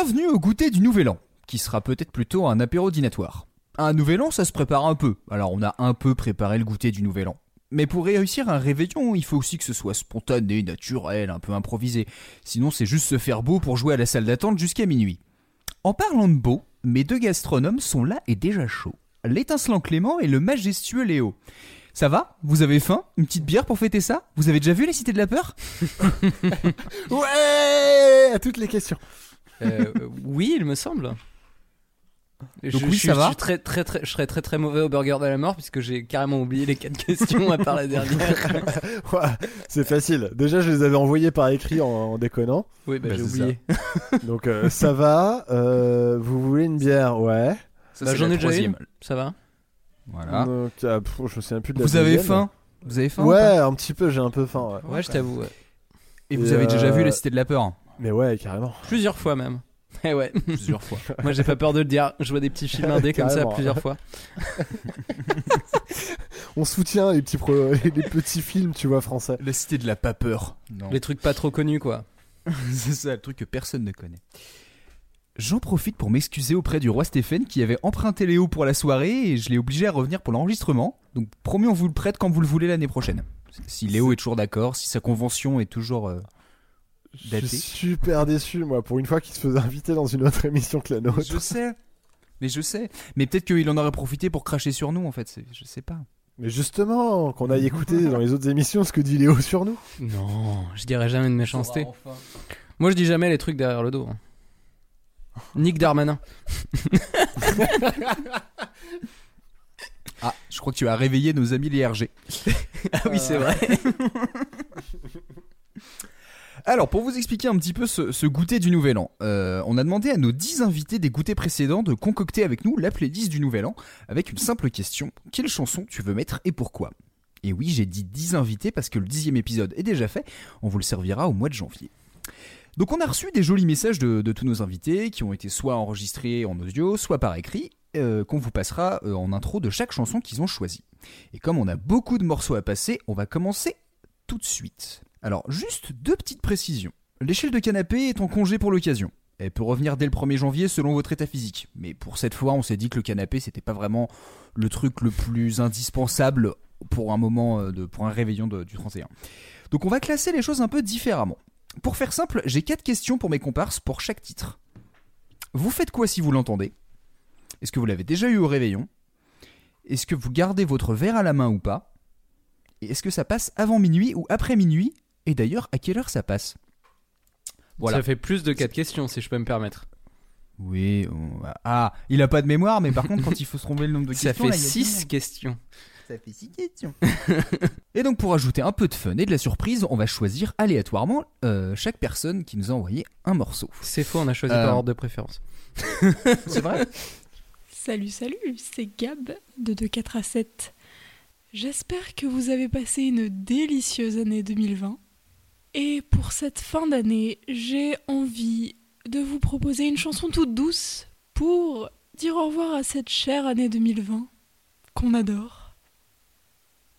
Bienvenue au goûter du Nouvel An, qui sera peut-être plutôt un apéro dînatoire. Un Nouvel An, ça se prépare un peu, alors on a un peu préparé le goûter du Nouvel An. Mais pour réussir un réveillon, il faut aussi que ce soit spontané, naturel, un peu improvisé. Sinon, c'est juste se faire beau pour jouer à la salle d'attente jusqu'à minuit. En parlant de beau, mes deux gastronomes sont là et déjà chauds. L'étincelant Clément et le majestueux Léo. Ça va? Vous avez faim? Une petite bière pour fêter ça? Vous avez déjà vu les cités de la peur? Ouais À toutes les questions. Euh, oui, il me semble. Je, Donc oui, je- ça je va suis très, très, très, je serais très très mauvais au burger de la mort puisque j'ai carrément oublié les quatre questions à part la dernière. Ouais, c'est facile. Déjà, je les avais envoyés par écrit en, en déconnant. Oui, bah, Bah, j'ai oublié. Donc euh, ça va. Euh, vous voulez une bière? Ouais. Ça, Bah, c'est J'en la ai déjà une. Ça va Voilà. Donc, ah, pff, je me souviens plus de la Vous avez faim? Vous avez faim ou Ouais, un petit peu. J'ai un peu faim. Ouais. Ouais, je t'avoue. ouais. Et vous Et avez déjà vu la Cité de la Peur? Mais ouais, carrément. Plusieurs fois même. Eh ouais. Plusieurs fois. Moi, j'ai pas peur de le dire. Je vois des petits films indés comme ça plusieurs fois. On soutient les petits, pro- les petits films, tu vois, français. La Cité de la pas peur. Non. Les trucs pas trop connus, quoi. C'est ça, le truc que personne ne connaît. J'en profite pour m'excuser auprès du roi Stéphane qui avait emprunté Léo pour la soirée et je l'ai obligé à revenir pour l'enregistrement. Donc promis, on vous le prête quand vous le voulez l'année prochaine. Si Léo est toujours d'accord, si sa convention est toujours euh, Je daté. suis super déçu, moi, pour une fois qu'il se faisait inviter dans une autre émission que la nôtre. Je sais. Mais je sais. Mais peut-être qu'il en aurait profité pour cracher sur nous en fait. Je sais pas. Mais justement, qu'on aille écouter dans les autres émissions ce que dit Léo sur nous. Non, je dirais jamais de méchanceté. Moi, je dis jamais les trucs derrière le dos. hein. Nick Darmanin. Ah, je crois que tu as réveillé nos amis les RG. Ah oui, c'est vrai. Alors, pour vous expliquer un petit peu ce, goûter du Nouvel An, euh, on a demandé à nos 10 invités des goûters précédents de concocter avec nous la playlist du Nouvel An avec une simple question quelle chanson tu veux mettre et pourquoi? Et oui, j'ai dit 10 invités parce que le dixième épisode est déjà fait, on vous le servira au mois de janvier. Donc, on a reçu des jolis messages de, de tous nos invités qui ont été soit enregistrés en audio, soit par écrit, euh, qu'on vous passera euh, en intro de chaque chanson qu'ils ont choisie. Et comme on a beaucoup de morceaux à passer, on va commencer tout de suite. Alors, juste deux petites précisions. L'échelle de canapé est en congé pour l'occasion. Elle peut revenir dès le 1er janvier selon votre état physique. Mais pour cette fois, on s'est dit que le canapé, c'était pas vraiment le truc le plus indispensable pour un moment euh, de, pour un réveillon du 31. Donc on va classer les choses un peu différemment. Pour faire simple, j'ai quatre questions pour mes comparses pour chaque titre. Vous faites quoi si vous l'entendez? Est-ce que vous l'avez déjà eu au réveillon? Est-ce que vous gardez votre verre à la main ou pas? Et est-ce que ça passe avant minuit ou après minuit? Et d'ailleurs, à quelle heure ça passe? Voilà. Ça fait plus de quatre questions, si je peux me permettre. Oui. on Ah, il a pas de mémoire, mais par contre, quand il faut se tromper le nombre de Ça questions, fait là, il y a six du monde. questions. Ça fait six questions. et donc, pour ajouter un peu de fun et de la surprise, on va choisir aléatoirement euh, chaque personne qui nous a envoyé un morceau. C'est faux, on a choisi Euh. par ordre de préférence. C'est vrai? Salut, salut, c'est Gab de 2 4 à 7. J'espère que vous avez passé une délicieuse année 2020. Et pour cette fin d'année, j'ai envie de vous proposer une chanson toute douce pour dire au revoir à cette chère année 2020 qu'on adore.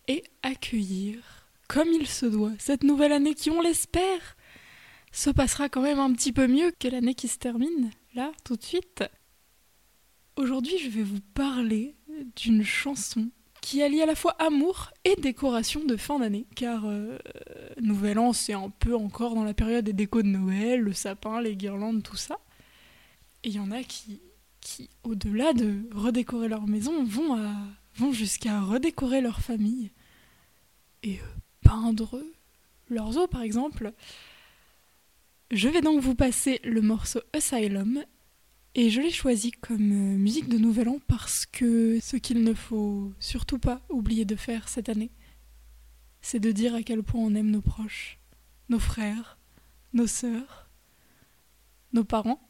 Et accueillir, comme il se doit, cette nouvelle année qui, on l'espère, se passera quand même un petit peu mieux que l'année qui se termine, là, tout de suite. Aujourd'hui, je vais vous parler d'une chanson qui allie à la fois amour et décoration de fin d'année, car euh, Nouvel An, c'est un peu encore dans la période des décos de Noël, le sapin, les guirlandes, tout ça. Et il y en a qui, qui au-delà de redécorer leur maison, vont, vont jusqu'à redécorer leur famille et euh, peindre leurs os, par exemple. Je vais donc vous passer le morceau Asylum Et je l'ai choisi comme euh, musique de Nouvel An parce que ce qu'il ne faut surtout pas oublier de faire cette année, c'est de dire à quel point on aime nos proches, nos frères, nos sœurs, nos parents,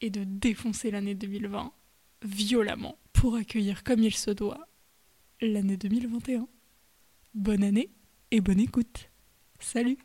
et de défoncer l'année 2020 violemment pour accueillir comme il se doit l'année 2021. Bonne année et bonne écoute. Salut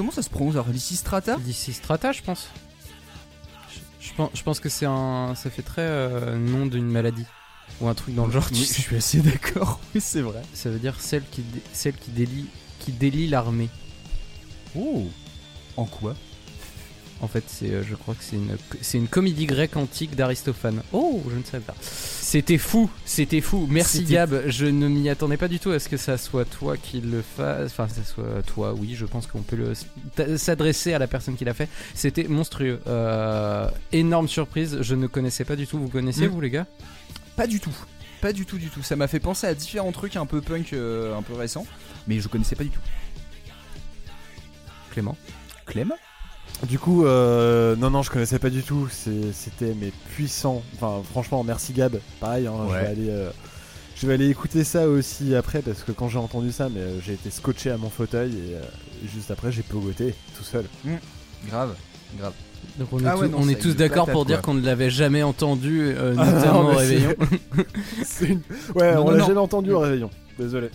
comment ça se prononce alors Lysistrata D'ici Strata, je pense. Je, je pense. je pense que c'est un. Ça fait très euh, nom d'une maladie. Ou un truc dans le genre, tu Oui, sais. je suis assez d'accord. Oui, c'est vrai. Ça veut dire celle qui, dé- celle qui délie, qui délie l'armée. Oh. En quoi? En fait, c'est, euh, je crois que c'est une, c'est une comédie grecque antique d'Aristophane. Oh, je ne savais pas. C'était fou, c'était fou. Merci Gab. Je ne m'y attendais pas du tout à ce que ça soit toi qui le fasse. Enfin, ça soit toi. Oui, je pense qu'on peut le s'adresser à la personne qui l'a fait. C'était monstrueux. Euh, énorme surprise. Je ne connaissais pas du tout. Vous connaissiez Mm. vous les gars? Pas du tout. Pas du tout, du tout. Ça m'a fait penser à différents trucs un peu punk, euh, un peu récents, mais je connaissais pas du tout. Clément? Clem? Du coup, euh, non, non, je connaissais pas du tout. C'était mais puissant. Enfin, franchement, merci Gab. Pareil, hein, je vais aller. euh, je vais aller écouter ça aussi après parce que quand j'ai entendu ça, mais euh, j'ai été scotché à mon fauteuil et euh, juste après j'ai pogoté tout seul. Grave, grave. Donc on est, Ah ouais, tous- non, on ça est a tous une d'accord pour dire qu'on ne l'avait jamais entendu, euh, Ah, notamment non, au réveillon. Une- Ouais, Non, on non, l'a non. jamais entendu au réveillon. Désolé.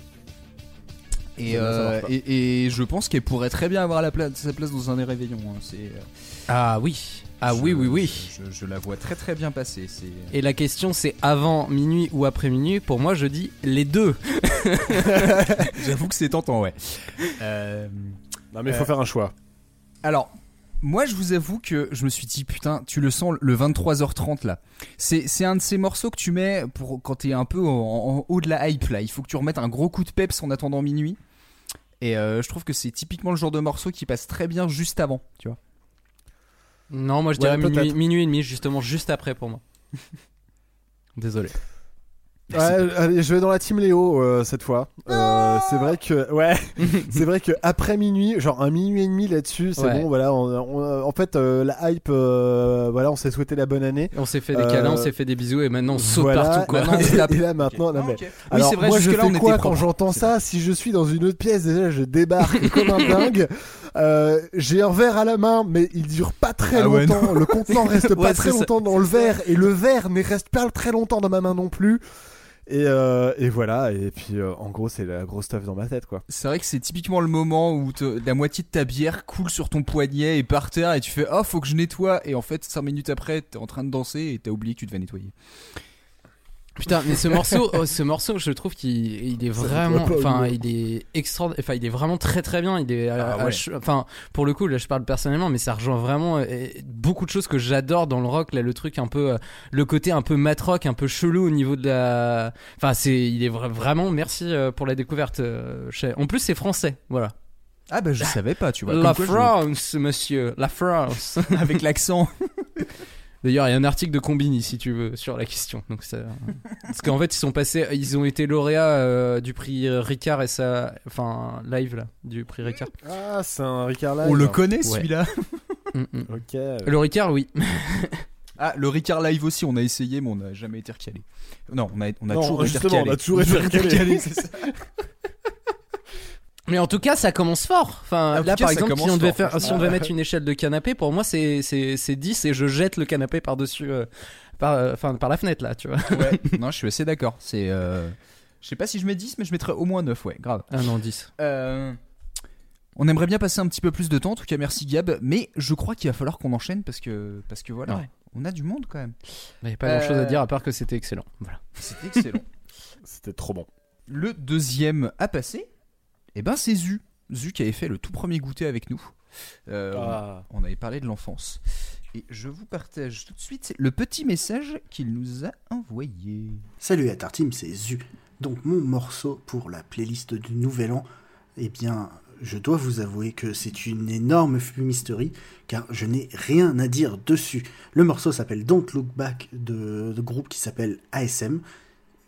Et, euh, et, et je pense qu'elle pourrait très bien avoir la place, sa place dans un des réveillons. hein. C'est, euh, Ah oui. Ah je- oui, oui, oui. Je, je la vois très très bien passer. C'est... Et la question c'est avant minuit ou après minuit? Pour moi je dis les deux. J'avoue que c'est tentant, ouais. Euh, Non, mais il Euh, faut faire un choix. Alors, moi, je vous avoue que je me suis dit, putain, tu le sens le 23h30 là. C'est, un de ces morceaux que tu mets pour quand t'es un peu en, en haut de la hype là. Il faut que tu remettes un gros coup de peps en attendant minuit. Et euh, je trouve que c'est typiquement le genre de morceau qui passe très bien juste avant, tu vois. Non, moi je Ouais, dirais minuit, minuit et demi, justement juste après pour moi. Désolé. Ouais, allez, je vais dans la team Léo euh, cette fois. Euh, c'est vrai que ouais, c'est vrai que après minuit, genre un minuit et demi là-dessus, c'est Ouais. bon. Voilà, on- on- en fait, euh, la hype, euh, voilà, on s'est souhaité la bonne année. On s'est fait des Euh, câlins, on s'est fait des bisous et maintenant on saute Voilà. partout quoi. Maintenant, et, là maintenant, non, Ah, mais- ok. Oui, Alors, vrai, moi je fais on était quoi quand j'entends ça Si je suis dans une autre pièce, déjà je débarque comme un dingue. Euh, J'ai un verre à la main, mais il dure pas très Ah ouais, longtemps. le contenant reste pas Ouais, très longtemps dans le verre, et le verre ne reste pas très longtemps dans ma main non plus. Et, euh, et voilà. Et puis euh, en gros, c'est la grosse stuff dans ma tête, quoi. C'est vrai que c'est typiquement le moment où la moitié de ta bière coule sur ton poignet et par terre et tu fais oh faut que je nettoie et en fait 5 minutes après t'es en train de danser et t'as oublié que tu devais nettoyer. Putain, mais ce morceau, oh, ce morceau, je trouve qu'il il est vraiment, enfin, il est extra, enfin, il est vraiment très très bien. Il est, Ah ouais. enfin, pour le coup, là, je parle personnellement, mais ça rejoint vraiment euh, beaucoup de choses que j'adore dans le rock. Là, le truc un peu, euh, le côté un peu mat rock, un peu chelou au niveau de la, enfin, c'est, il est vra- vraiment. Merci euh, pour la découverte. En plus, c'est français, voilà. Ah bah je savais pas, tu vois. La quoi, France, monsieur, la France. Avec l'accent. D'ailleurs, il y a un article de Combini, si tu veux, sur la question. Donc ça... Parce qu'en fait, ils sont passés, ils ont été lauréats euh, du prix Ricard et ça, enfin live là, du prix Ricard. Ah, c'est un Ricard Live. On le connaît celui-là. Mm, mm. Ok. Le Ricard, oui. Ah, le Ricard Live aussi, on a essayé, mais on n'a jamais été recalé. Non, on a, on a Non, toujours été recalé. on a toujours été recalé. c'est ça. Mais en tout cas, ça commence fort. Enfin, En là, cas, par exemple, si on, devait fort, faire, si franchement. on devait mettre une échelle de canapé, pour moi, c'est c'est c'est 10 et je jette le canapé par dessus, par, euh, enfin, par la fenêtre là, tu vois. Ouais, non, je suis assez d'accord. C'est. euh, Je sais pas si je mets 10, mais je mettrais au moins 9, ouais, grave. Ah non, 10. Euh, On aimerait bien passer un petit peu plus de temps, en tout cas merci Gab, mais je crois qu'il va falloir qu'on enchaîne parce que, parce que voilà, Ouais. on a du monde quand même. Il n'y a pas grand chose Euh, à dire à part que c'était excellent. Voilà. C'était excellent. C'était trop bon. Le deuxième à passer, eh ben c'est Zu. Zu qui avait fait le tout premier goûter avec nous. Euh, Ah. On avait parlé de l'enfance. Et je vous partage tout de suite le petit message qu'il nous a envoyé. Salut à Tartim, c'est Zu. Donc mon morceau pour la playlist du Nouvel An, eh bien, je dois vous avouer que c'est une énorme fumisterie, car je n'ai rien à dire dessus. Le morceau s'appelle Don't Look Back de, de groupe qui s'appelle ASM.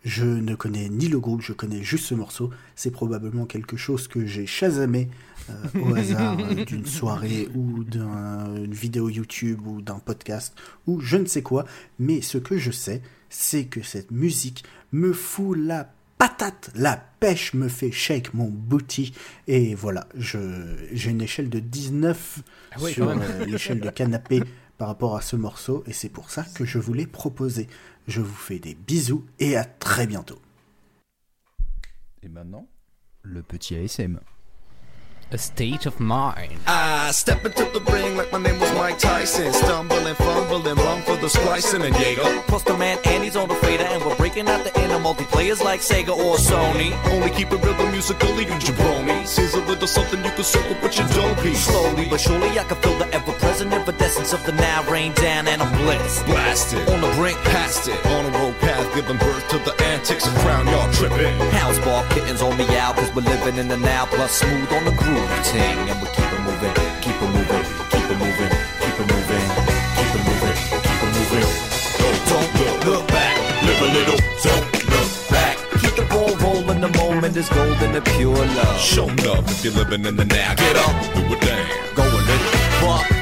Je ne connais ni le groupe, je connais juste ce morceau. C'est probablement quelque chose que j'ai chasamé euh, au hasard d'une soirée ou d'une vidéo YouTube ou d'un podcast ou je ne sais quoi. Mais ce que je sais, c'est que cette musique me fout la patate, la pêche me fait shake mon booty. Et voilà, j'ai une échelle de 19 Ah sur euh, l'échelle de canapé par rapport à ce morceau. Et c'est pour ça que je vous l'ai proposé. Je vous fais des bisous et à très bientôt. Et maintenant, le petit ASM. A state of mind. I step into the ring like my name was Mike Tyson. Stumbling, fumbling, wrong for the splicing and Jaeger. Plus the man Andy's on the fader, and we're breaking out the inner multiplayers like Sega or Sony. Only keep it real, the musically you jabroni. Here's a little something you can circle, but you don't piece. Slowly but surely, I can feel the ever-present evanescence of the now rain down, and I'm blitzed. Blasted, On the brink, past it, on a road path, giving birth to the antics of crown, y'all tripping. House ball kittens on me out, cause we're living in the now, plus smooth on the groove ting. And we keep it moving, keep it moving, keep it moving, keep it moving, keep it moving, keep it moving. Don't look, look back, live a little, don't look back. Keep the ball rolling, the moment is golden and pure love. Show love if you're living in the now. Get up, do a damn. Go a little fuck.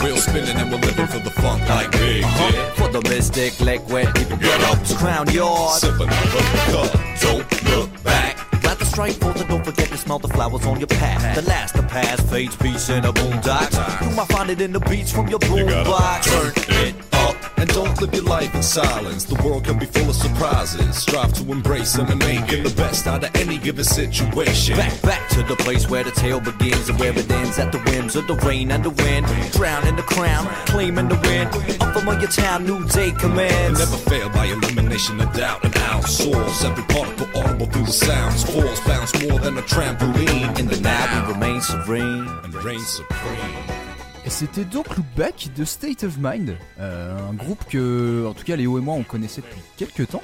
Keep the wheel spinning and we're living for the funk like big uh-huh. For the mystic, leg wet, people Get up. crown yard. Sipping the cup. Don't look back. Got the strike forth and don't forget to smell the flowers on your path. The last to past fades peace in a boondocks. You might find it in the beats from your boombox. turn it up and don't live your life in silence. The world can be full of surprises. Strive to embrace them and making the best out of any given situation. Back, back to the place where the tale begins and where it ends at the whims of the rain and the wind. Drown in the crown, claiming the win. Up from your town, new day And commends. never fail by elimination of doubt and outsource every particle audible through the sounds. Force bounce more than a trampoline In the now, we remain serene. and reign supreme. Et c'était donc Look Back de State of Mind, euh, un groupe que, en tout cas, Léo et moi, on connaissait depuis quelques temps.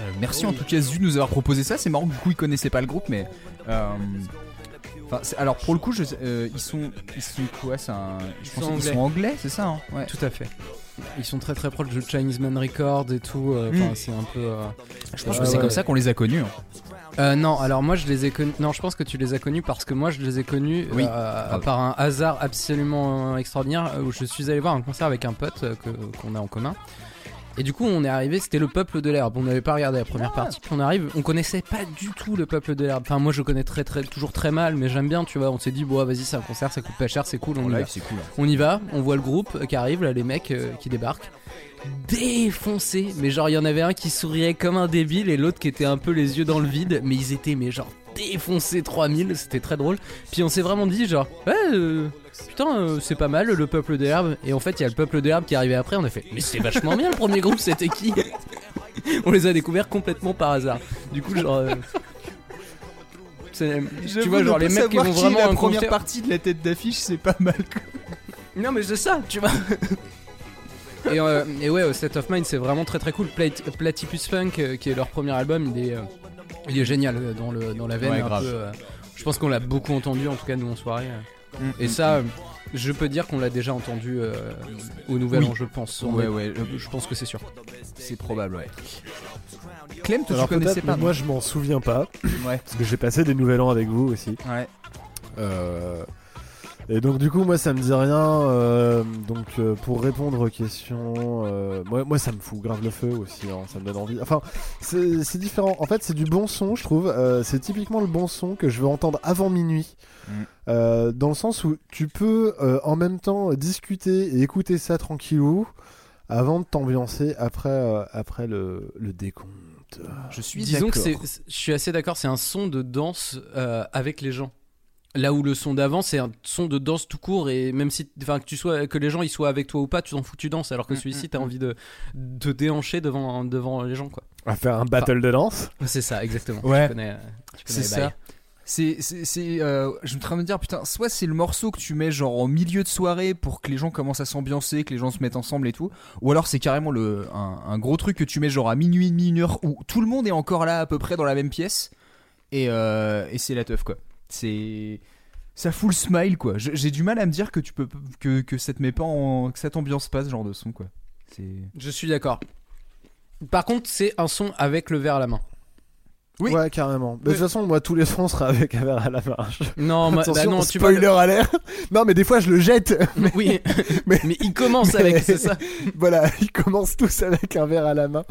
Euh, merci en tout cas Zu de nous avoir proposé ça. C'est marrant que du coup ils connaissaient pas le groupe, mais euh, alors pour le coup, je, ils sont, ils sont quoi C'est un, je pense qu'ils anglais. sont anglais, c'est ça hein? Ouais. Tout à fait. Ils sont très très proches de Chinese Man Records et tout. euh, Enfin, Mm. c'est un peu. Je pense Ouais, que c'est ouais. comme ça qu'on les a connus. hein. Euh, non, alors moi je les ai connus. Non, je pense que tu les as connus parce que moi je les ai connus Oui. euh, Grave. par un hasard absolument extraordinaire euh, où je suis allé voir un concert avec un pote que- qu'on a en commun. Et du coup, on est arrivé, c'était le peuple de l'herbe. On n'avait pas regardé la première partie. Puis on arrive, on connaissait pas du tout le peuple de l'herbe. Enfin, moi je connais très, très, toujours très mal, mais j'aime bien, tu vois. On s'est dit, bon, vas-y, c'est un concert, ça coûte pas cher, c'est cool, on En y va. live, c'est cool. hein. On y va, on voit le groupe qui arrive, là, les mecs euh, qui débarquent. Défoncés, mais genre il y en avait un qui souriait comme un débile et l'autre qui était un peu les yeux dans le vide, mais ils étaient mais genre défoncé 3000, c'était très drôle. Puis on s'est vraiment dit genre, ouais, euh, putain, euh, c'est pas mal le peuple d'herbe. Et en fait, il y a le peuple d'herbe qui est arrivé après, on a fait, mais c'est vachement bien le premier groupe, c'était qui? On les a découverts complètement par hasard. Du coup, genre. euh, tu vois, genre les mecs qui vont vraiment la première partie de la tête d'affiche, c'est pas mal. Non mais c'est ça, tu vois. Et, euh, et ouais, au State of Mind, c'est vraiment très très cool. Plat- Platypus Funk, euh, qui est leur premier album, il est, euh, il est génial euh, dans, le, dans la veine. Ouais, un peu, euh, je pense qu'on l'a beaucoup entendu, en tout cas nous en soirée. euh. Mm, Et mm, ça, euh, je peux dire qu'on l'a déjà entendu euh, au Nouvel Oui. An, je pense. Ouais, est- ouais, je, pense que c'est sûr. C'est probable, ouais. Clem, toi, Alors tu connaissais pas moi je m'en souviens pas. Ouais. Parce que j'ai passé des nouvel an avec vous aussi. Ouais. Euh, Et donc du coup moi ça me dit rien. euh, donc euh, pour répondre aux questions, euh, moi, moi ça me fout grave le feu aussi. hein, ça me donne envie. Enfin c'est c'est différent. En fait c'est du bon son je trouve. Euh, c'est typiquement le bon son que je veux entendre avant minuit. Mm. Euh, dans le sens où tu peux euh, en même temps discuter et écouter ça tranquillou avant de t'ambiancer après, euh, après le, le décompte. Je suis Disons que je suis assez d'accord, c'est un son de danse euh, avec les gens. Là où le son d'avant, c'est un son de danse tout court et même si, enfin, que tu sois, que les gens ils soient avec toi ou pas, tu t'en fous, tu danses. Alors que Mm, celui-ci, mm, t'as mm. envie de de déhancher devant devant les gens, quoi. On va faire un battle de danse? C'est ça, exactement. Ouais. Tu connais, tu connais C'est ça. C'est, c'est, c'est, euh, je me train de me dire, putain, soit c'est le morceau que tu mets genre en milieu de soirée pour que les gens commencent à s'ambiancer, que les gens se mettent ensemble et tout, ou alors c'est carrément le, un, un gros truc que tu mets genre à minuit et demi, une heure, où tout le monde est encore là à peu près dans la même pièce, et, euh, et c'est la teuf quoi. C'est, ça fout le smile quoi. J'ai du mal à me dire que tu peux, que, ça te met pas en, que ça t'ambiance pas ce genre de son quoi. Je suis d'accord. Par contre, c'est un son avec le verre à la main. Oui. Ouais, carrément. Mais De toute façon, moi, tous les sons sera avec un verre à la main. Non, bah Attention, non, tu vois. spoiler alert. Non, mais des fois, je le jette. le- Oui, Mais- mais il commence avec, mais- c'est ça. voilà, ils commencent tous avec un verre à la main.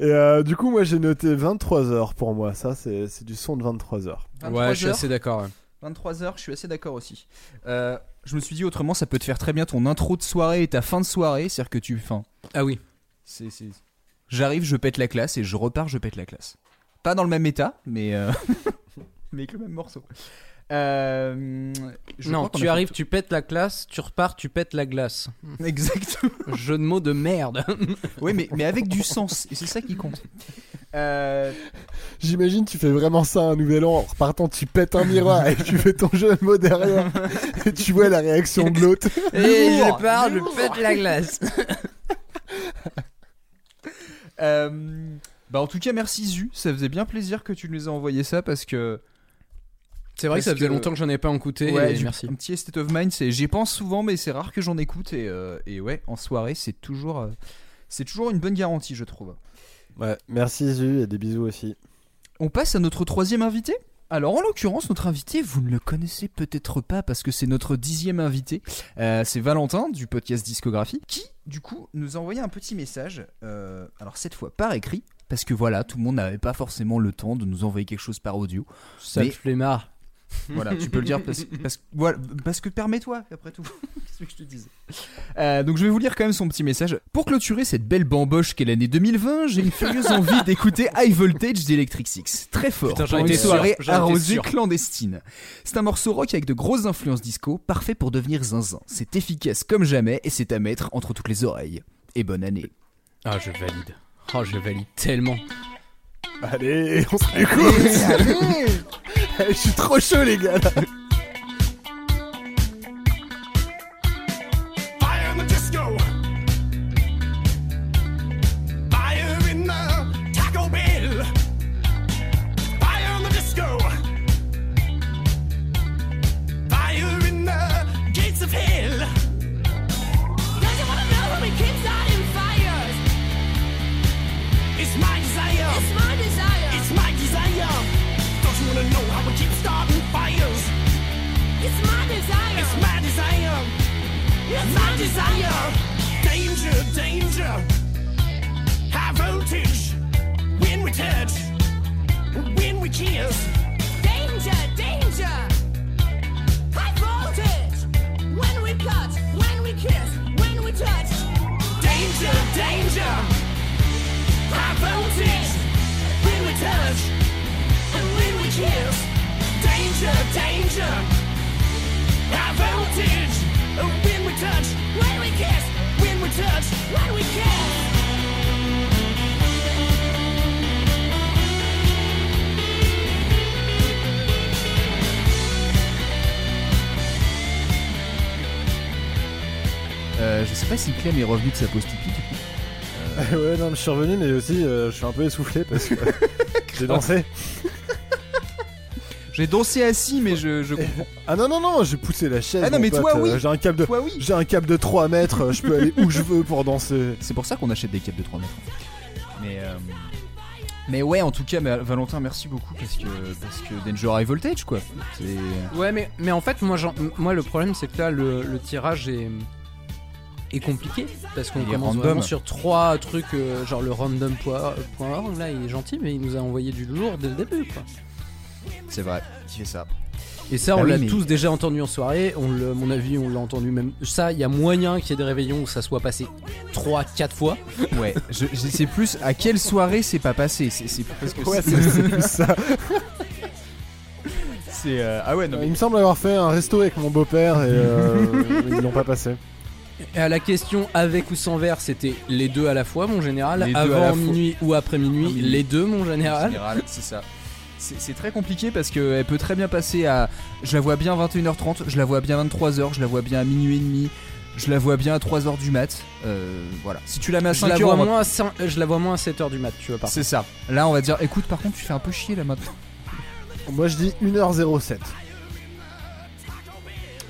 Et euh, du coup, moi, j'ai noté 23 heures pour moi. Ça, c'est c'est du son de 23 heures. Ouais, je suis assez d'accord. ouais. 23h, je suis assez d'accord aussi. Euh, je me suis dit autrement, ça peut te faire très bien ton intro de soirée et ta fin de soirée, c'est-à-dire que tu, enfin, Ah oui. c'est, c'est- j'arrive, je pète la classe et je repars, je pète la classe. Pas dans le même état, mais euh, mais avec le même morceau. Euh, je non, crois qu'on a tu fait arrives, tu pètes la classe, tu repars, tu pètes la glace. Exactement. Jeu de mots de merde. Oui, mais mais avec du sens et c'est ça qui compte. Euh, J'imagine, tu fais vraiment ça un nouvel an. En repartant, tu pètes un miroir et tu fais ton jeu de mots derrière. et tu vois la réaction de l'autre. Et je pars, je pète la glace. euh, bah en tout cas, merci Zu, ça faisait bien plaisir que tu nous aies envoyé ça parce que C'est vrai que ça faisait que- longtemps que j'en ai pas écouté. Ouais, et du- merci. Un petit state of mind, c'est j'y pense souvent, mais c'est rare que j'en écoute et, euh, et ouais, en soirée, c'est toujours euh, c'est toujours une bonne garantie, je trouve. Ouais, merci Zu et des bisous aussi. On passe à notre troisième invité. Alors en l'occurrence, notre invité, vous ne le connaissez peut-être pas parce que c'est notre dixième invité. Euh, c'est Valentin du podcast Discographie qui, du coup, nous a envoyé un petit message. euh, alors cette fois par écrit. Parce que voilà, tout le monde n'avait pas forcément le temps de nous envoyer quelque chose par audio. Sale Mais- flemmard. Voilà, tu peux le dire parce, parce, voilà, parce que permets-toi, après tout. Qu'est-ce que je te disais Euh, Donc je vais vous lire quand même son petit message. Pour clôturer cette belle bamboche qu'est l'année 2020, j'ai une furieuse envie d'écouter High Voltage d'Electric Six. Très fort. Putain, pour une sûr, soirée arrosée clandestine. C'est un morceau rock avec de grosses influences disco, parfait pour devenir zinzin. C'est efficace comme jamais et c'est à mettre entre toutes les oreilles. Et bonne année. Ah, je valide. Oh, je valide tellement. Allez, on se l'écoute. Je suis trop chaud, les gars. là. My desire. Danger, danger. High voltage. When we touch. When we kiss. Danger, danger. High voltage. When we touch. When we kiss. When we touch. Danger, danger. High voltage. When we touch. And when we kiss. Danger, danger. High voltage. Euh, je sais pas si Clem est revenu de sa pause typique. Euh, ouais, non, je suis revenu, mais aussi euh, je suis un peu essoufflé parce que j'ai dansé. J'ai dansé assis, mais je, je comprends. Ah non, non, non, j'ai poussé la chaise. Ah non, mon mais pote, toi, oui. J'ai un câble de. Toi, oui. J'ai un câble de 3 mètres, je peux aller où je veux pour danser. C'est pour ça qu'on achète des câbles de 3 mètres. Mais, euh, mais ouais, en tout cas, mais, Valentin, merci beaucoup parce que, parce que Danger High Voltage, quoi. C'est. Ouais, mais, mais en fait, moi, j'en- moi le problème, c'est que là, le, le tirage est, est compliqué. Parce qu'on commence random. vraiment sur trois trucs, euh, genre le random.org. Là, il est gentil, mais il nous a envoyé du lourd dès le début, quoi. C'est vrai, qui fait ça. Et ça, Bah on l'a mais- tous déjà entendu en soirée. On le, à mon avis, on l'a entendu même. Ça, il y a moyen qu'il y ait des réveillons où ça soit passé 3-4 fois. Ouais, je, je sais plus à quelle soirée c'est pas passé. C'est c'est parce que Ouais, c'est- plus ça. c'est. euh, Ah ouais, non Il me semble avoir fait un resto avec mon beau-père et euh, ils l'ont pas passé. Et à la question avec ou sans verre, c'était les deux à la fois, mon général. Avant fois. minuit ou après minuit, les deux, mon général. général, c'est ça. C'est très compliqué parce qu'elle peut très bien passer à. Je la vois bien 21h30, je la vois bien 23h, je la vois bien à minuit et demi, je la vois bien à 3h du mat. Euh, voilà. Si tu la mets à Je 5 la, heures, vois on va- moins à cin- je la vois moins à 7h du mat, tu vois, par C'est ça. Là, on va dire écoute, par contre, tu fais un peu chier là maintenant. Moi je dis 1h07.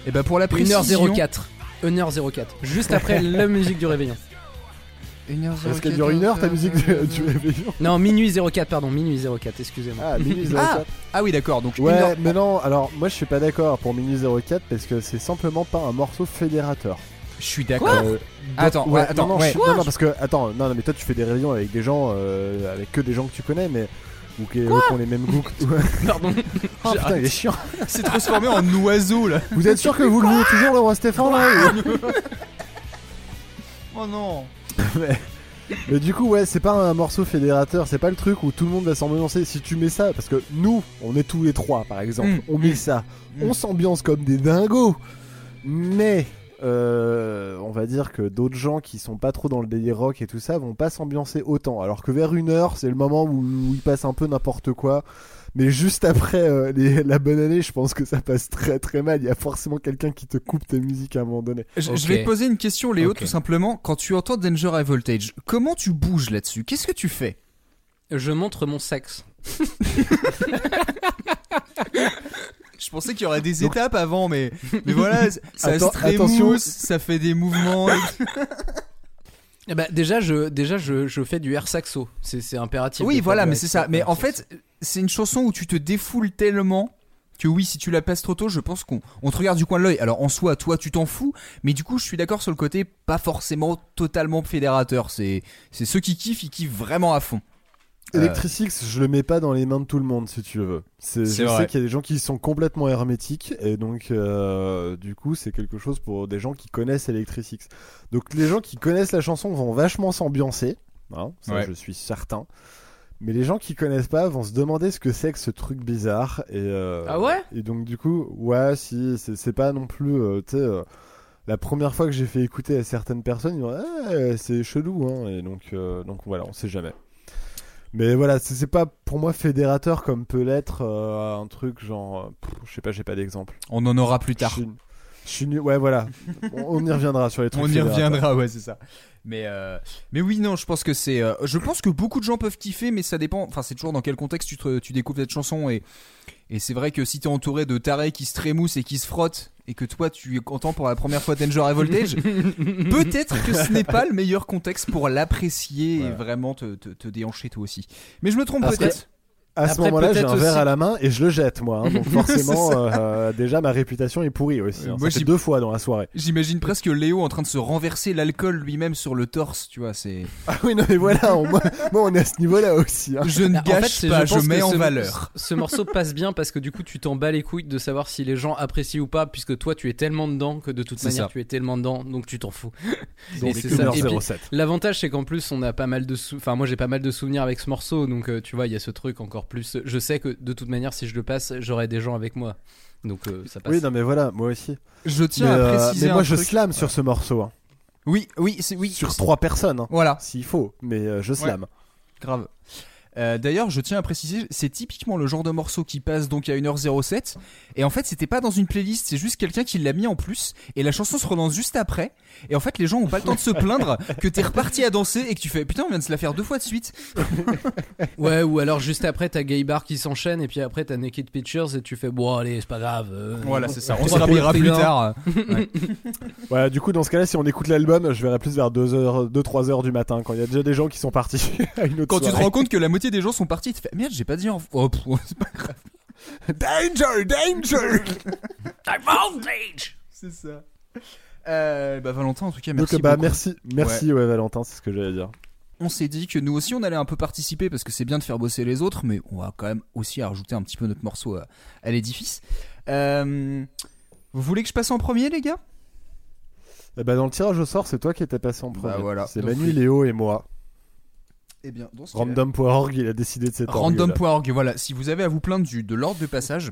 Et bah pour la précision. 1h04. 1h04. Juste après la musique du réveillon. 1h04. Parce qu'elle dure une heure ta musique du réveillon. Non, minuit 04, pardon, minuit 04, excusez-moi. Ah, minuit 04. Ah, ah oui, d'accord. Donc Ouais, 1h mais non, alors moi je suis pas d'accord pour Minuit 04 parce que c'est simplement pas un morceau fédérateur. Je suis d'accord. Euh, Attends, ouais, attends, non, non, ouais. je- non, non, parce que attends, non, non, mais toi tu fais des réunions avec des gens, euh, avec que des gens que tu connais, mais ou qui, ont les mêmes goûts. que toi. Pardon. oh putain, il est chiant. C'est transformé en oiseau là. Vous êtes sûr que vous le voulez toujours le roi Stéphane là Oh non. mais, mais du coup, ouais, c'est pas un morceau fédérateur, c'est pas le truc où tout le monde va s'ambiancer. Si tu mets ça, parce que nous, on est tous les trois par exemple, Mm, on met ça, mm. on s'ambiance comme des dingos, mais. euh, on va dire que d'autres gens qui sont pas trop dans le délire rock et tout ça vont pas s'ambiancer autant. Alors que vers une heure, c'est le moment où, où il passe un peu n'importe quoi. Mais juste après euh, les- la bonne année, je pense que ça passe très très mal. Il y a forcément quelqu'un qui te coupe tes musiques à un moment donné. Je, vais te poser une question, Léo, Ok. tout simplement. Quand tu entends Danger High Voltage, comment tu bouges là-dessus? Qu'est-ce que tu fais? Je montre mon sexe. Je pensais qu'il y aurait des étapes avant, mais, mais voilà, ça Attends- se attention. trémousse, ça fait des mouvements. et- ben, déjà, je, déjà je, je fais du air saxo. C'est c'est impératif. Oui, voilà, mais c'est ça. Mais en fait, c'est une chanson où tu te défoules tellement que oui, si tu la passes trop tôt, je pense qu'on on te regarde du coin de l'œil. Alors en soi, toi, tu t'en fous, mais du coup, je suis d'accord sur le côté pas forcément totalement fédérateur. C'est c'est ceux qui kiffent, ils kiffent vraiment à fond. Euh, Electricix, je le mets pas dans les mains de tout le monde si tu veux. C'est, C'est je vrai. sais qu'il y a des gens qui sont complètement hermétiques et donc euh, du coup c'est quelque chose pour des gens qui connaissent Electricix. Donc les gens qui connaissent la chanson vont vachement s'ambiancer, hein, ça Ouais. je suis certain. Mais les gens qui connaissent pas vont se demander ce que c'est que ce truc bizarre et euh, Ah ouais? et donc du coup ouais si c'est, pas non plus euh, tu sais euh, la première fois que j'ai fait écouter à certaines personnes ils vont ah, c'est chelou hein et donc euh, donc voilà on sait jamais. Mais voilà, c'est pas pour moi fédérateur comme peut l'être euh, un truc genre. pff, je sais pas, j'ai pas d'exemple. On en aura plus tard. Je suis- Je suis. Ouais, voilà. on, on y reviendra sur les trucs. On y reviendra, ouais, c'est ça. Mais euh, mais oui, non, je pense que c'est. euh, je pense que beaucoup de gens peuvent kiffer, mais ça dépend. Enfin, c'est toujours dans quel contexte tu, te- tu découvres cette chanson et et c'est vrai que si t'es entouré de tarés qui se trémoussent et qui se frottent et que toi tu entends pour la première fois Danger High Voltage, peut-être que ce n'est pas le meilleur contexte pour l'apprécier et vraiment te, te, te déhancher toi aussi. Mais je me trompe peut-être. À ce moment-là, j'ai un verre aussi- à la main et je le jette, moi. hein. donc forcément, C'est euh, déjà ma réputation est pourrie aussi. hein. Moi, Ça fait deux fois dans la soirée. J'imagine presque Léo en train de se renverser l'alcool lui-même sur le torse, tu vois. C'est. Ah oui, non mais voilà, on- moi, on est à ce niveau-là aussi. hein. Je ne Bah, en fait, gâche pas, je, mets en ce- valeur. Ce morceau passe bien parce que du coup, tu t'en bats les couilles de savoir si les gens apprécient ou pas, puisque toi, tu es tellement dedans que de toute manière, ça. tu es tellement dedans, donc tu t'en fous. Donc c'est ça. Et puis, 1h07. L'avantage, c'est qu'en plus, on a pas mal de sou- Enfin, moi, j'ai pas mal de souvenirs avec ce morceau, donc euh, tu vois, il y a ce truc encore plus. Je sais que de toute manière, si je le passe, j'aurai des gens avec moi. Donc euh, ça passe. Oui, non mais voilà, moi aussi. Je Mais, tiens à euh, préciser mais moi, un je truc. slam sur ce morceau. hein. Oui, oui, c'est oui. Sur trois personnes, hein, Voilà, s'il faut. Mais euh, je slam. grave. Euh, D'ailleurs, je tiens à préciser, c'est typiquement le genre de morceau qui passe donc à 1h07. Et en fait, c'était pas dans une playlist, c'est juste quelqu'un qui l'a mis en plus. Et la chanson se relance juste après. Et en fait, les gens ont pas le temps de se plaindre que t'es reparti à danser et que tu fais putain, on vient de se la faire deux fois de suite. Ouais, ou alors juste après, t'as Gay Bar qui s'enchaîne, et puis après, t'as Naked Pictures, et tu fais bon, allez, c'est pas grave. euh, Voilà, c'est ça. On on se va rappellera plus tard. Ouais, du coup, dans ce cas-là, si on écoute l'album, je verrai plus vers 2h, 2-3 heures du matin, quand il y a déjà des gens qui sont partis à une autre Quand tu te rends compte que la moitié des gens sont partis, tu fais merde, j'ai pas dit en. Oh, pff, c'est pas grave. Danger, danger C'est ça. Euh, bah Valentin, en tout cas, Donc, merci bah, beaucoup. merci, merci, ouais. Valentin, c'est ce que j'allais dire. On s'est dit que nous aussi, on allait un peu participer parce que c'est bien de faire bosser les autres, mais on va quand même aussi rajouter un petit peu notre morceau à, à l'édifice. Euh, vous voulez que je passe en premier, les gars? Eh bah, dans le tirage au sort, c'est toi qui étais passé en Bah, premier. voilà. C'est Donc, Manu. Léo et moi. Eh bien, dans ce cas-là- Random.org, il a décidé de cet orgue-là. Random.org, voilà. Si vous avez à vous plaindre du, de l'ordre de passage,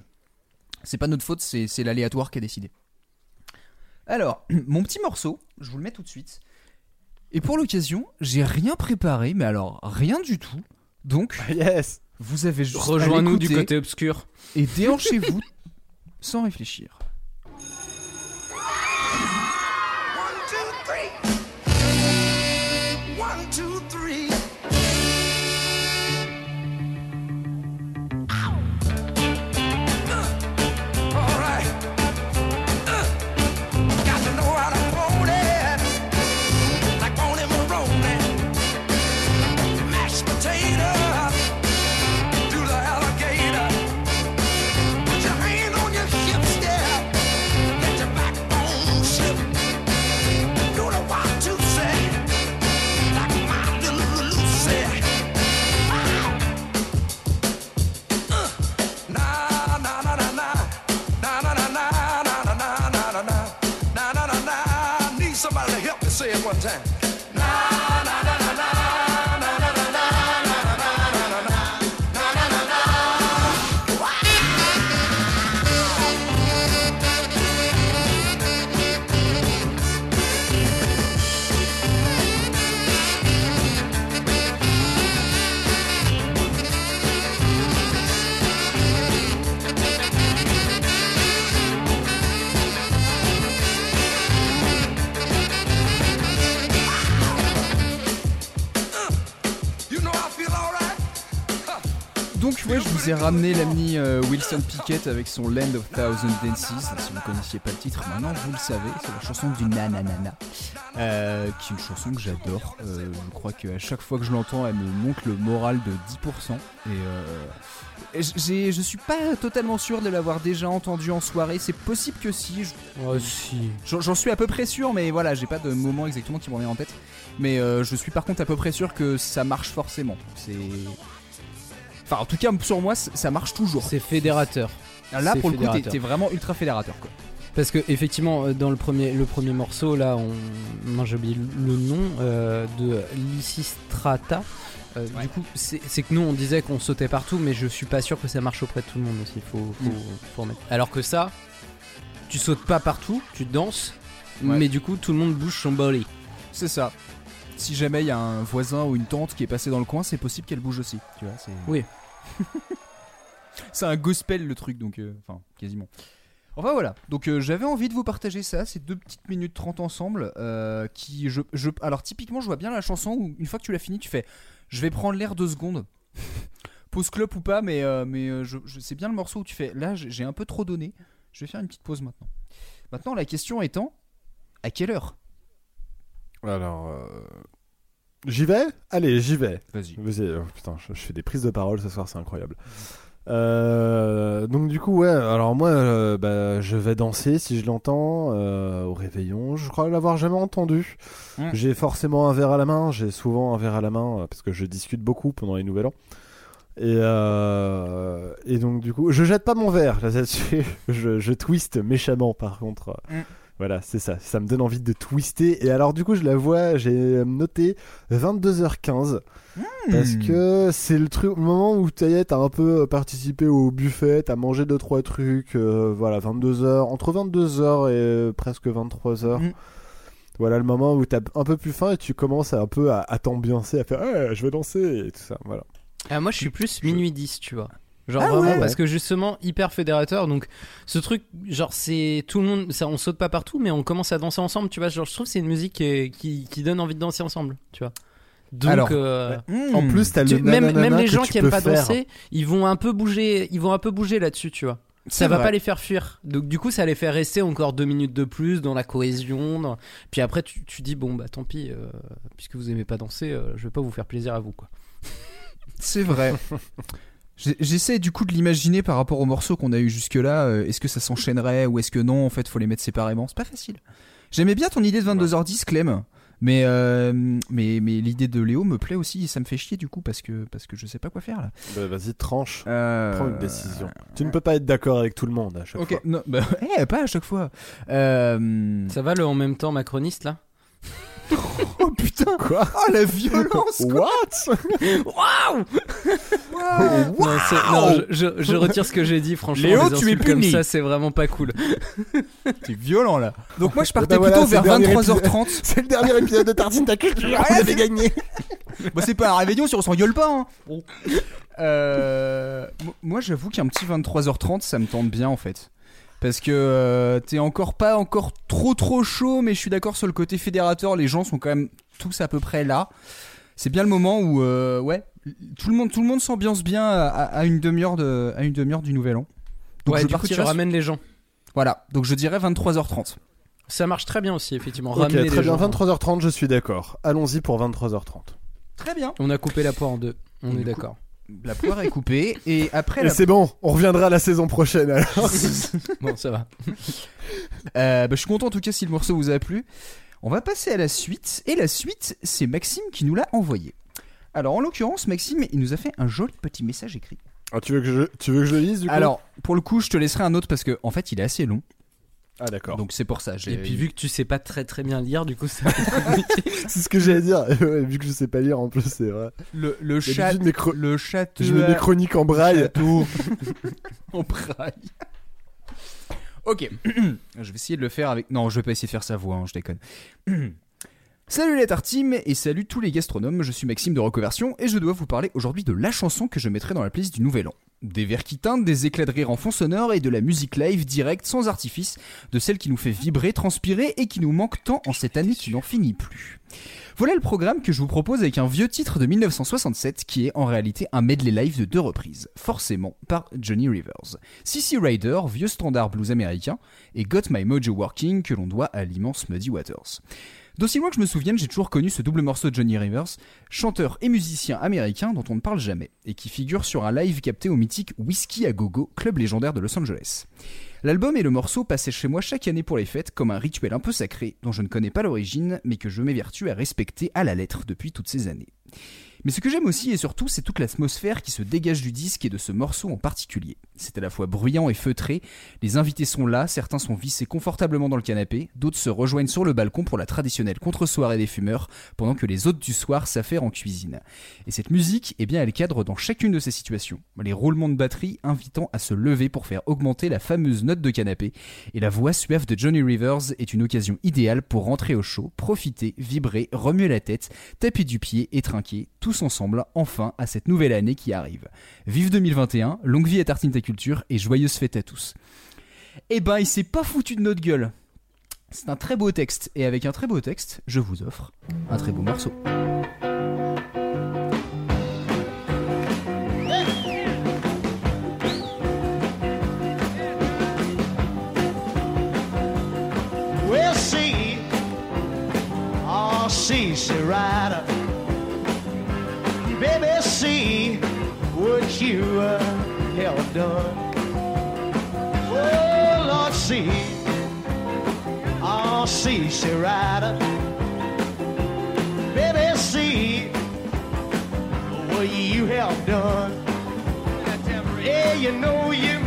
c'est pas notre faute, c'est c'est l'aléatoire qui a décidé. Alors, mon petit morceau, je vous le mets tout de suite. Et pour l'occasion, j'ai rien préparé, mais alors rien du tout. Donc, Yes vous avez juste à Rejoins-nous du côté obscur. et déhanchez-vous sans réfléchir. Time. Donc ouais, je vous ai ramené l'ami euh, Wilson Pickett avec son Land of Thousand Dances. Si vous connaissiez pas le titre, maintenant vous le savez, c'est la chanson du Nananana, euh, qui est une chanson que j'adore. Euh, je crois qu'à chaque fois que je l'entends, elle me monte le moral de 10%. Et euh, et j'ai- je suis pas totalement sûr de l'avoir déjà entendu en soirée. C'est possible que si. je- Oh, si. J'en suis à peu près sûr, mais voilà, j'ai pas de moment exactement qui me revient en tête. Mais je suis par contre à peu près sûr que ça marche forcément. C'est. Enfin, en tout cas, sur moi, ça marche toujours. C'est fédérateur. Là, c'est pour le coup, t'es- fédérateur. vraiment ultra fédérateur, quoi. Parce que effectivement, euh, dans le premier, le premier morceau, là, on, j'ai oublié le nom euh, de Lysistrata. Euh, Ouais. Du coup, c'est que nous on disait qu'on sautait partout, mais je suis pas sûr que ça marche auprès de tout le monde aussi. Faut, faut, Mm. faut remettre. Alors que ça, tu sautes pas partout, tu danses, Ouais. mais du coup tout le monde bouge son body. C'est ça. Si jamais il y a un voisin ou une tante qui est passé dans le coin, c'est possible qu'elle bouge aussi. Tu vois. Oui. c'est un gospel le truc, donc. euh, Enfin, quasiment. Enfin voilà, donc euh, j'avais envie de vous partager ça, ces deux petites minutes 30 ensemble, euh, qui alors typiquement je vois bien la chanson où une fois que tu l'as fini tu fais, je vais prendre l'air deux secondes, pause clope ou pas, mais, mais c'est bien le morceau où tu fais, là j'ai un peu trop donné, je vais faire une petite pause maintenant. Maintenant la question étant, à quelle heure? Alors, j'y vais Allez, j'y vais. Vas-y. Vas-y, oh, putain, je, je fais des prises de parole ce soir, c'est incroyable. Euh, donc du coup, ouais, alors moi, euh, bah, je vais danser si je l'entends euh, au réveillon. Je crois l'avoir jamais entendu. Mm. J'ai forcément un verre à la main. J'ai souvent un verre à la main parce que je discute beaucoup pendant les Nouvel An. Et, et donc du coup, je jette pas mon verre là, là-dessus. je, je twiste méchamment par contre. Mm. Voilà, c'est ça. Ça me donne envie de twister. Et alors du coup, je la vois, j'ai noté 22h15. Parce Hmm. que c'est le truc, le moment où t'as t'as un peu participé au buffet, t'as mangé deux trois trucs, euh, voilà, 22h, entre 22h et euh, presque 23h. Mm. Voilà le moment où t'as un peu plus faim et tu commences un peu à, à t'ambiancer, à faire, ouais, je vais danser et tout ça, voilà. Ah, moi, je suis plus minuit 10, tu vois. Genre Ah vraiment ouais. parce que justement hyper fédérateur donc ce truc genre c'est tout le monde ça on saute pas partout mais on commence à danser ensemble tu vois genre je trouve que c'est une musique qui, est- qui, qui donne envie de danser ensemble tu vois donc Alors, euh, En plus, t'as tu- le même, même les gens qui aiment pas faire. danser ils vont un peu bouger ils vont un peu bouger là-dessus tu vois ça va vrai. pas les faire fuir donc du coup ça les fait rester encore deux minutes de plus dans la cohésion dans- puis après tu, tu dis bon bah tant pis euh, puisque vous aimez pas danser euh, je vais pas vous faire plaisir à vous quoi C'est vrai. J'essaie du coup de l'imaginer par rapport aux morceaux qu'on a eu jusque-là. euh, est-ce que ça s'enchaînerait ou est-ce que non En fait, faut les mettre séparément? C'est pas facile. J'aimais bien ton idée de 22h10, Clem. Mais, euh, mais, mais l'idée de Léo me plaît aussi et ça me fait chier du coup parce que, parce que je sais pas quoi faire là. Bah, Vas-y, tranche. Euh, Prends une décision. Tu ne peux pas être d'accord avec tout le monde à chaque fois. non, bah, eh, pas à chaque fois. Euh... ça va le en même temps macroniste là? Oh putain Quoi Oh la violence quoi. What Non, c'est- non, je, je- je retire ce que j'ai dit, franchement. Léo, les tu es insultes comme puni. ça, c'est vraiment pas cool. T'es violent là. Donc moi je partais bah plutôt vers le dernier 23h30. C'est le dernier épisode de Tartine ta culture. Vous avez gagné. bah c'est pas un réveillon si on s'engueule pas. Hein. Euh, mo- moi j'avoue qu'un petit 23h30 ça me tente bien en fait. Parce que euh, t'es encore pas encore trop trop chaud, mais je suis d'accord sur le côté fédérateur, les gens sont quand même tous à peu près là. C'est bien le moment où euh, ouais, tout le monde tout le monde s'ambiance bien à, à une demi-heure de à une demi-heure du nouvel an. Donc ouais, je du coup, tu sur- ramènes les gens. Voilà, donc je dirais 23h30. Ça marche très bien aussi, effectivement. Ok, Ramener très les bien. gens. 23h30, je suis d'accord. Allons-y pour 23h30. Très bien. On a coupé la poire en deux. On Et est d'accord. La poire est coupée et après Et la c'est bon, on reviendra la saison prochaine alors. Bon, ça va. Euh, bah, je suis content en tout cas si le morceau vous a plu. On va passer à la suite. Et la suite, c'est Maxime qui nous l'a envoyé. Alors en l'occurrence, Maxime, il nous a fait un joli petit message écrit. Ah, tu, veux que je, tu veux que je le lise du coup? Alors, pour le coup, je te laisserai un autre parce que en fait, il est assez long. Ah d'accord. Donc c'est pour ça. Et puis, vu que tu sais pas très très bien lire, du coup, ça. C'est ce que j'allais dire. Ouais, Vu que je sais pas lire en plus, c'est vrai. le le chat, cro- le chat, Je mets mes chroniques en braille. en braille. Ok, je vais essayer de le faire avec. Non, je vais pas essayer de faire sa voix, hein, je déconne. Salut les tartimes et salut tous les gastronomes, je suis Maxime de Reconversion et je dois vous parler aujourd'hui de la chanson que je mettrai dans la playlist du Nouvel An. Des vers qui teintent, des éclats de rire en fond sonore et de la musique live directe sans artifice, de celle qui nous fait vibrer, transpirer et qui nous manque tant en cette année qui n'en finit plus. Voilà le programme que je vous propose avec un vieux titre de 1967 qui est en réalité un medley live de deux reprises, forcément par Johnny Rivers. CC Rider, vieux standard blues américain, et Got My Mojo Working que l'on doit à l'immense Muddy Waters. D'aussi loin que je me souvienne, j'ai toujours connu ce double morceau de Johnny Rivers, chanteur et musicien américain dont on ne parle jamais, et qui figure sur un live capté au mythique Whiskey à Gogo, club légendaire de Los Angeles. L'album et le morceau passaient chez moi chaque année pour les fêtes comme un rituel un peu sacré dont je ne connais pas l'origine mais que je m'évertue à respecter à la lettre depuis toutes ces années. Mais ce que j'aime aussi et surtout, c'est toute l'atmosphère qui se dégage du disque et de ce morceau en particulier. C'est à la fois bruyant et feutré, les invités sont là, certains sont vissés confortablement dans le canapé, d'autres se rejoignent sur le balcon pour la traditionnelle contre-soirée des fumeurs, pendant que les hôtes du soir s'affairent en cuisine. Et cette musique, eh bien, elle cadre dans chacune de ces situations. Les roulements de batterie invitant à se lever pour faire augmenter la fameuse note de canapé, et la voix suave de Johnny Rivers est une occasion idéale pour rentrer au chaud, profiter, vibrer, remuer la tête, taper du pied et trinquer, tous ensemble, enfin, à cette nouvelle année qui arrive. Vive 2021, longue vie à Tartine ta et joyeuse fête à tous. Eh ben, il s'est pas foutu de notre gueule. C'est un très beau texte, et avec un très beau texte, je vous offre un très beau morceau. We'll. Oh, done. Oh, Lord, see. Oh, see, see, rider. Baby, see what you have done. Yeah, you know you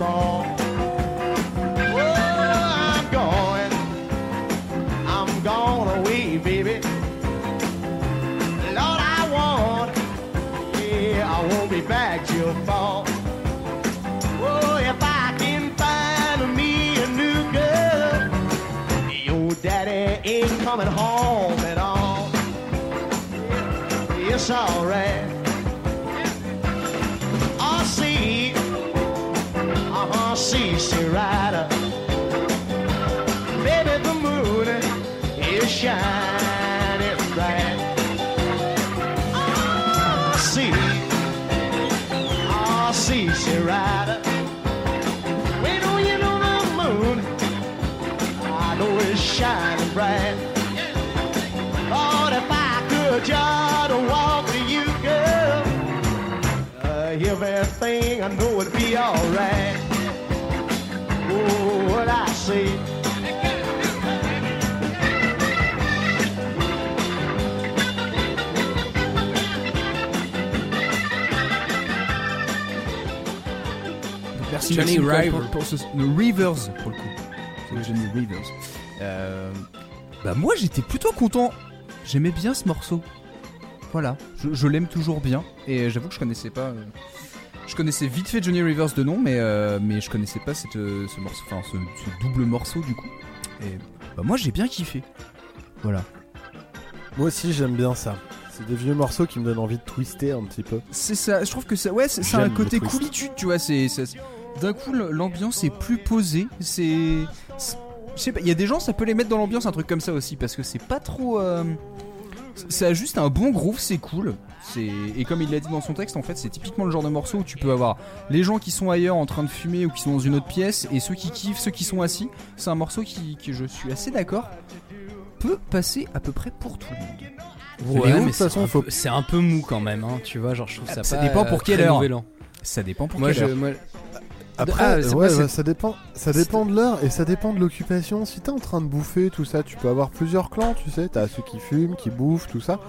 Oh, I'm going, gone away, baby. Lord, I want, yeah, I won't be back till fall. Oh, if I can find me a new girl, your daddy ain't coming home at all. It's alright. Rider. Baby, the moon is shining say. Merci Johnny merci, Nicolas, River. pour, pour ce, le Rivers pour le coup. C'est Johnny Rivers. Euh, bah moi j'étais plutôt content. J'aimais bien ce morceau. Voilà, je, je l'aime toujours bien et j'avoue que je connaissais pas. euh, je connaissais vite fait Johnny Rivers de nom, mais euh, mais je connaissais pas cette, euh, ce morceau, enfin ce, ce double morceau du coup. Et bah moi j'ai bien kiffé. Voilà. Moi aussi, j'aime bien ça. C'est des vieux morceaux qui me donnent envie de twister un petit peu. C'est ça, je trouve que ça, ouais, c'est un côté coolitude, tu vois. C'est d'un coup l'ambiance est plus posée. C'est, c'est- je sais pas, il y a des gens ça peut les mettre dans l'ambiance un truc comme ça aussi parce que c'est pas trop. euh, ça a juste un bon groove, c'est cool. C'est et comme il l'a dit dans son texte, en fait, c'est typiquement le genre de morceau où tu peux avoir les gens qui sont ailleurs en train de fumer ou qui sont dans une autre pièce et ceux qui kiffent, ceux qui sont assis. C'est un morceau qui, qui, je suis assez d'accord, peut passer à peu près pour tout le monde. Ouais, de mais toute c'est façon, un, faut- peu- c'est un peu mou quand même, hein, tu vois. Genre, je trouve ça ça pas, dépend pour euh, quelle heure. Ça dépend pour Moi, quelle je, heure. moi, Après, Ah, ouais, ça dépend, ça dépend de l'heure et ça dépend de l'occupation. Si t'es en train de bouffer tout ça, tu peux avoir plusieurs clans, tu sais. T'as ceux qui fument, qui bouffent, tout ça.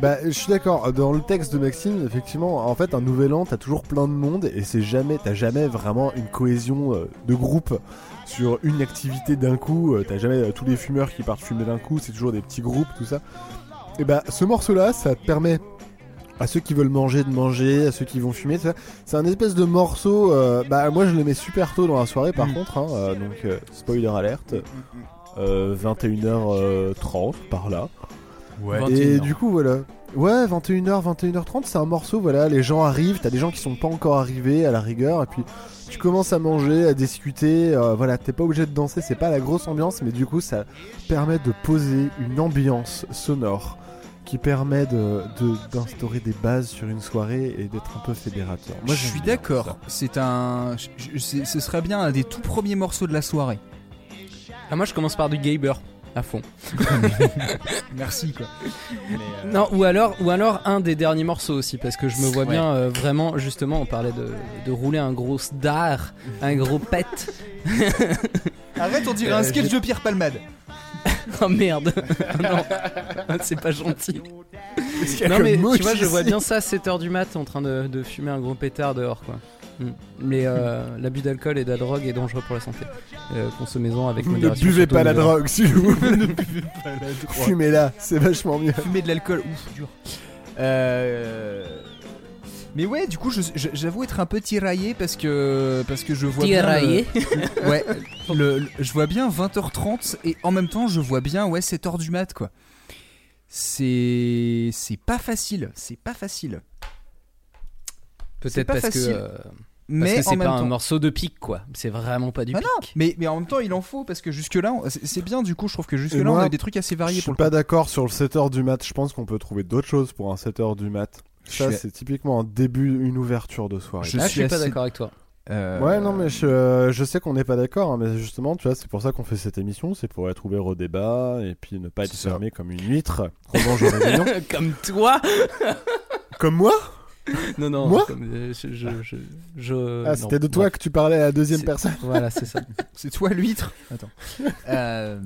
Bah, je suis d'accord. Dans le texte de Maxime, effectivement, en fait, un nouvel an, t'as toujours plein de monde et c'est jamais, t'as jamais vraiment une cohésion euh, de groupe sur une activité d'un coup. Euh, T'as jamais euh, tous les fumeurs qui partent fumer d'un coup. C'est toujours des petits groupes, tout ça. Et bah, ce morceau-là, ça te permet à ceux qui veulent manger de manger, à ceux qui vont fumer, ça. C'est un espèce de morceau. euh, bah, moi, je le mets super tôt dans la soirée, par Mm. contre. hein, euh, donc, euh, spoiler alerte. Euh, 21h30 par là. Ouais. 21 Et du coup, voilà. Ouais, 21h, 21h30, c'est un morceau, voilà, les gens arrivent, t'as des gens qui sont pas encore arrivés à la rigueur, et puis tu commences à manger, à discuter, euh, voilà, t'es pas obligé de danser, c'est pas la grosse ambiance, mais du coup, ça permet de poser une ambiance sonore qui permet de de- d'instaurer des bases sur une soirée et d'être un peu fédérateur. Moi, je suis d'accord. C'est un. je- je- c'est- ce serait bien un des tout premiers morceaux de la soirée. Ah, moi, je commence par du Gaber à fond. Merci quoi. Non, ou alors, ou alors un des derniers morceaux aussi, parce que je me vois Ouais. bien euh, vraiment, justement, on parlait de, de rouler un gros star, un gros pet. Arrête, on dirait Euh, un sketch de Pierre Palmade. oh merde, non, c'est pas gentil. Non mais tu vois, je vois bien ça à 7h du mat en train de, de fumer un gros pétard dehors quoi. Mm. Mais euh, l'abus d'alcool et de la drogue est dangereux pour la santé. Euh, Consommez-en avec Ne modération. buvez surtout pas la drogue, s'il vous plaît. Fumez-la, c'est vachement mieux. Fumer de l'alcool, ouf, dur. Euh... Mais ouais, du coup, je- je- j'avoue être un peu tiraillé parce que parce que je vois Tiraillé. bien. le- Ouais, le- le- je vois bien 20h30 et en même temps, je vois bien ouais 7h du mat quoi. C'est c'est pas facile, c'est pas facile. Peut-être parce que facile. euh, parce Mais que en c'est pas temps, un morceau de pique quoi. C'est vraiment pas du Ah pique. non, mais, mais en même temps, il en faut parce que jusque-là, on- c'est bien du coup. Je trouve que Et jusque-là, moi, on a eu des trucs assez Je variés suis pour le pas d'accord sur le 7h du mat. Je pense qu'on peut trouver d'autres choses pour un 7h du mat. Ça, suis- c'est typiquement un début, une ouverture de soirée. Je Ah, je suis suis pas assez- d'accord avec toi. Euh, Ouais, non, mais je, je sais qu'on n'est pas d'accord, hein, mais justement, tu vois, c'est pour ça qu'on fait cette émission, c'est pour être ouvert au débat et puis ne pas être fermé comme une huître qu'on mange. Comme toi Comme moi? Non non. Moi? comme, euh, je, je, je, je- Ah, c'était de toi bref. que tu parlais à la deuxième personne. Voilà, c'est ça. C'est toi l'huître? Attends. euh...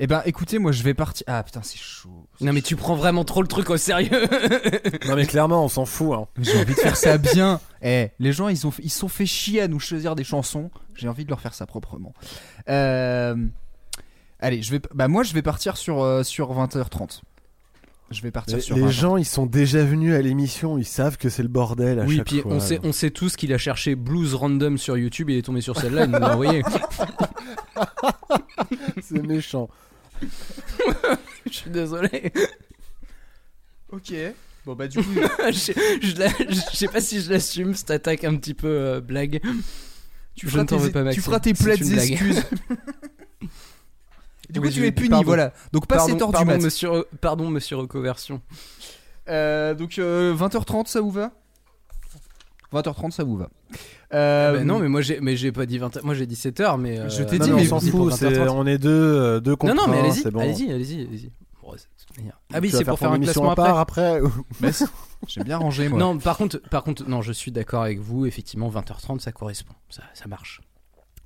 Eh ben, écoutez, moi, je vais partir. Ah putain, c'est chaud. Non mais tu prends vraiment trop le truc au sérieux. non, mais clairement, on s'en fout. Hein. J'ai envie de faire ça bien. Eh, les gens, ils ont, ils se sont fait chier à nous choisir des chansons. J'ai envie de leur faire ça proprement. Euh, Allez, je vais, bah moi je vais partir sur euh, sur 20h30. Je vais partir Les, sur les 20h30. gens, ils sont déjà venus à l'émission, ils savent que c'est le bordel à Oui, chaque puis fois. on sait, on sait tous qu'il a cherché blues random sur YouTube, il est tombé sur celle-là, il nous l'a envoyé. c'est méchant. Je suis désolé. Ok. Bon bah du coup, je, je la- je sais pas si je l'assume, cette attaque un petit peu euh, blague. tu Je feras, ne t'en tes, pas, tu Maxime, feras tes c'est plaides une blague. excuses. du coup, Oui, tu je- es puni, pardon. voilà. Donc pas Pardon, 7 heures du pardon, mat. monsieur, pardon, monsieur Reconversion. Euh, donc euh, 20h30, ça vous va? 20h30, ça vous va. Euh, Bah non, mais moi j'ai, mais j'ai pas dit 20 Moi j'ai dit 7h, mais. euh, Je t'ai dit, mais mais on s'en vas-y pour fout, c'est- 20h30. on est deux, euh, deux contre Non, non, mais allez-y, bon. allez-y, allez-y, allez-y. Bon. Ah oui, c'est pour faire un classement à après. part après. Mais c'est- J'aime bien ranger moi. Non, par contre, par contre, non, je suis d'accord avec vous. Effectivement, 20h30, ça correspond, ça, ça marche.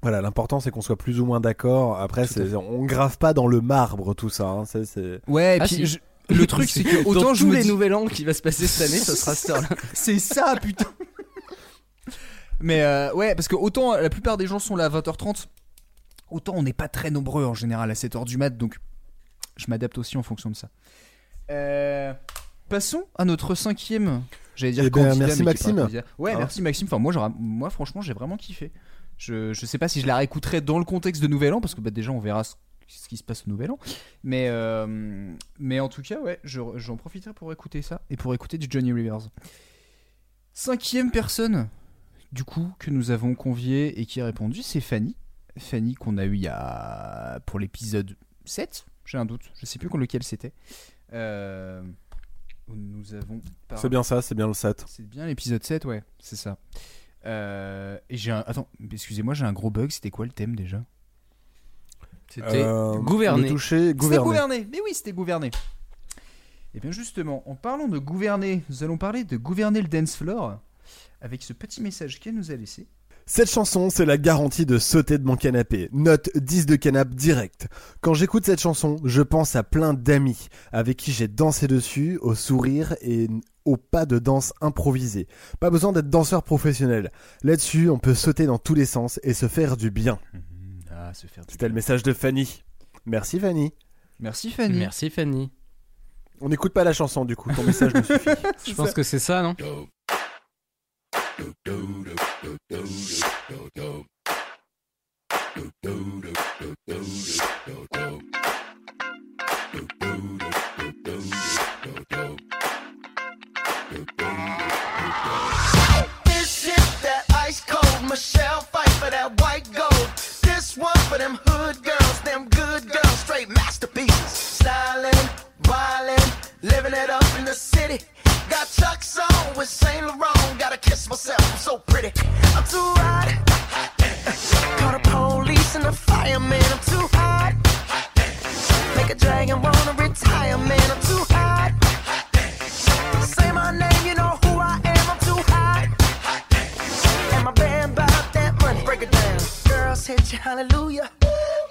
Voilà, l'important c'est qu'on soit plus ou moins d'accord. Après, on grave pas dans le marbre tout ça. hein, c'est- c'est- Ouais, et Ah, puis si. je- le truc c'est que autant je tous les dis- nouvel an qui va se passer cette année, ça sera heure-là. C'est ça, putain. Mais euh, ouais, parce que autant la plupart des gens sont là à 20h30, autant on n'est pas très nombreux en général à 7h du mat, donc je m'adapte aussi en fonction de ça. Euh, passons à notre cinquième. J'allais dire Eh ben, candidat, merci Maxime. Ouais, Hein merci Maxime. Enfin, moi, moi franchement, j'ai vraiment kiffé. Je, je sais pas si je la réécouterai dans le contexte de Nouvel An, parce que bah, déjà on verra ce, ce qui se passe au Nouvel An. Mais, euh, mais en tout cas, ouais, je- j'en profiterai pour écouter ça et pour écouter du Johnny Rivers. Cinquième personne, du coup, que nous avons convié et qui a répondu, c'est Fanny. Fanny qu'on a eu il y a. pour l'épisode 7, j'ai un doute, je sais plus lequel c'était. Euh, nous avons. parlé- C'est bien ça, c'est bien le 7. c'est bien l'épisode 7, ouais, c'est ça. Euh, et j'ai un. Attends, excusez-moi, j'ai un gros bug. C'était quoi le thème déjà? C'était Euh, gouverner. Le toucher, C'était gouverner. gouverner. Mais oui, c'était gouverner. Et bien justement, en parlant de gouverner, nous allons parler de gouverner le dance floor avec ce petit message qu'elle nous a laissé. Cette chanson, c'est la garantie de sauter de mon canapé. Note 10 de canap direct. Quand j'écoute cette chanson, je pense à plein d'amis avec qui j'ai dansé dessus, au sourire et au pas de danse improvisé. Pas besoin d'être danseur professionnel. Là-dessus, on peut sauter dans tous les sens et se faire du bien. Ah, se faire. du C'était le message de Fanny. Merci Fanny. Merci Fanny. Merci Fanny. On n'écoute pas la chanson du coup, ton message nous suffit. Je pense que c'est ça, non? Living it up in the city. Got Chuck's on with Saint Laurent. Gotta kiss myself, I'm so pretty. I'm too hot. Call the police and the fireman. I'm too hot. Make a dragon wanna retire, man. I'm too hot. Say my name, you know who I am. I'm too hot. And my band bought that money. Break it down. Girls hit you, hallelujah.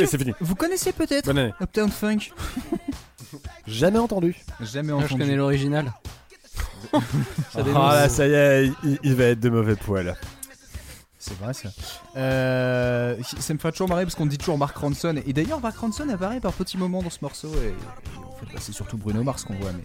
Allez, c'est fini. Vous connaissez peut-être Bonne année. Uptown Funk Jamais entendu. Jamais Moi, Je entendu. connais l'original. Ah dénonce. là, ça y est, il, il va être de mauvais poil. C'est vrai ça. Euh, ça me fait toujours marrer parce qu'on dit toujours Mark Ronson. Et d'ailleurs, Mark Ronson apparaît par petits moments dans ce morceau. Et, et en fait, bah, c'est surtout Bruno Mars qu'on voit. Mais...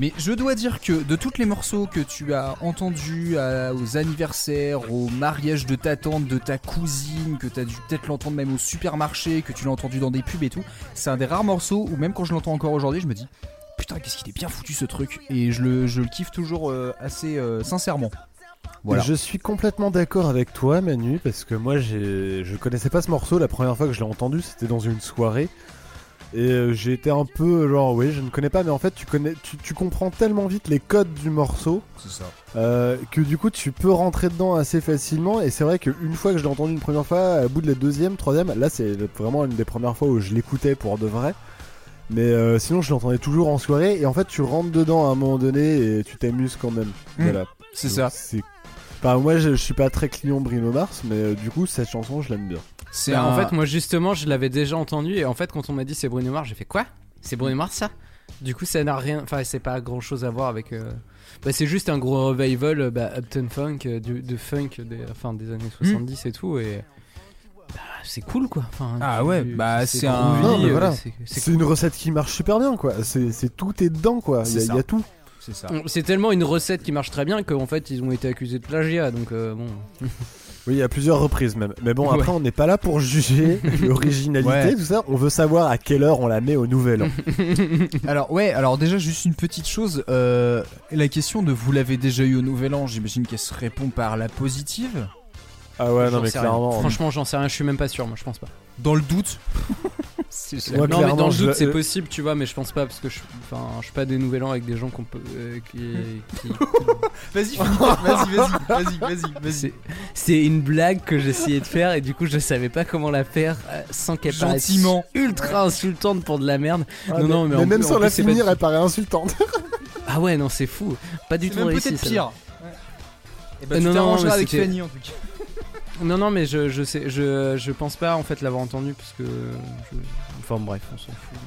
mais je dois dire que de tous les morceaux que tu as entendus aux anniversaires, au mariage de ta tante, de ta cousine, que tu as dû peut-être l'entendre même au supermarché, que tu l'as entendu dans des pubs et tout, c'est un des rares morceaux où même quand je l'entends encore aujourd'hui, je me dis putain, qu'est-ce qu'il est bien foutu ce truc. Et je le, kiffe toujours euh, assez euh, sincèrement. Je suis complètement d'accord avec toi, Manu, parce que moi, je connaissais pas ce morceau. La première fois que je l'ai entendu, c'était dans une soirée. Et euh, j'ai été un peu genre, oui, je ne connais pas, mais en fait, tu, connais, tu, tu comprends tellement vite les codes du morceau C'est ça. euh, que du coup, tu peux rentrer dedans assez facilement. Et c'est vrai qu'une fois que je l'ai entendu une première fois, au bout de la deuxième, troisième, là, c'est vraiment une des premières fois où je l'écoutais pour de vrai. Mais euh, sinon, je l'entendais toujours en soirée. Et en fait, tu rentres dedans à un moment donné et tu t'amuses quand même. Mm. Voilà. C'est ça. Enfin, moi, je, je suis pas très client Bruno Mars, mais euh, du coup, cette chanson, je l'aime bien. C'est Bah, un- En fait, moi justement, je l'avais déjà entendu et en fait, quand on m'a dit c'est Bruno Mars, j'ai fait quoi? C'est Bruno Mars ça? Du coup, ça n'a rien. Enfin, c'est pas grand chose à voir avec. euh, Bah, c'est juste un gros revival euh, bah, Upton Funk, euh, du- de funk des, enfin, des années 70 et tout. Et. bah, c'est cool quoi. Enfin, Ah tu- ouais, bah, c'est un- groovy, Non, mais voilà. c'est- c'est C'est une recette qui marche super bien, quoi. C'est c'est- tout est dedans, quoi. Il y, C'est a- y tout. C'est ça. C'est tellement une recette qui marche très bien qu'en fait ils ont été accusés de plagiat donc euh, bon. Oui, il y a plusieurs reprises même. Mais bon, après, Ouais. on n'est pas là pour juger l'originalité, Ouais. tout ça. On veut savoir à quelle heure on la met au nouvel an. Alors ouais, alors déjà juste une petite chose, euh, la question de vous l'avez déjà eu au Nouvel An, j'imagine qu'elle se répond par la positive. Ah ouais, non, mais rien. clairement. Franchement, j'en sais rien, je suis même pas sûr, moi je pense pas. Dans le doute. Moi, non, mais dans le doute, c'est possible, tu vois, mais je pense pas parce que je, enfin, je suis pas des nouvel an avec des gens qu'on peut, euh, qui, qui- Vas-y, vas-y, vas-y, vas-y, vas-y, vas-y. C'est- C'est une blague que j'essayais de faire et du coup je savais pas comment la faire euh, sans qu'elle paraisse Gentiment. ultra insultante pour de la merde. Ah, non, non, mais, en- même en sans plus, la c'est pas finir, du- elle paraît insultante. Ah ouais, non, c'est fou. Pas du C'est tout même réussi. peut-être pire. Et bah Euh, tu non, non, t'arrangeras mais avec c'était- Fanny en tout cas. Non, non, mais je, je sais, je, je pense pas en fait l'avoir entendu parce que. je- Bref, on s'en fout.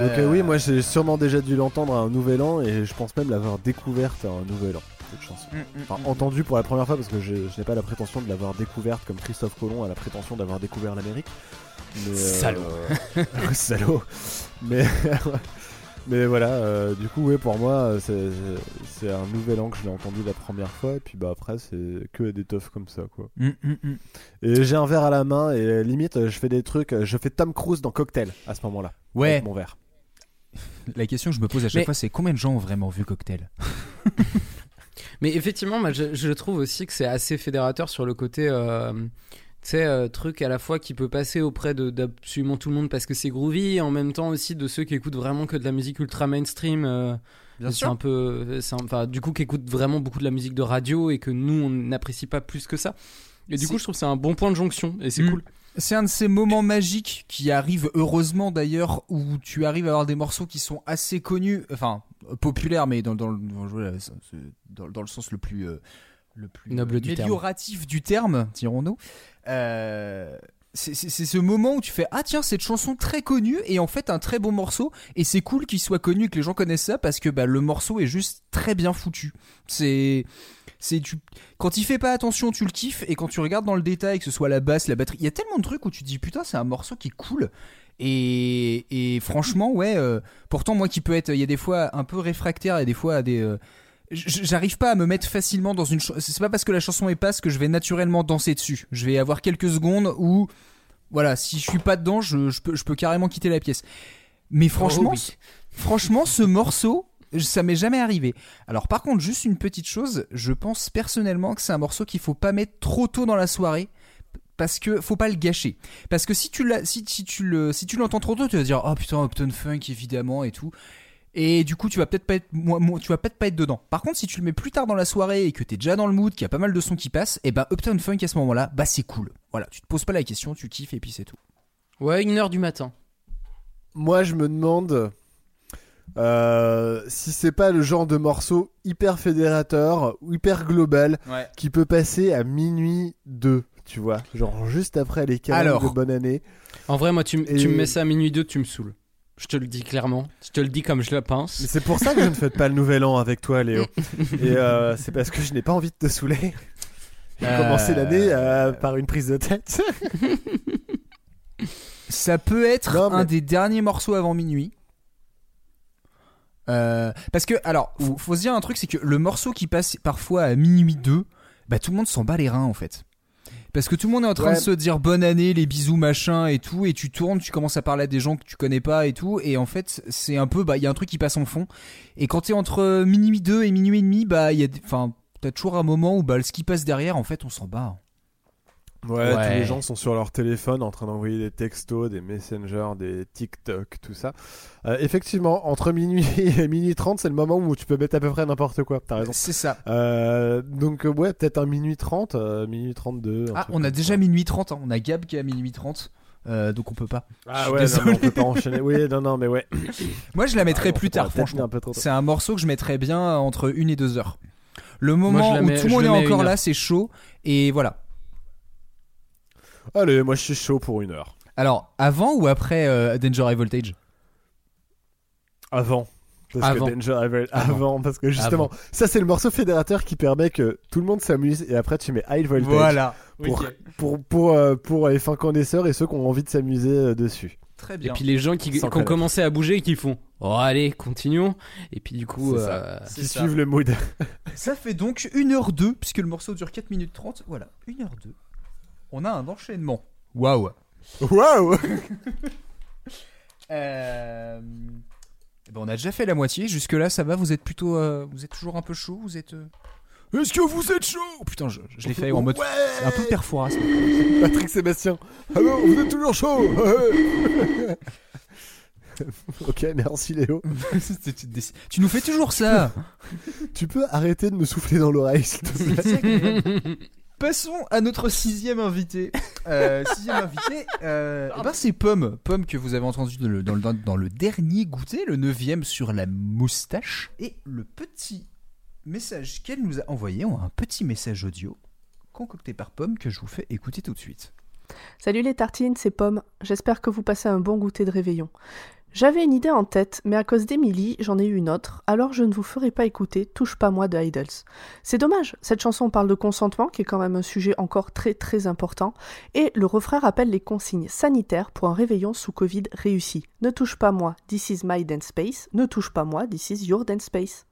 Donc, euh, oui, moi, j'ai sûrement déjà dû l'entendre à un nouvel an et je pense même l'avoir découverte à un nouvel an, cette chanson. Enfin, entendue pour la première fois parce que je, je n'ai pas la prétention de l'avoir découverte comme Christophe Colomb a la prétention d'avoir découvert l'Amérique. Mais, euh, Salaud. salaud. Mais, mais voilà, euh, du coup, ouais, pour moi, c'est c'est un nouvel an que je l'ai entendu la première fois. Et puis bah, après, c'est que des teufs comme ça, quoi. Mm, mm, mm. Et j'ai un verre à la main et limite, je fais des trucs. Je fais Tom Cruise dans Cocktail à ce moment-là. Ouais. Avec mon verre. La question que je me pose à chaque Mais- fois, c'est combien de gens ont vraiment vu Cocktail? Mais effectivement, moi, je, je trouve aussi que c'est assez fédérateur sur le côté, euh, tu sais, euh, truc à la fois qui peut passer auprès de- d'absolument tout le monde parce que c'est groovy, et en même temps aussi de ceux qui écoutent vraiment que de la musique ultra mainstream. euh, Bien c'est un peu, enfin, du coup, qui écoutent vraiment beaucoup de la musique de radio et que nous, on n'apprécie pas plus que ça. Et du coup, je trouve que c'est un bon point de jonction et c'est Mm. cool. C'est un de ces moments magiques qui arrivent heureusement d'ailleurs où tu arrives à avoir des morceaux qui sont assez connus, enfin populaires, mais dans, dans, le- dans, dans- le sens le plus euh, le plus Noble du terme. du terme, dirons-nous. Euh, c'est ce moment où tu fais ah tiens cette chanson très connue et en fait un très bon morceau. Et c'est cool qu'il soit connu que les gens connaissent ça parce que bah, le morceau est juste très bien foutu. C'est c'est tu quand il fait pas attention tu le kiffes. Et quand tu regardes dans le détail que ce soit la basse la batterie il y a tellement de trucs où tu te dis putain c'est un morceau qui est cool. Et, et franchement ouais euh, pourtant moi qui peux être il y a des fois un peu réfractaire et des fois des euh, j'arrive pas à me mettre facilement dans une c'est pas parce que la chanson est passe que je vais naturellement danser dessus je vais avoir quelques secondes où voilà si je suis pas dedans je, je peux je peux carrément quitter la pièce mais franchement oui. c- franchement ce morceau ça m'est jamais arrivé. Alors par contre, juste une petite chose, je pense personnellement que c'est un morceau qu'il faut pas mettre trop tôt dans la soirée parce que faut pas le gâcher. Parce que si tu l'as si, si tu le si tu l'entends trop tôt, tu vas dire "Oh putain, Upton Funk évidemment et tout." Et du coup, tu vas peut-être pas être moi- moi- tu vas peut-être pas être dedans. Par contre, si tu le mets plus tard dans la soirée et que t'es déjà dans le mood, qu'il y a pas mal de sons qui passent, et ben Upton Funk à ce moment-là, bah c'est cool. Voilà, tu te poses pas la question, tu kiffes et puis c'est tout. Ouais, une heure du matin. Moi, je me demande euh, si c'est pas le genre de morceau hyper fédérateur ou hyper global Ouais. qui peut passer à minuit 2, tu vois. Genre juste après les câlins Alors. de bonne année. En vrai, moi, tu, Et- tu me mets ça à minuit 2, tu me saoules. Je te le dis clairement. Je te le dis comme je le pense. Mais c'est pour ça que je ne fête pas le nouvel an avec toi, Léo. Et euh, c'est parce que je n'ai pas envie de te saouler. J'ai Euh, commencé l'année euh, par une prise de tête. Ça peut être Non, mais- un des derniers morceaux avant minuit. Euh, parce que, alors, faut, faut se dire un truc, c'est que le morceau qui passe parfois à minuit 2, bah tout le monde s'en bat les reins en fait. Parce que tout le monde est en train Ouais. de se dire bonne année, les bisous, machin et tout, et tu tournes, tu commences à parler à des gens que tu connais pas et tout, et en fait, c'est un peu, bah, il y a un truc qui passe en fond. Et quand t'es entre minuit 2 et minuit et demi, bah, il y a, enfin, t'as toujours un moment où, bah, ce qui passe derrière, en fait, on s'en bat. Ouais, Ouais. tous les gens sont sur leur téléphone en train d'envoyer des textos, des messengers, des TikTok, tout ça. Euh, effectivement, entre minuit et minuit 30, c'est le moment où tu peux mettre à peu près n'importe quoi. T'as raison. C'est ça. Euh, donc, euh, ouais, peut-être un minuit 30, euh, minuit 32. un Ah, on a déjà ça. minuit 30, hein. on a Gab qui a minuit 30. euh, donc on peut pas. Ah ouais, non, on peut pas enchaîner. Oui, non, non, mais ouais. Moi je la mettrais Ah, plus tard, franchement. C'est un morceau que je mettrais bien entre une et deux heures. Le moment où tout le monde est à encore là, c'est chaud. Et voilà. Allez, moi je suis chaud pour une heure. Alors, avant ou après euh, Danger High Voltage? Avant. Parce Avant. que Danger High- Avant. avant, parce que justement, ça c'est le morceau fédérateur qui permet que tout le monde s'amuse et après tu mets High Voltage Voilà. pour, pour, pour, euh, pour les fins connaisseurs et ceux qui ont envie de s'amuser euh, dessus. Très Et bien. puis les gens qui, ont commencé à bouger et qui font Oh, allez, continuons. Et puis du coup, euh, Qui suivent le mood. Ça fait donc 1h02, puisque le morceau dure 4 minutes 30. Voilà, 1h02. On a un enchaînement. Waouh Waouh Euh... ben, on a déjà fait la moitié. Jusque là, ça va. Vous êtes plutôt, euh, vous êtes toujours un peu chaud. Vous êtes. euh, Est-ce que vous êtes chaud? Oh, Putain, je, je l'ai fait en mode. C'est un peu perforas. Patrick Sébastien. Alors, vous êtes toujours chaud Ok, merci Léo. tu nous fais toujours ça. Tu peux arrêter de me souffler dans l'oreille, s'il te plaît Passons à notre sixième invité. Euh, sixième invité, euh, eh ben c'est Pomme. Pomme que vous avez entendu dans le, dans le- dans le dernier goûter, le neuvième sur la moustache. Et le petit message qu'elle nous a envoyé, on a un petit message audio concocté par Pomme que je vous fais écouter tout de suite. Salut les tartines, c'est Pomme. J'espère que vous passez un bon goûter de réveillon. J'avais une idée en tête, mais à cause d'Emily, j'en ai eu une autre, alors je ne vous ferai pas écouter Touche pas moi de Idols. C'est dommage, cette chanson parle de consentement, qui est quand même un sujet encore très très important, et le refrain rappelle les consignes sanitaires pour un réveillon sous Covid réussi. Ne touche pas moi, this is my dance space, ne touche pas moi, this is your dance space.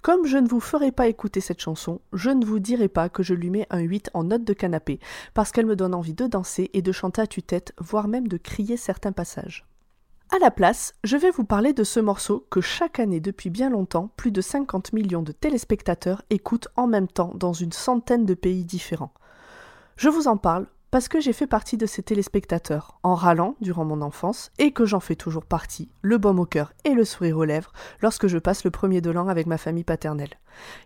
Comme je ne vous ferai pas écouter cette chanson, je ne vous dirai pas que je lui mets un 8 en note de canapé, parce qu'elle me donne envie de danser et de chanter à tue-tête, voire même de crier certains passages. À la place, je vais vous parler de ce morceau que chaque année depuis bien longtemps, plus de 50 millions de téléspectateurs écoutent en même temps dans une centaine de pays différents. Je vous en parle parce que j'ai fait partie de ces téléspectateurs, en râlant durant mon enfance, et que j'en fais toujours partie, le baume au cœur et le sourire aux lèvres, lorsque je passe le premier de l'an avec ma famille paternelle.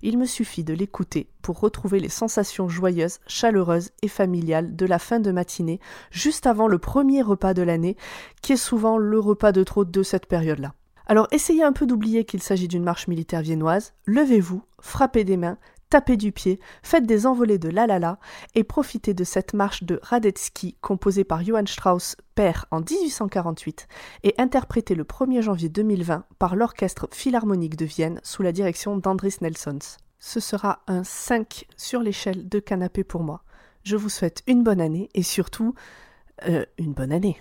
Il me suffit de l'écouter pour retrouver les sensations joyeuses, chaleureuses et familiales de la fin de matinée, juste avant le premier repas de l'année, qui est souvent le repas de trop de cette période-là. Alors essayez un peu d'oublier qu'il s'agit d'une marche militaire viennoise, levez-vous, frappez des mains, tapez du pied, faites des envolées de la la et profitez de cette marche de Radetzky composée par Johann Strauss père en 1848 et interprétée le 1er janvier 2020 par l'Orchestre Philharmonique de Vienne sous la direction d'Andris Nelsons. Ce sera un 5 sur l'échelle de canapé pour moi. Je vous souhaite une bonne année et surtout euh, une bonne année.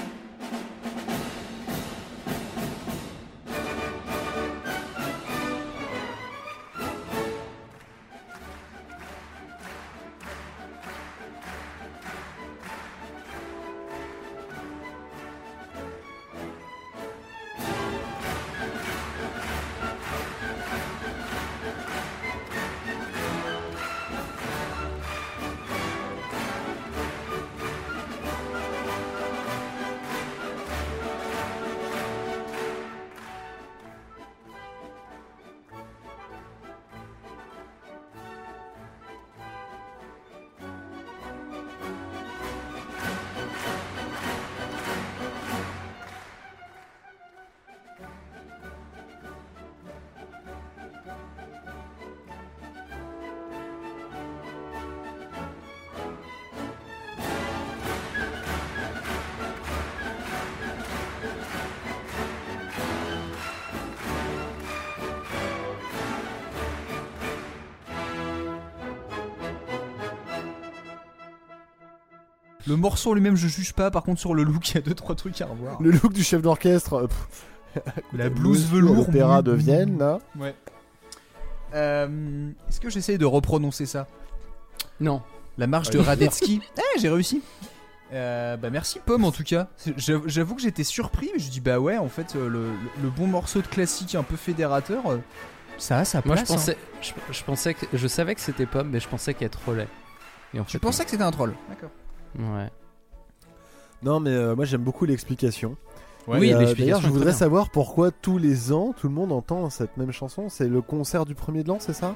Le morceau lui-même, je juge pas. Par contre, sur le look, il y a deux trois trucs à revoir. Le look du chef d'orchestre. euh, La blouse velours. L'opéra de Vienne, là. Ouais. Euh, Est-ce que j'essaye de reprononcer ça? Non. La marche de Radetzky? Eh, j'ai réussi. Euh, bah merci Pomme en tout cas. J'avoue- que j'étais surpris, mais je dis bah ouais, en fait, euh, le, le- le bon morceau de classique un peu fédérateur, ça a sa place. Moi, je hein. pensais, je, je pensais que, je savais que c'était Pomme, mais je pensais qu'elle trollait. Et en fait, pensais que c'était un troll? D'accord. Non. Ouais. Non, mais euh, moi j'aime beaucoup l'explication. Oui, Et, euh, l'explication D'ailleurs, je voudrais bien. savoir pourquoi tous les ans tout le monde entend cette même chanson. C'est le concert du premier de l'an, c'est ça?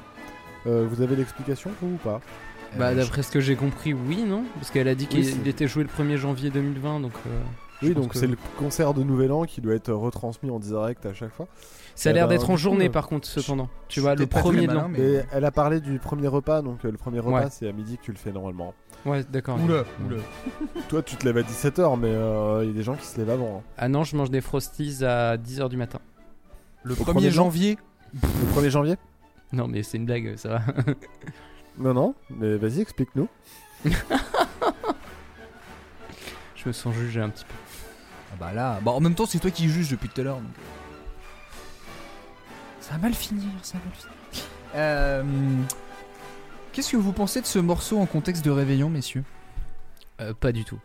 Euh, Vous avez l'explication vous ou pas? Bah, Euh, d'après ce que j'ai compris, oui, non? Parce qu'elle a dit qu'il Oui, était joué le 1er janvier 2020, donc. euh, je Oui, donc que- c'est le concert de Nouvel An qui doit être retransmis en direct à chaque fois. Ça a Eh l'air ben, d'être en du coup, journée par contre, cependant. Tu vois, le premier de l'an. mais- elle a parlé du premier repas, donc le premier repas Ouais. c'est à midi que tu le fais normalement. Ouais, d'accord. Oula, oula. Toi tu te lèves à 17h, mais euh, il y a des gens qui se lèvent avant. hein. Ah non, je mange des frosties à 10h du matin. Le Au 1er premier janvier? Le 1er janvier? Non, mais c'est une blague, ça va. Non, non, mais vas-y, explique-nous. je me sens jugé un petit peu. Ah bah là, bah en même temps c'est toi qui juges depuis tout à l'heure. donc, euh. Ça va mal finir, ça va mal finir. Euh, Qu'est-ce que vous pensez de ce morceau en contexte de réveillon, messieurs Euh, pas du tout.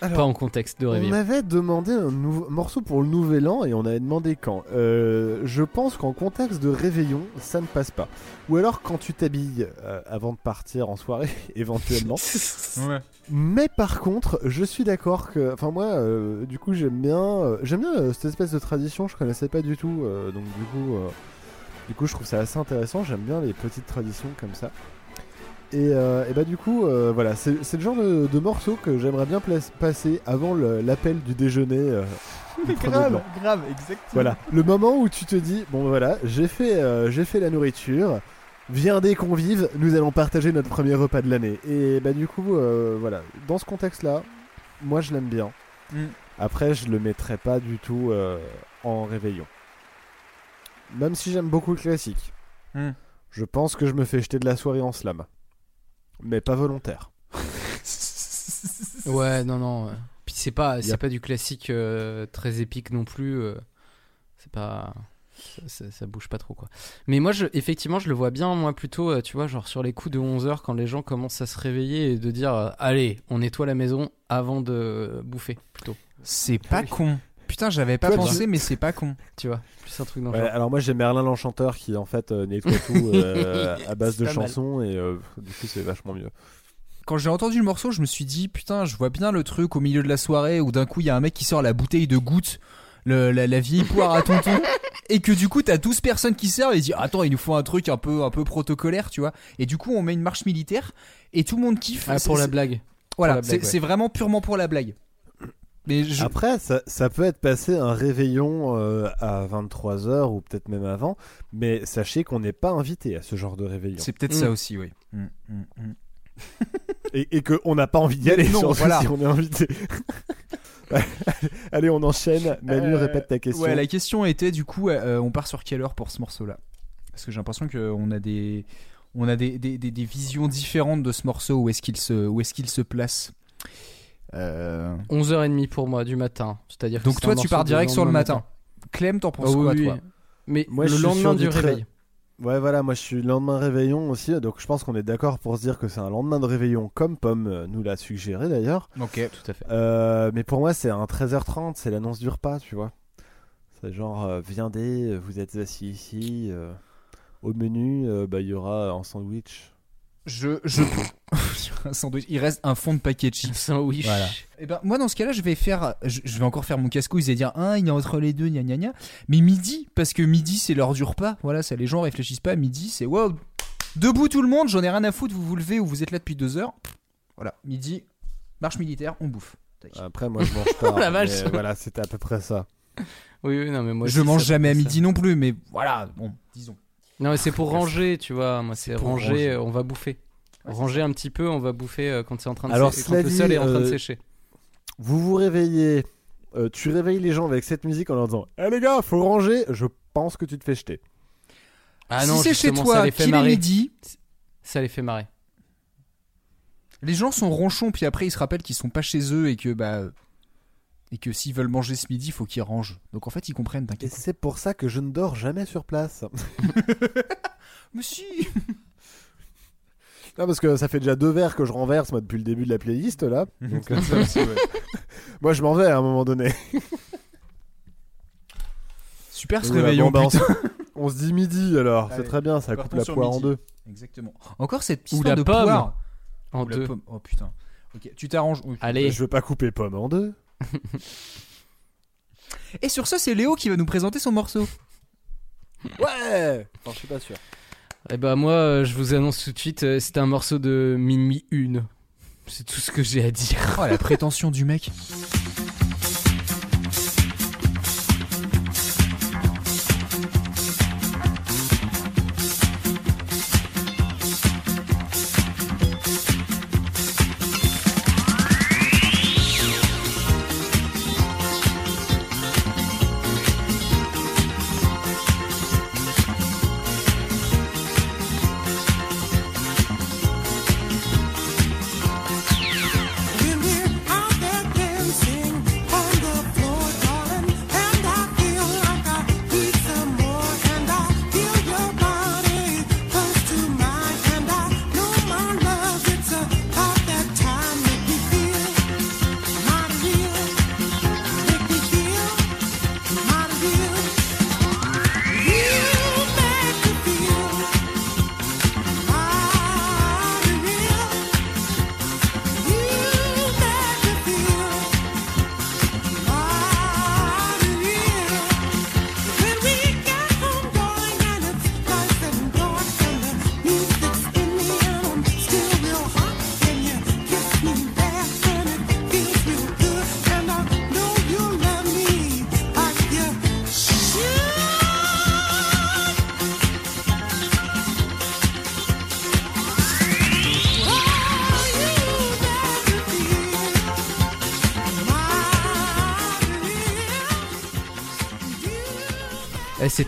Alors, pas en contexte de On réveillon. avait demandé un nouveau morceau pour le nouvel an et on avait demandé quand. Euh, je pense qu'en contexte de réveillon, ça ne passe pas. Ou alors quand tu t'habilles euh, avant de partir en soirée, éventuellement. Ouais. Mais par contre, je suis d'accord que, enfin moi, euh, du coup, j'aime bien, euh, j'aime bien euh, cette espèce de tradition. Je connaissais pas du tout, euh, donc du coup, euh, du coup, je trouve ça assez intéressant. J'aime bien les petites traditions comme ça. Et, euh, et bah du coup, euh, voilà, c'est le genre de, de morceau que j'aimerais bien passer avant l'appel du déjeuner. euh, du l'an. grave, exactement. Voilà, le moment où tu te dis bon voilà, j'ai fait, j'ai fait la nourriture, viens des convives, nous allons partager notre premier repas de l'année. Et bah du coup, voilà, dans ce contexte-là, moi je l'aime bien. Mm. Après, je le mettrai pas du tout en réveillon. Même si j'aime beaucoup le classique, Mm. je pense que je me fais jeter de la soirée en slam, mais pas volontaire. Ouais, non, non. ouais. Puis c'est pas, Y c'est a- pas du classique euh, très épique non plus. euh, c'est pas. Ça, ça- ça bouge pas trop quoi. Mais moi, je, effectivement, je le vois bien, moi plutôt, euh, tu vois, genre sur les coups de 11h quand les gens commencent à se réveiller et de dire Allez, on nettoie la maison avant de bouffer, plutôt. C'est pas Oui. con. Putain, j'avais pas Toi, pensé, mais c'est pas con. Tu vois, plus un truc dans le Ouais, genre. alors moi j'ai Merlin l'enchanteur qui en fait euh, nettoie tout euh, à base de mal. chansons et euh, du coup c'est vachement mieux. Quand j'ai entendu le morceau, je me suis dit, putain, je vois bien le truc au milieu de la soirée où d'un coup il y a un mec qui sort la bouteille de goutte, le- la, la vieille poire à tonton, et que du coup t'as 12 personnes qui servent et disent, attends, il nous faut un truc un peu, un peu protocolaire, tu vois. Et du coup on met une marche militaire et tout le monde kiffe. Ah, pour la blague. Voilà, ouais. c'est vraiment purement pour la blague. Mais je... Après ça, ça peut être passé un réveillon euh, à 23h ou peut-être même avant, mais sachez qu'on n'est pas invité à ce genre de réveillon. c'est peut-être ça aussi, oui. Mm, mm, mm. Et, et qu'on n'a pas envie d'y aller Non, voilà. si on est invité. Allez on enchaîne, Manu Euh, répète ta question. Ouais, la question était du coup, euh, on part sur quelle heure pour ce morceau-là? Parce que j'ai l'impression qu'on a des, on a des, des, des- des visions différentes de ce morceau. Où est-ce qu'il se, où est-ce qu'il se place? Euh, 11h30 pour moi du matin. C'est-à-dire Donc toi, tu pars direct sur le lendemain matin. Clem, t'en penses oui, quoi, oui. toi Mais Moi, je le lendemain du très- réveil. Ouais, voilà, moi je suis lendemain réveillon aussi, donc je pense qu'on est d'accord pour se dire que c'est un lendemain de réveillon comme Pomme euh, nous l'a suggéré d'ailleurs. Ok. Tout à fait. Euh, mais pour moi, c'est un 13h30, c'est l'annonce du repas, tu vois. C'est genre, euh, viendez, vous êtes assis ici. euh, au menu, euh, bah, il y aura un sandwich. Je, je, un sandwich. Il reste un fond de paquet de chips. Sandwich. Voilà. Et ben moi dans ce cas-là, je vais faire, je, je vais encore faire mon casse-couille et dire un, il est entre les deux, gna gna gna. Mais midi, parce que midi c'est l'heure du repas. Voilà, ça les gens réfléchissent pas. Midi, c'est wow, debout tout le monde. J'en ai rien à foutre. Vous vous levez ou vous êtes là depuis deux heures. Voilà, midi, marche militaire, on bouffe. Après, moi je mange pas. Oh la vache. mais voilà, c'était à peu près ça. Oui, oui, non, mais moi je aussi, mange jamais à midi non plus, mais voilà, bon, disons. Non, mais c'est pour ranger, tu vois. Moi, c'est ranger, ranger. euh, on va bouffer. ranger un petit peu, on va bouffer euh, quand c'est en train de Alors, sé- quand le dit, sol est en train de euh, sécher. Vous vous réveillez, euh, tu réveilles les gens avec cette musique en leur disant Eh les gars, faut ranger. Je pense que tu te fais jeter. Ah si non, c'est chez toi, les fait qu'il est marrer. midi, Ça les fait marrer. les gens sont ronchons, puis après ils se rappellent qu'ils sont pas chez eux et que bah et que s'ils veulent manger ce midi, il faut qu'ils rangent. Donc en fait, ils comprennent, Et t'inquiète. c'est pour ça que je ne dors jamais sur place. Mais si Non, parce que ça fait déjà deux verres que je renverse moi depuis le début de la playlist là. Donc, euh, Ça aussi, ouais. moi je m'en vais à un moment donné. Super ce réveillon. bon, bah, on, on se dit midi alors, Allez, c'est très bien, ça coupe la poire en deux. Exactement. Encore cette Ou histoire la de pomme. poire. En Ou la deux. pomme. Oh putain. Ok, tu t'arranges. Oui. Allez. Je veux pas couper pomme en deux. Et sur ce, c'est Léo qui va nous présenter son morceau. Ouais Enfin, je suis pas sûr. Eh ben moi, euh, je vous annonce tout de suite, euh, c'est un morceau de minuit une. C'est tout ce que j'ai à dire. Oh la prétention du mec.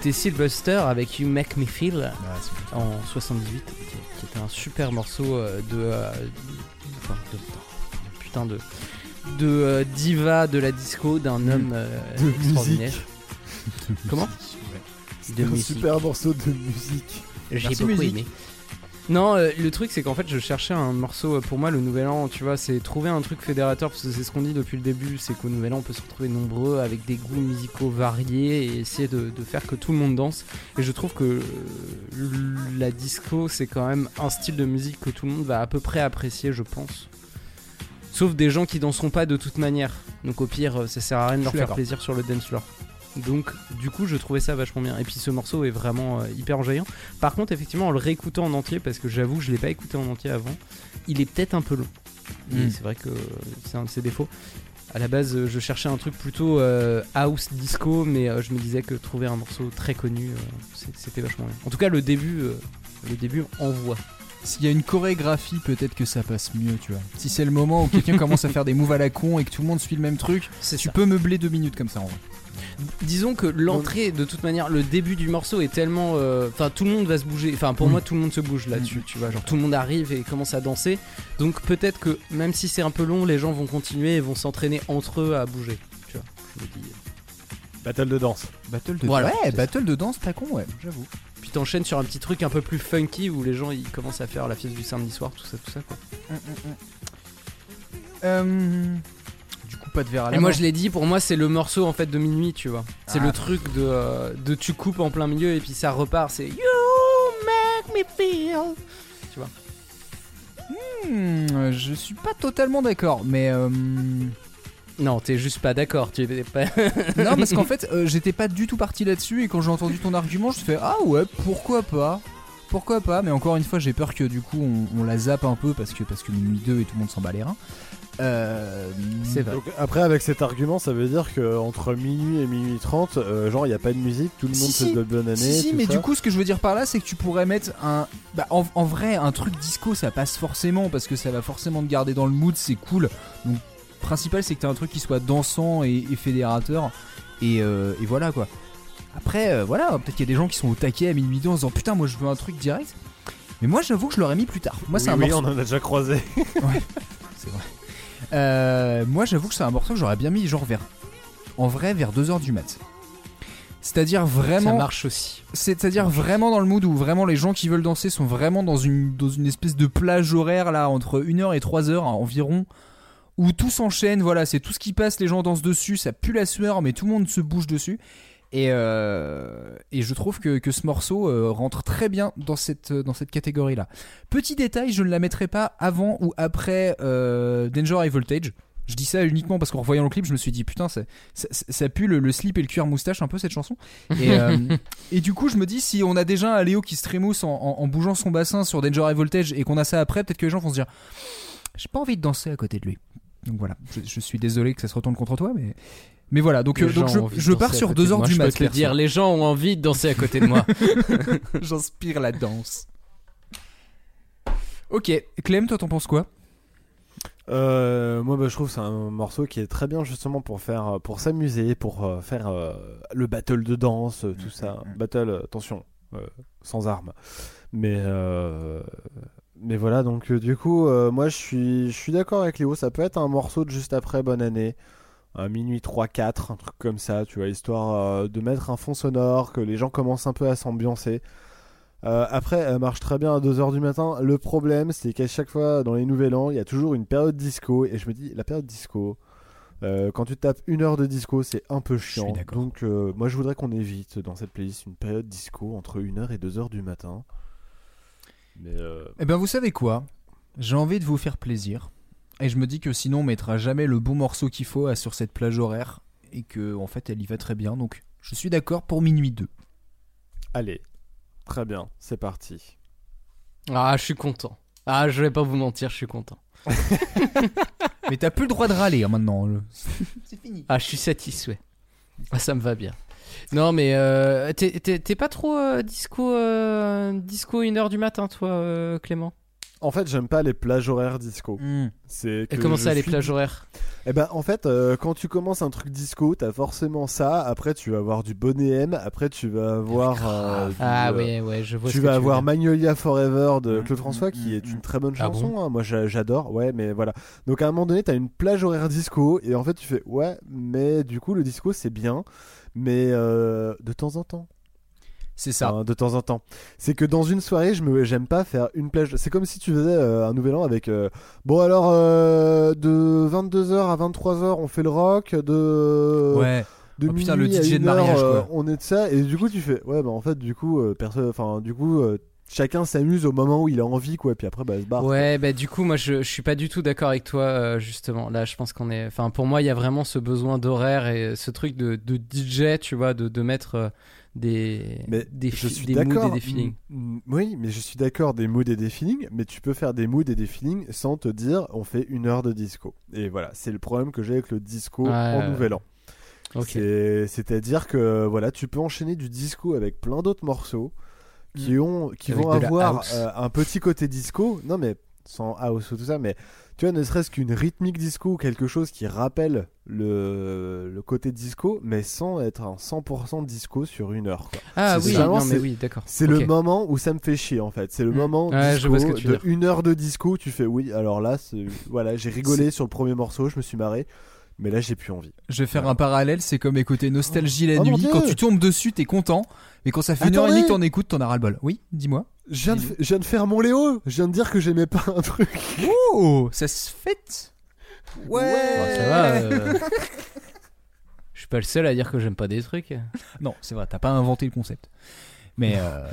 C'était Sylvester avec You Make Me Feel en 78, qui, était un super morceau euh, de, euh, enfin, de- putain de de euh, diva de la disco d'un homme De extraordinaire. musique. Comment De un musique. super morceau de musique. J'ai beaucoup musique. aimé. Non, euh, le truc c'est qu'en fait je cherchais un morceau euh, pour moi le nouvel an, tu vois, c'est trouver un truc fédérateur parce que c'est ce qu'on dit depuis le début, c'est qu'au nouvel an on peut se retrouver nombreux avec des goûts musicaux variés et essayer de, de faire que tout le monde danse. Et je trouve que euh, la disco c'est quand même un style de musique que tout le monde va à peu près apprécier, je pense. Sauf des gens qui danseront pas de toute manière. Donc au pire, ça sert à rien de leur faire plaisir sur le dance floor. Donc du coup, je trouvais ça vachement bien. Et puis ce morceau est vraiment euh, hyper enjaillant. Par contre, effectivement, en le réécoutant en entier, parce que j'avoue, je l'ai pas écouté en entier avant, il est peut-être un peu long. Et Mm. c'est vrai que c'est un de ses défauts. À la base, je cherchais un truc plutôt euh, house disco, mais euh, je me disais que trouver un morceau très connu, c'était vachement bien. En tout cas, le début, le début envoie. S'il y a une chorégraphie, peut-être que ça passe mieux, tu vois. Si c'est le moment où quelqu'un commence à faire des moves à la con et que tout le monde suit le même truc, tu ça. peux meubler deux minutes comme ça en vrai. Disons que l'entrée, de toute manière, le début du morceau est tellement. euh, Enfin, tout le monde va se bouger. Enfin, pour Mm. moi, tout le monde se bouge là-dessus, tu vois. Genre, tout le monde arrive et commence à danser. Donc, peut-être que même si c'est un peu long, les gens vont continuer et vont s'entraîner entre eux à bouger. Tu vois, je me dis. Battle de danse. Battle de Voilà, Ouais, battle de danse, pas con, ouais, j'avoue. Puis t'enchaînes sur un petit truc un peu plus funky où les gens ils commencent à faire la fieste du samedi soir, tout ça, tout ça quoi. Euh, Du coup, pas de verre à la Et moi main. je l'ai dit, pour moi c'est le morceau en fait de minuit, tu vois. C'est Ah. le truc de, euh, de tu coupes en plein milieu et puis ça repart, c'est You make me feel. Hmm, je suis pas totalement d'accord, mais euh, Non, t'es juste pas d'accord, tu es pas. non, parce qu'en fait, euh, j'étais pas du tout parti là-dessus et quand j'ai entendu ton argument, je fais ah ouais, pourquoi pas, pourquoi pas. Mais encore une fois, j'ai peur que du coup on, on la zappe un peu parce que parce que minuit 2 et tout le monde s'en bat les reins. Euh, C'est vrai. Donc, après, avec cet argument, ça veut dire que entre minuit et minuit 30, euh, genre, il n'y a pas de musique, tout le Si, monde si. se donne bonne année. Si, si, tout mais ça. du coup, ce que je veux dire par là, c'est que tu pourrais mettre un. Bah, en, en vrai, un truc disco, ça passe forcément parce que ça va forcément te garder dans le mood, c'est cool. Donc, principal, c'est que t'as un truc qui soit dansant et, et fédérateur. Et, euh, et voilà quoi. Après, euh, voilà, peut-être qu'il y a des gens qui sont au taquet à minuit 2 en se disant putain, moi je veux un truc direct. Mais moi, j'avoue que je l'aurais mis plus tard. Moi, Oui, c'est un oui, morceau. on en a déjà croisé. C'est vrai. Euh, moi, j'avoue que c'est un morceau que j'aurais bien mis genre vers. En vrai, vers 2h du mat. C'est-à-dire Ça vraiment, marche aussi. c'est-à-dire vraiment dans le mood où vraiment les gens qui veulent danser sont vraiment dans une dans une espèce de plage horaire là entre 1h et 3h environ où tout s'enchaîne, voilà, c'est tout ce qui passe, les gens dansent dessus, ça pue la sueur mais tout le monde se bouge dessus. Et, euh, et je trouve que, que ce morceau euh, rentre très bien dans cette, dans cette catégorie-là. Petit détail, je ne la mettrai pas avant ou après euh, Danger High Voltage. Je dis ça uniquement parce qu'en revoyant le clip, je me suis dit putain, ça, ça, ça pue le, le slip et le cuir moustache un peu cette chanson. Et, euh, et du coup, je me dis si on a déjà un Léo qui se trémousse en, en- en bougeant son bassin sur Danger High Voltage et qu'on a ça après, peut-être que les gens vont se dire j'ai pas envie de danser à côté de lui. Donc voilà, je, je suis désolé que ça se retourne contre toi, mais mais voilà. Donc, euh, donc je, je pars sur côté de 2 heures moi, du je mat. peux te dire, les gens ont envie de danser à côté de moi. J'inspire la danse. Ok, Clem, toi t'en penses quoi? Euh, moi, bah, je trouve que c'est un morceau qui est très bien justement pour faire, pour s'amuser, pour euh, faire euh, le battle de danse, euh, tout ça. Battle, euh, attention, euh, sans armes. Mais, euh, mais voilà. Donc euh, du coup, euh, moi, je suis, je suis d'accord avec Léo. Ça peut être un morceau de juste après Bonne Année, à minuit 3-4, un truc comme ça, tu vois, histoire euh, de mettre un fond sonore, que les gens commencent un peu à s'ambiancer. Euh, après, elle marche très bien à 2h du matin. Le problème, c'est qu'à chaque fois, dans les Nouvel An, il y a toujours une période disco. Et je me dis, la période disco, euh, quand tu tapes une heure de disco, c'est un peu chiant. Donc, euh, moi, je voudrais qu'on évite dans cette playlist une période disco entre 1h et 2h du matin. Mais Eh ben vous savez quoi? J'ai envie de vous faire plaisir. Et je me dis que sinon on mettra jamais le bon morceau qu'il faut sur cette plage horaire. Et que en fait elle y va très bien. Donc je suis d'accord pour minuit 2. allez, très bien, c'est parti. Ah, je suis content. Ah, je vais pas vous mentir, je suis content. Mais t'as plus le droit de râler hein, maintenant. le- Ah, je suis satisfait. Ah, ça me va bien. Non, mais euh, t'es- t'es t'es pas trop euh, disco, euh, disco 1h du matin, toi, euh, Clément? En fait, j'aime pas les plages horaires disco. Hmm. C'est Et comment ça, les plages horaires Eh ben, en fait, euh, quand tu commences un truc disco, t'as forcément ça. Après, tu vas avoir du bonnet M. Après, tu vas avoir. euh, du, Ah, euh, ouais, ouais, je vois Tu ce vas avoir. Magnolia Forever de Mm, Claude François, qui mm, est une très bonne Ah chanson. hein. Moi, j'a- j'adore. Ouais, mais voilà. Donc, à un moment donné, t'as une plage horaire disco. Et en fait, tu fais ouais, mais du coup, le disco, c'est bien. Mais euh, de temps en temps. C'est ça. Enfin, de temps en temps. C'est que dans une soirée, je me j'aime pas faire une plage. C'est comme si tu faisais euh, un nouvel an avec euh, bon alors euh, de 22h à 23h, on fait le rock de ouais. de Oh, putain, le DJ de heure, mariage, quoi. on est de ça et du coup tu fais ouais bah en fait du coup euh, perso enfin du coup chacun s'amuse au moment où il a envie quoi puis après bah se barre. Ouais, bah du coup, moi, je, je suis pas du tout d'accord avec toi, euh, justement. Là, je pense qu'on est. Enfin, pour moi, il y a vraiment ce besoin d'horaire et ce truc de, de DJ, tu vois, de, de mettre des, Mais des, je suis des moods et des feelings. Mm, mm, Oui, mais je suis d'accord des moods et des feelings, mais tu peux faire des moods et des feelings sans te dire on fait une heure de disco. Et voilà, c'est le problème que j'ai avec le disco en. Nouvel An. Ok. C'est- C'est-à-dire que voilà, tu peux enchaîner du disco avec plein d'autres morceaux qui ont, qui Mm. Avec vont avoir euh, un petit côté disco. Non, mais sans house ou tout ça, mais tu vois, ne serait-ce qu'une rythmique disco ou quelque chose qui rappelle le, le côté disco, mais sans être un 100% disco sur une heure. quoi. Ah oui, vraiment, non, mais c'est- oui, d'accord. C'est le moment où ça me fait chier en fait. C'est le Mm. moment Ouais, disco que de une heure de disco. Tu fais oui. Alors là, voilà, j'ai rigolé sur le premier morceau, je me suis marré, mais là j'ai plus envie. Je vais faire un parallèle, c'est comme écouter Nostalgie la Oh nuit. Quand tu tombes dessus, t'es content. Mais quand ça fait une heure et demie que t'en écoutes, t'en as ras le bol. Oui, dis-moi. Je viens, de, f- je viens de faire mon Léo. Je viens de dire que j'aimais pas un truc. Oh, ça se fait? Ouais. Bon, ça va. euh, Je suis pas le seul à dire que j'aime pas des trucs. Non, c'est vrai, t'as pas inventé le concept. Mais euh,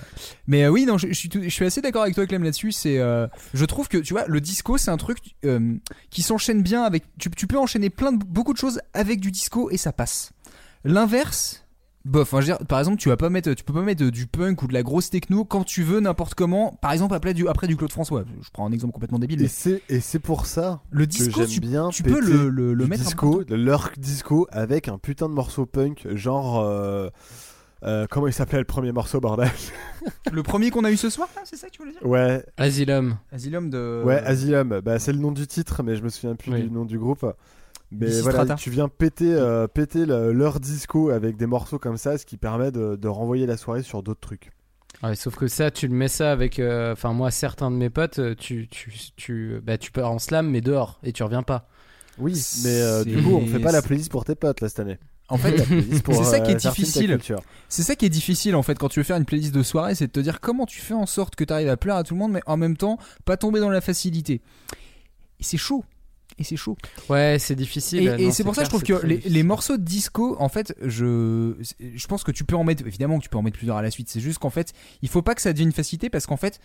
mais euh, oui, non, je, je suis tout- je suis assez d'accord avec toi, Clem, là-dessus. C'est, euh, je trouve que tu vois, le disco, c'est un truc euh, qui s'enchaîne bien avec. Tu, tu peux enchaîner plein de beaucoup de choses avec du disco et ça passe. L'inverse. Bof, enfin, je veux dire, par exemple, tu vas pas mettre, tu peux pas mettre du punk ou de la grosse techno quand tu veux n'importe comment. Par exemple, après du, après du Claude François. Je prends un exemple complètement débile. Et Mais c'est et c'est pour ça le que disco, j'aime tu, bien. tu peux le, le, le mettre un disco, de l'urk disco avec un putain de morceau punk, genre. euh, euh, comment il s'appelait le premier morceau, bordel? Le premier qu'on a eu ce soir, là, c'est ça que tu voulais dire? Ouais, Asylum. Asylum de. ouais, Asylum. Bah, c'est le nom du titre, mais je me souviens plus Oui. du nom du groupe. Mais voilà, tu viens péter, euh, péter le- leur disco avec des morceaux comme ça, ce qui permet de, de renvoyer la soirée sur d'autres trucs. Ouais, sauf que ça, tu le mets ça avec. euh, Enfin, moi, certains de mes potes, euh, tu, tu, tu, bah, tu pars en slam, mais dehors, et tu reviens pas. Oui, mais euh, du coup, on fait pas la playlist pour tes potes là cette année. En fait, La playlist pour, c'est ça qui est difficile. C'est ça qui est difficile en fait quand tu veux faire une playlist de soirée, c'est de te dire comment tu fais en sorte que tu arrives à plaire à tout le monde, mais en même temps pas tomber dans la facilité. Et c'est chaud. Et c'est chaud. Ouais, c'est difficile. Et, et c'est pour ça que je trouve que les, morceaux de disco, en fait, je, je pense que tu peux en mettre, évidemment que tu peux en mettre plusieurs à la suite. C'est juste qu'en fait, il faut pas que ça devienne une facilité parce qu'en fait,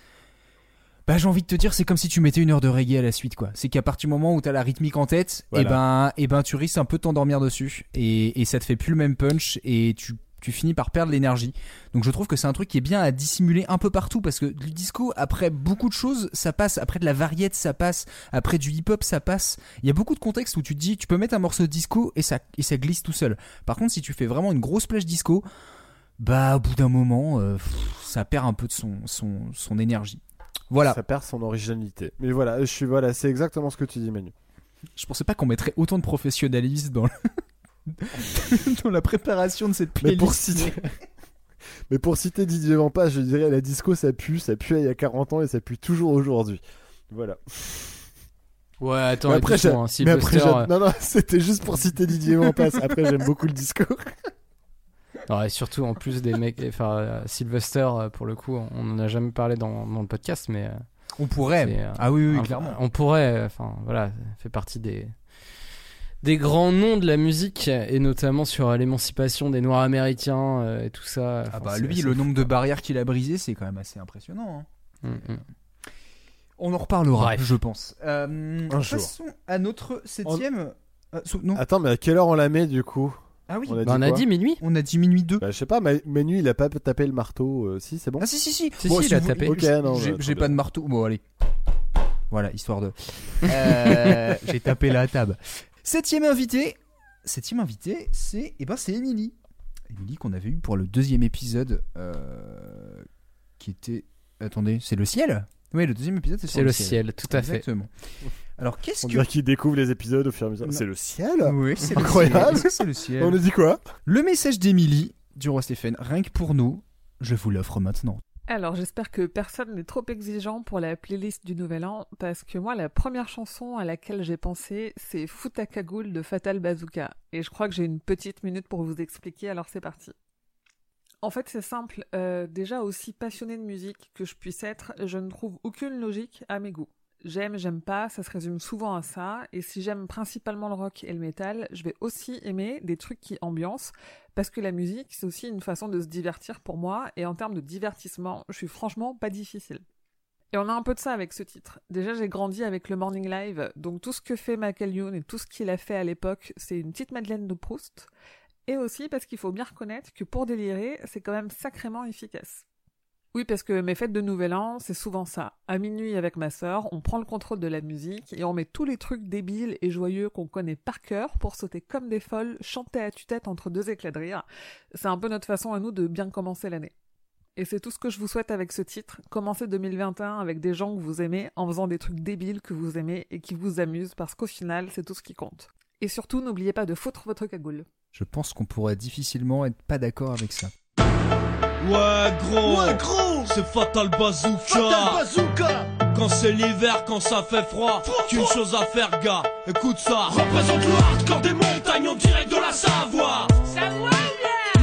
bah, j'ai envie de te dire, c'est comme si tu mettais une heure de reggae à la suite, quoi. C'est qu'à partir du moment où t'as la rythmique en tête, et Voilà. ben, et ben, tu risques un peu de t'endormir dessus et, et ça te fait plus le même punch et tu, tu finis par perdre l'énergie. Donc je trouve que c'est un truc qui est bien à dissimuler un peu partout parce que du disco, après beaucoup de choses, ça passe. Après de la variette, ça passe. Après du hip-hop, ça passe. Il y a beaucoup de contextes où tu te dis, tu peux mettre un morceau de disco et ça, et ça glisse tout seul. Par contre, si tu fais vraiment une grosse plage disco, bah au bout d'un moment, euh, pff, ça perd un peu de son, son, son énergie. Voilà. Ça perd son originalité. Mais voilà, je suis voilà, c'est exactement ce que tu dis, Manu. Je pensais pas qu'on mettrait autant de professionnalisme dans, le- dans la préparation de cette Mais playlist. pour citer, mais pour citer Didier Vampas, je dirais la disco ça pue, ça pue il y a 40 ans et ça pue toujours aujourd'hui. Voilà. Ouais, attends, Mais après, hein, mais après, euh, non non, c'était juste pour citer Didier Vampas. Après, j'aime beaucoup le disco. Ouais, surtout en plus des mecs, enfin euh, Sylvester euh, pour le coup, on en a jamais parlé dans, dans le podcast, mais euh, On pourrait. euh, Ah oui, oui, un- clairement. on pourrait, enfin voilà, fait partie des des grands noms de la musique et notamment sur euh, l'émancipation des Noirs américains euh, et tout ça. Ah bah lui, le fou, nombre de barrières qu'il a brisées, c'est quand même assez impressionnant. hein. Mm, mm. On en reparlera, Bref. je pense. Euh, Un jour. passons à notre septième. Euh, non. Attends, mais à quelle heure on la met du coup? Ah oui. On a Bah, on a dit minuit. On a dit minuit 2. Bah, je sais pas, Ma- Manu il a pas tapé le marteau. euh, si, c'est bon? Ah si si si. Si, si, il a vous- tapé. Ok, j'ai- non, j'ai bah, pas de marteau. Bon allez. Voilà, histoire de. Euh, j'ai tapé la table. Septième invité. Septième invité, c'est eh ben c'est Émilie. Émilie qu'on avait eu pour le deuxième épisode, euh, qui était. Attendez, c'est le ciel? Oui, le deuxième épisode c'est sur C'est le ciel, tout à fait. Exactement. Alors qu'est-ce On que qu'il découvre les épisodes au fur et à mesure. C'est le ciel? Oui, c'est le Incroyable. C'est le ciel. On a dit quoi? Le message d'Émilie du roi Stéphane, rien que pour nous, je vous l'offre maintenant. Alors, j'espère que personne n'est trop exigeant pour la playlist du Nouvel An, parce que moi, la première chanson à laquelle j'ai pensé, c'est Fouta Cagoule de Fatal Bazooka. Et je crois que j'ai une petite minute pour vous expliquer, alors c'est parti. En fait, c'est simple. euh, déjà, aussi passionné de musique que je puisse être, je ne trouve aucune logique à mes goûts. J'aime, j'aime pas, ça se résume souvent à ça. Et si j'aime principalement le rock et le métal, je vais aussi aimer des trucs qui ambiancent, parce que la musique, c'est aussi une façon de se divertir pour moi, et en termes de divertissement, je suis franchement pas difficile. Et on a un peu de ça avec ce titre. Déjà, j'ai grandi avec le Morning Live, donc tout ce que fait Michael et tout ce qu'il a fait à l'époque, c'est une petite Madeleine de Proust. Et aussi parce qu'il faut bien reconnaître que pour délirer, c'est quand même sacrément efficace. Oui, parce que mes fêtes de Nouvel An, c'est souvent ça. À minuit avec ma sœur, on prend le contrôle de la musique et on met tous les trucs débiles et joyeux qu'on connaît par cœur pour sauter comme des folles, chanter à tue-tête entre deux éclats de rire. C'est un peu notre façon à nous de bien commencer l'année. Et c'est tout ce que je vous souhaite avec ce titre. Commencez 2021 avec des gens que vous aimez, en faisant des trucs débiles que vous aimez et qui vous amusent, parce qu'au final, c'est tout ce qui compte. Et surtout, n'oubliez pas de foutre votre cagoule. Je pense qu'on pourrait difficilement être pas d'accord avec ça. Ouais gros, ouais gros, c'est Fatal Bazooka. Fatal Bazooka. Quand c'est l'hiver, quand ça fait froid, qu'une chose à faire gars, écoute ça. Représente le hardcore des montagnes en direct de la Savoie. Savoie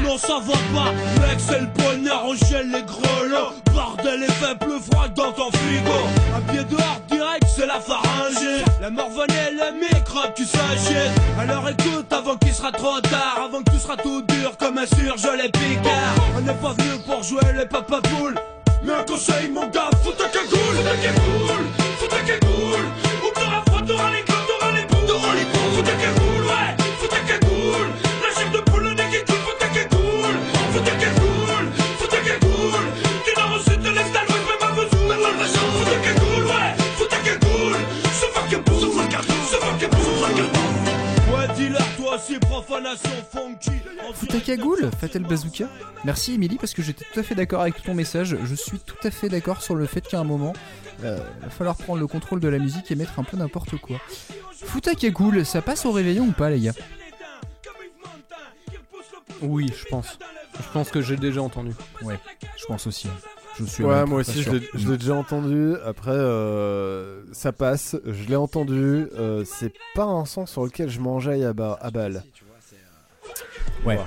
Non ça va pas, mec c'est le bonheur, on gèle les grelots. Bordel et fait plus froid que dans ton frigo. Un pied dehors direct, c'est la pharyngée. La morvonne et le microbe qui s'agitent. Alors écoute avant qu'il sera trop tard, avant que tu seras tout dur comme un surgelé picard. On n'est pas venu pour jouer les papa poules. Mais un conseil mon gars, fous ta cagoule, fous ta. Cagoule, Fatal Bazooka. Merci Émilie parce que j'étais tout à fait d'accord avec ton message. Je suis tout à fait d'accord sur le fait qu'à un moment, euh, il va falloir prendre le contrôle de la musique et mettre un peu n'importe quoi. Fouta cagoule, ça passe au réveillon ou pas les gars? Oui, je pense. Je pense que j'ai déjà entendu. Ouais, je pense aussi. Je suis Ouais, moi aussi, je l'ai- déjà entendu. Après, euh, ça passe. Je l'ai entendu. euh, c'est pas un son sur lequel je m'enjaille à, ba- à balle. Ouais.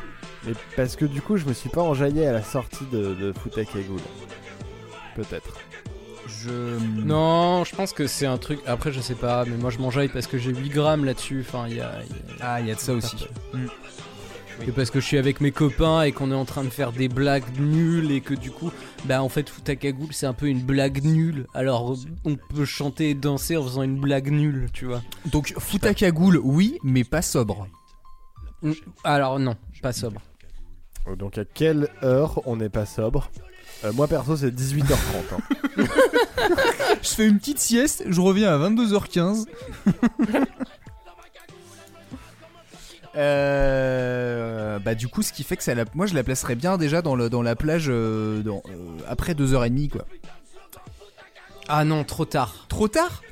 Mais parce que du coup, je me suis pas enjaillé à la sortie de, de à Cagoule. Peut-être. Je. Non, je pense que c'est un truc. Après, je sais pas, mais moi je m'enjaille parce que j'ai 8 grammes là-dessus. Enfin, il y a. il y a- Ah, il y a de ça aussi. Mm. Et parce que je suis avec mes copains et qu'on est en train de faire des blagues nulles et que du coup, bah en fait, Cagoule, c'est un peu une blague nulle. Alors, on peut chanter et danser en faisant une blague nulle, tu vois. Donc, cagoule, oui, mais pas sobre. Mm, Alors, non, pas sobre. Euh, Donc à quelle heure on n'est pas sobre Euh, Moi perso, c'est 18h30. hein. Je fais une petite sieste, je reviens à 22h15. Euh, bah du coup ce qui fait que ça la... moi je la placerais bien déjà dans, le, dans la plage euh, dans, euh, après 2h30 quoi. Ah non, trop tard. Trop tard?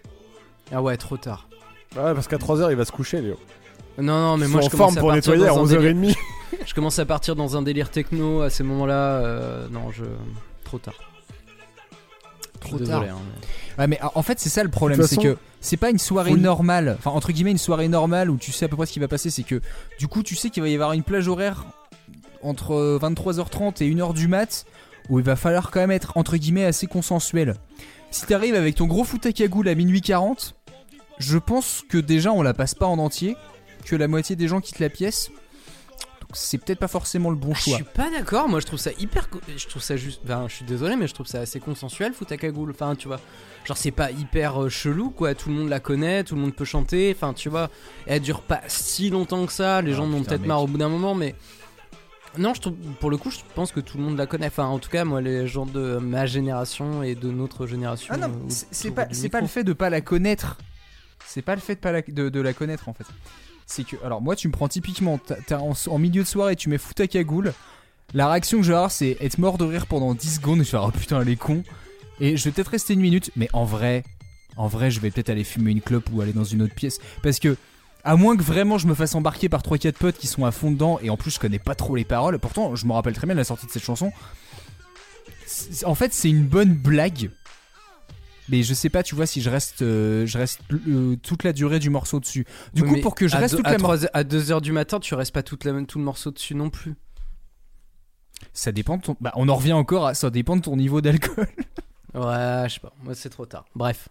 Ah ouais, trop tard. Ouais, parce qu'à 3h, il va se coucher, Léo. Non, non, mais Ils moi sont je en commence forme à pour partir nettoyer à dans un délire- 11h30. Je commence à partir dans un délire techno à ces moments-là. euh, non, je. Trop tard. Trop Désolé, tard. hein, mais- Ouais mais en fait c'est ça le problème, c'est façon, que c'est pas une soirée normale, enfin entre guillemets une soirée normale où tu sais à peu près ce qui va passer, c'est que du coup tu sais qu'il va y avoir une plage horaire entre euh, 23h30 et 1h du mat où il va falloir quand même être entre guillemets assez consensuel. Si t'arrives avec ton gros foot à cagoule à minuit 40, je pense que déjà on la passe pas en entier, que la moitié des gens quittent la pièce. Donc c'est peut-être pas forcément le bon Je choix. suis pas d'accord, moi je trouve ça hyper. Je trouve ça juste. Enfin, je suis désolé, mais je trouve ça assez consensuel, foot à cagoule. Enfin, tu vois. Genre, c'est pas hyper euh, chelou, quoi. Tout le monde la connaît, tout le monde peut chanter. Enfin, tu vois. Elle dure pas si longtemps que ça. Les Ah, gens en ont peut-être marre au bout d'un moment, mais. Non, je trouve, pour le coup, je pense que tout le monde la connaît. Enfin, en tout cas, moi, les gens de ma génération et de notre génération. Ah non, c'est- pas, pas le fait de pas la connaître. C'est pas le fait de, pas la, de, de la connaître en fait. C'est que, alors moi, tu me prends typiquement, en, milieu de soirée, tu mets foot à cagoule. La réaction que je vais avoir, c'est être mort de rire pendant 10 secondes et je vais oh putain, elle est con. Et je vais peut-être rester une minute, mais en vrai, en vrai, je vais peut-être aller fumer une clope ou aller dans une autre pièce. Parce que, à moins que vraiment je me fasse embarquer par 3-4 potes qui sont à fond dedans, et en plus je connais pas trop les paroles, pourtant je me rappelle très bien de la sortie de cette chanson. En fait, c'est une bonne blague. Mais je sais pas, tu vois, si je reste, euh, je reste euh, toute la durée du morceau dessus. Du Oui, coup, pour que je reste deux- toute à la mor- 3 à 2h du matin, tu restes pas toute la, tout le morceau dessus non plus. Ça dépend de ton. Bah, on en revient encore à ça dépend de ton niveau d'alcool. Ouais, je sais pas. Moi, c'est trop tard. Bref.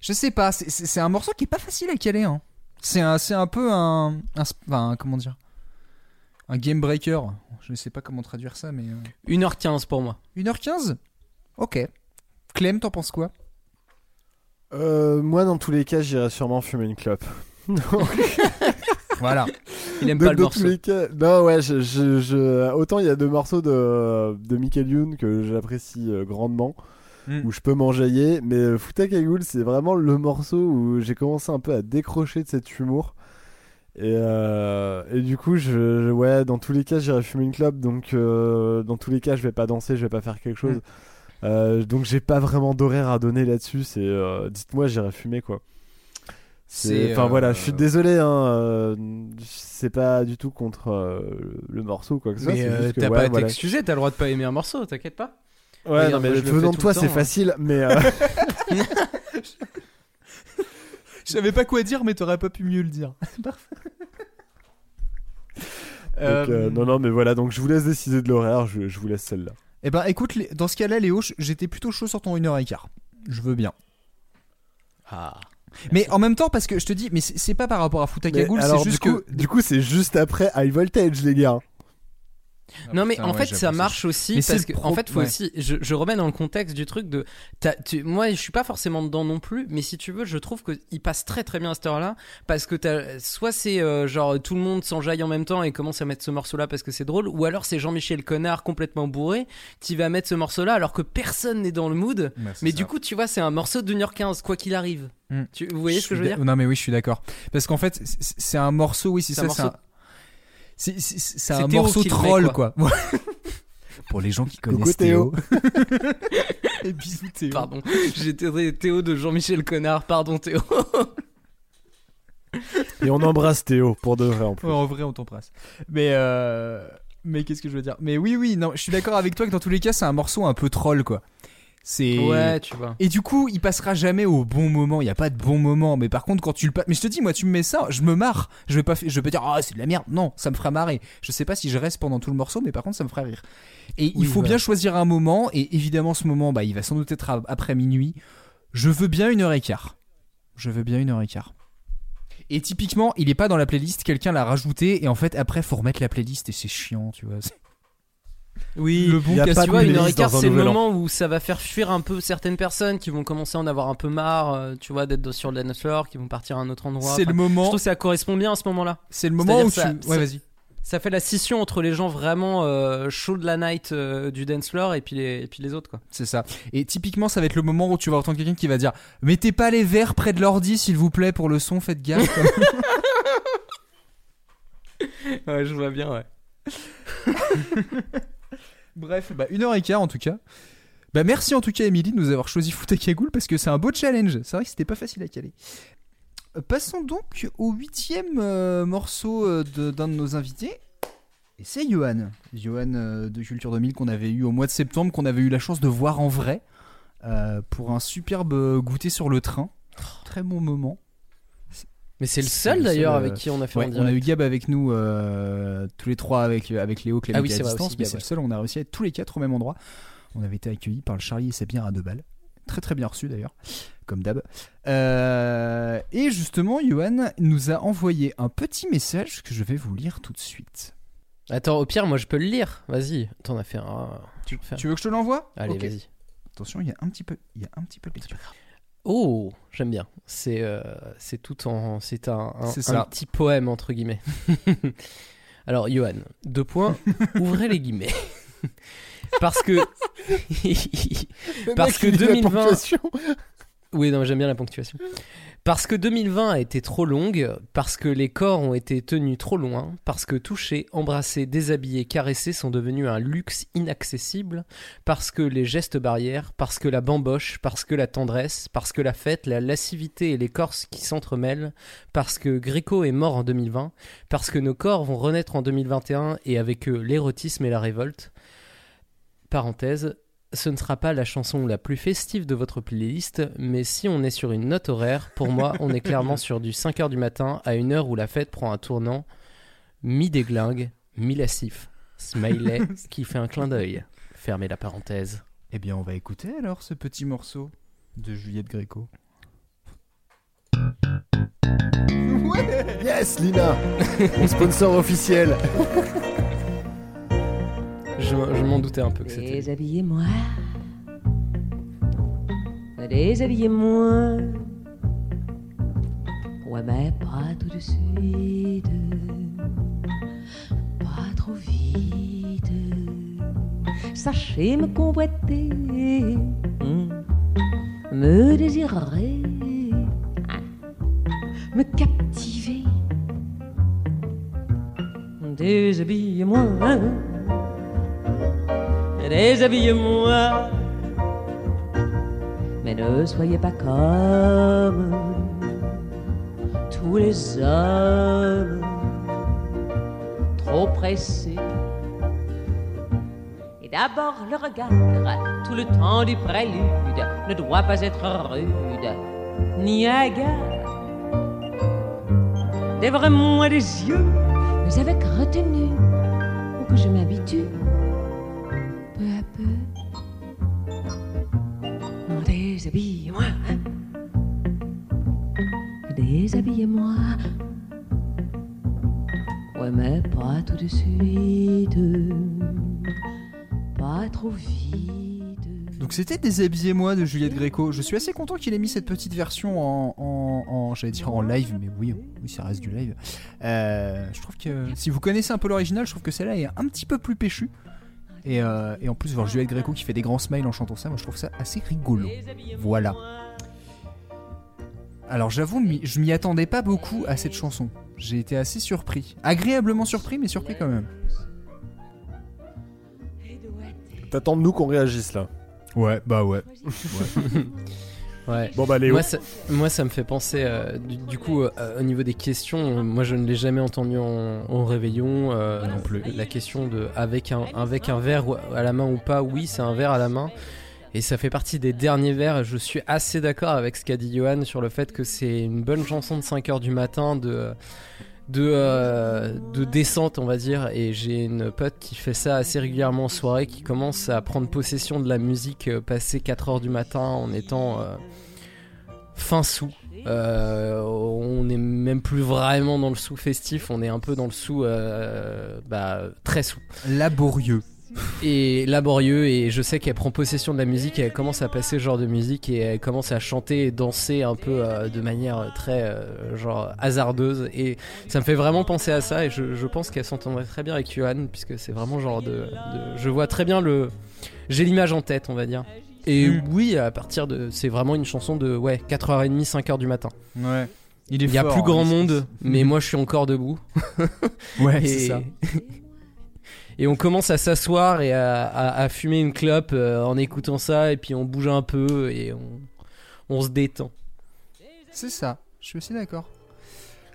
Je sais pas, c'est- un morceau qui est pas facile à caler. Hein. C'est un, c'est un peu un, un, comment dire, un game breaker. Je ne sais pas comment traduire ça, mais euh, 1h15 pour moi. 1h15 Ok. Clem, t'en penses quoi? Euh, moi, dans tous les cas, j'irai sûrement fumer une clope. Voilà. Il aime Donc, pas le morceau. cas, non, ouais, je, je- je- autant il y a deux morceaux de, de Michael Youn que j'apprécie euh, grandement, Mm. où je peux m'enjailler, mais euh, Fouta Cagoule, c'est vraiment le morceau où j'ai commencé un peu à décrocher de cet humour. Et, euh, et du coup, je, je- ouais, dans tous les cas, j'irai fumer une clope, donc euh, dans tous les cas, je vais pas danser, je vais pas faire quelque chose. Euh, donc j'ai pas vraiment d'horaire à donner là-dessus, c'est euh, dites-moi, j'irai fumer quoi. Enfin euh, voilà, je suis désolé, hein, euh, c'est pas du tout contre euh, le morceau quoi que ce soit. Mais euh, t'as ouais, pas à voilà. t'excuser, t'as le droit de pas aimer un morceau, t'inquiète pas. Ouais, non, mais moi, venant de toi, c'est hein. facile, mais euh, Je savais pas quoi dire, mais t'aurais pas pu mieux le dire. Parfait. donc, euh, non, non, mais voilà, donc je vous laisse décider de l'horaire, je, je vous laisse celle-là. Eh ben, écoute, dans ce cas-là, Léo, j'étais plutôt chaud sur ton 1h15. Je veux bien. Ah. Mais en même temps, parce que je te dis, mais c'est pas par rapport à Cagoule, c'est juste du coup, que. du coup, c'est juste après High Voltage, les gars. Non mais putain, en ouais, fait ça marche aussi Mais parce que pro- en fait faut ouais. aussi je, je remets dans le contexte du truc de tu, moi je suis pas forcément dedans non plus mais si tu veux je trouve que il passe très très bien à cette heure là parce que t'as soit c'est euh, genre tout le monde s'enjaille en même temps et commence à mettre ce morceau là parce que c'est drôle ou alors c'est Jean-Michel Connard complètement bourré qui va mettre ce morceau là alors que personne n'est dans le mood Bah, mais ça. du coup tu vois c'est un morceau de 1h15 quoi qu'il arrive Hmm. tu, vous voyez ce que je veux dire? Non, mais oui, je suis d'accord. Parce qu'en fait, c'est- un morceau, oui, c'est ça, c'est un. C'est c'est- c'est C'est un Théo morceau met, troll, quoi. Pour les gens qui connaissent Théo. Théo. Et bisous, Théo. pardon j'étais Théo de Jean-Michel Connard pardon Théo Et on embrasse Théo pour de vrai en plus. Ouais, en vrai, on t'embrasse. Mais euh... mais qu'est-ce que je veux dire? Mais oui, oui, non, je suis d'accord avec toi que dans tous les cas, c'est un morceau un peu troll, quoi. C'est Ouais, tu vois. Et du coup, il passera jamais au bon moment. Il y a pas de bon moment. Mais par contre, quand tu le passes, mais je te dis, moi, tu me mets ça, je me marre. Je vais pas, je vais pas dire, ah, c'est de la merde. Non, ça me fera marrer. Je sais pas si je reste pendant tout le morceau, mais par contre, ça me fera rire. Et il faut voilà. bien choisir un moment. Et évidemment, ce moment, bah, il va sans doute être après minuit. Je veux bien une heure et quart. Je veux bien une heure et quart. Et typiquement, il est pas dans la playlist. Quelqu'un l'a rajouté. Et en fait, après, faut remettre la playlist et c'est chiant, tu vois. C'est- Oui, Le bon tu vois, une heure et quart, c'est le an. moment où ça va faire fuir un peu certaines personnes qui vont commencer à en avoir un peu marre, euh, tu vois, d'être sur le dance floor, qui vont partir à un autre endroit. C'est Enfin, le Je moment. trouve que ça correspond bien à ce moment-là. C'est le moment où tu. Ça- Ouais, ça- vas-y. Ça fait la scission entre les gens vraiment euh, chauds de la night euh, du dance floor et puis les, et puis les autres, quoi. C'est ça. Et typiquement, ça va être le moment où tu vas entendre quelqu'un qui va dire Mettez pas les verres près de l'ordi, s'il vous plaît, pour le son, faites gaffe. Ouais, je vois bien, ouais. Bref, bah, une heure et quart en tout cas. Bah, merci en tout cas, Emily, de nous avoir choisi Futakagoul parce que c'est un beau challenge. C'est vrai que c'était pas facile à caler. Euh, Passons donc au huitième euh, morceau euh, d'un de, nos invités. Et c'est Johan. Johan de Culture 2000 qu'on avait eu au mois de septembre, qu'on avait eu la chance de voir en vrai pour un superbe goûter sur le train. Très bon moment. Mais c'est le seul le d'ailleurs seul, avec euh, qui on a fait Ouais, en on a eu. Gab avec nous, euh, tous les trois avec, avec Léo, Clément Ah oui, à vrai distance, aussi, mais c'est le seul, on a réussi à être tous les quatre au même endroit. On avait été accueillis par le Charlie et sa bière à deux balles. Très très bien reçu d'ailleurs, comme d'hab. Euh, et justement, Johan nous a envoyé un petit message que je vais vous lire tout de suite. Attends, au pire, moi je peux le lire. Vas-y, t'en as fait un. Tu, veux que je te l'envoie? Allez, Ok. vas-y. Attention, il y a un petit peu, il y a un petit peu de lecture. Oh, j'aime bien. C'est euh, c'est tout en c'est un, un, C'est un petit poème entre guillemets. Alors, Johan, deux points. ouvrez les guillemets. Parce que parce que 2020 Oui, non, j'aime bien la ponctuation. Parce que 2020 a été trop longue, parce que les corps ont été tenus trop loin, parce que toucher, embrasser, déshabiller, caresser sont devenus un luxe inaccessible, parce que les gestes barrières, parce que la bamboche, parce que la tendresse, parce que la fête, la lascivité et les corses qui s'entremêlent, parce que Gréco est mort en 2020, parce que nos corps vont renaître en 2021 et avec eux l'érotisme et la révolte. Parenthèse, ce ne sera pas la chanson la plus festive de votre playlist, mais si on est sur une note horaire, pour moi, on est clairement sur du 5h du matin à une heure où la fête prend un tournant mi-déglingue, mi-lassif. Smiley qui fait un clin d'œil. Fermez la parenthèse. Eh bien, on va écouter alors ce petit morceau de Juliette Gréco. Yes, Lina Mon sponsor officiel Je, m'en doutais un peu que c'était. Déshabillez-moi. Déshabillez-moi. Ouais, mais pas tout de suite. Pas trop vite. Sachez me convoiter. hmm, Me désirer. Me captiver. Déshabillez-moi. Déshabillez-moi. Mais ne soyez pas comme tous les hommes, trop pressés. Et d'abord le regard, tout le temps du prélude, ne doit pas être rude, ni hagard. Lèvres-moi les yeux, mais avec retenue, pour que je m'habitue Déshabille-moi, déshabillez-moi. Ouais, mais pas tout de suite, pas trop vite. Donc c'était Déshabillez-moi de Juliette Gréco. Je suis assez content qu'il ait mis cette petite version en- j'allais dire en live, mais oui, oui, ça reste du live. Euh, je trouve que si vous connaissez un peu l'original, je trouve que celle-là est un petit peu plus péchue. Et, euh, et en plus, voir Juliette Gréco qui fait des grands smiles en chantant ça, moi je trouve ça assez rigolo. Voilà. Alors j'avoue, je m'y attendais pas beaucoup à cette chanson. J'ai été assez surpris. Agréablement surpris, mais surpris quand même. T'attends de nous qu'on réagisse là. Ouais, bah ouais. Ouais. Bon bah Léo. Moi ça, moi, ça me fait penser, euh, du, du coup, euh, au niveau des questions, moi je ne l'ai jamais entendu en, en réveillon. euh, non plus. La question de avec un, avec un verre à la main ou pas, oui, c'est un verre à la main. Et ça fait partie des derniers vers. Je suis assez d'accord avec ce qu'a dit Johan sur le fait que c'est une bonne chanson de 5h du matin de, de, euh, de descente, on va dire. Et j'ai une pote qui fait ça assez régulièrement en soirée, qui commence à prendre possession de la musique euh, passé 4h du matin en étant euh, fin sous. Euh, on n'est même plus vraiment dans le sous festif, on est un peu dans le sous bah, très sous Laborieux. Et laborieux et je sais qu'elle prend possession de la musique et elle commence à passer ce genre de musique et elle commence à chanter et danser un peu euh, de manière très euh, genre hasardeuse et ça me fait vraiment penser à ça et je, je pense qu'elle s'entendrait très bien avec Johan puisque c'est vraiment genre de, de- je vois très bien le j'ai l'image en tête on va dire et Mm. oui à partir de c'est vraiment une chanson de ouais 4h30 5h du matin Ouais. Il est il y a fort, plus hein, grand monde mais moi je suis encore debout Ouais, c'est ça. et on commence à s'asseoir et à, à- à fumer une clope euh, en écoutant ça, et puis on bouge un peu et on, on se détend. C'est ça. Je suis aussi d'accord.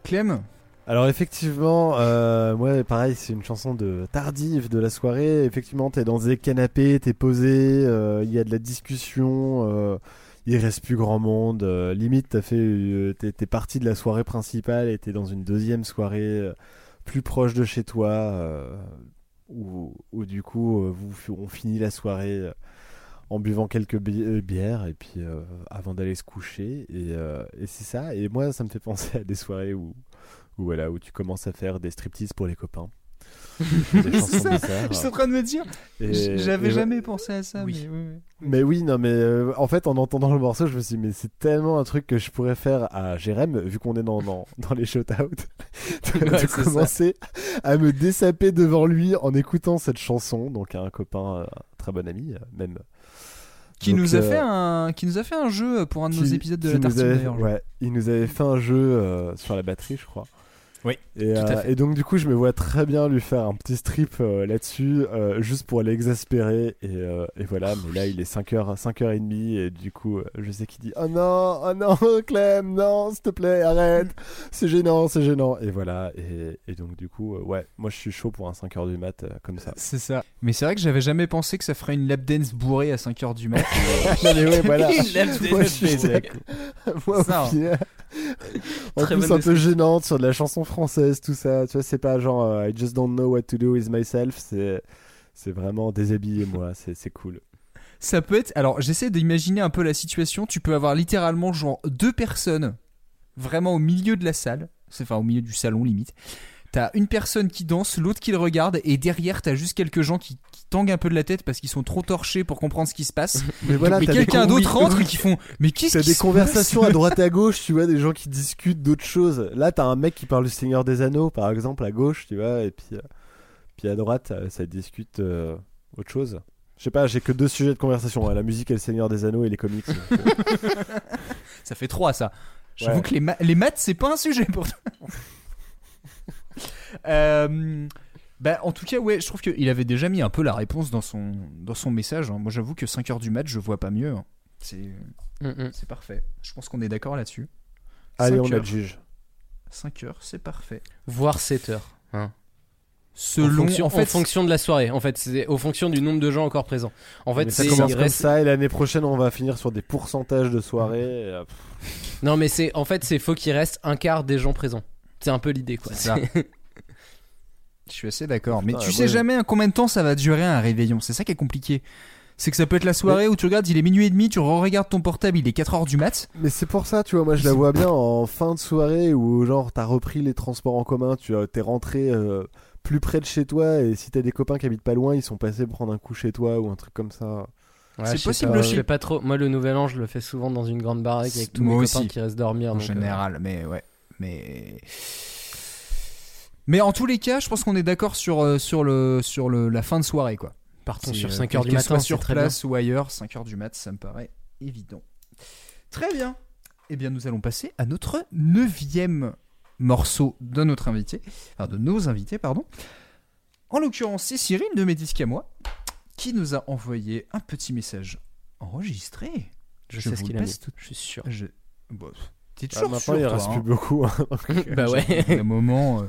Clem Alors effectivement, euh, ouais, pareil, c'est une chanson de tardive de la soirée. Effectivement, t'es dans des canapés, t'es posé, euh, il y a de la discussion, euh, il reste plus grand monde. euh, limite, t'as fait, euh, t'es, t'es parti de la soirée principale et t'es dans une deuxième soirée euh, plus proche de chez toi, euh, où, du coup, euh, vous, on finit la soirée. euh, en buvant quelques euh, bières et puis avant d'aller se coucher et, et c'est ça et moi ça me fait penser à des soirées où où voilà où tu commences à faire des striptease pour les copains ça. Je suis en train de me dire. J'avais jamais pensé à ça. Oui. mais oui, oui. mais oui non mais euh, en fait en entendant le morceau je me suis dit mais c'est tellement un truc que je pourrais faire à Jérém vu qu'on est dans, dans, dans les shout out de, Ouais, de ça. commencer à me dessaper devant lui en écoutant cette chanson donc un copain euh, un très bon ami euh, même Qui Donc, nous a euh, fait un, qui nous a fait un jeu pour un de nos épisodes de la tartine avait- d'ailleurs. Ouais, il nous avait fait un jeu euh, sur la batterie, je crois. Oui, Et, tout à euh, fait. et donc du coup, je me vois très bien lui faire un petit strip euh, là-dessus, euh, juste pour l'exaspérer. Et, euh, et voilà, mais là, il est 5h, 5h30, et du coup, je sais qu'il dit Oh non, oh non, Clem, non, s'il te plaît, arrête, c'est gênant, c'est gênant. Et voilà, et, et donc du coup, euh, ouais, moi je suis chaud pour un 5h du mat euh, comme ça. C'est ça. Mais c'est vrai que j'avais jamais pensé que ça ferait une lap dance bourrée à 5h du mat. Non, mais ouais, voilà. Une lap Moi, dance je suis. Moi, Ça, au hein. final- En Très plus, un peu gênante sur de la chanson française, tout ça. Tu vois, c'est pas genre euh, I just don't know what to do with myself. C'est, c'est vraiment déshabillez-moi. C'est, c'est cool. Ça peut être. Alors, j'essaie d'imaginer un peu la situation. Tu peux avoir littéralement genre deux personnes vraiment au milieu de la salle. Enfin au milieu du salon limite. T'as une personne qui danse, l'autre qui le regarde, et derrière t'as juste quelques gens qui, qui tanguent un peu de la tête parce qu'ils sont trop torchés pour comprendre ce qui se passe. Mais voilà, mais quelqu'un d'autre rentre et qui font. Mais qu'est-ce T'as qui des conversations à droite et à gauche, tu vois, des gens qui discutent d'autres choses. Là, t'as un mec qui parle du Seigneur des Anneaux, par exemple, à gauche, tu vois, et puis, euh, puis à droite, euh, ça discute euh, autre chose. Je sais pas, j'ai que deux sujets de conversation hein, la musique et le Seigneur des Anneaux et les comics. Ça fait trois ça. J'avoue Ouais. que les, ma- les maths c'est pas un sujet pour toi. Euh, bah, en tout cas, ouais, je trouve qu'il avait déjà mis un peu la réponse dans son, dans son message. hein. Moi, j'avoue que 5h du match, je vois pas mieux. hein. C'est Mm, mm. c'est parfait. Je pense qu'on est d'accord là-dessus. Allez, 5 on heures. le juge. 5 heures, c'est parfait. Voire 7 heures. hein. En, Selon, fonction, en fait, en fonction de la soirée, en fait, c'est au fonction du nombre de gens encore présents. En fait, ça commence comme ça, et l'année prochaine, on va finir sur des pourcentages de soirées. et, Non, mais c'est en fait, c'est faut qu'il reste un quart des gens présents. C'est un peu l'idée, quoi. C'est ça. je suis assez d'accord. Mais tu ouais. sais jamais combien de temps ça va durer un réveillon? C'est ça qui est compliqué. C'est que ça peut être la soirée où tu regardes, il est minuit et demi, tu regardes ton portable, il est 4 heures du mat. Mais c'est pour ça, tu vois, moi je la vois bien en fin de soirée où genre t'as repris les transports en commun, tu as- t'es rentré euh, plus près de chez toi et si t'as des copains qui habitent pas loin, ils sont passés prendre un coup chez toi ou un truc comme ça. Ouais, C'est possible pas, aussi. Je fais pas trop. Moi, le nouvel an, je le fais souvent dans une grande baraque avec tous mes aussi. copains qui restent dormir. en donc, euh, général, mais ouais, mais mais en tous les cas, je pense qu'on est d'accord sur euh, sur le sur le la fin de soirée quoi. Partons sur euh, 5 quel heures du que matin, sur très place ou ailleurs, 5 heures du mat, ça me paraît évident. Très bien. Eh bien, nous allons passer à notre neuvième morceau de notre invité, enfin de nos invités, pardon. En l'occurrence, c'est Cyril de Mes Disques à moi qui nous a envoyé un petit message enregistré. Je, Je sais ce qu'il a passe mis. tout- Je suis sûr. Je... Bon, t'es Ah, toujours maintenant sûr, il toi, reste hein. plus beaucoup. hein, euh, Bah ouais. J'avoue, il y a un moment. euh,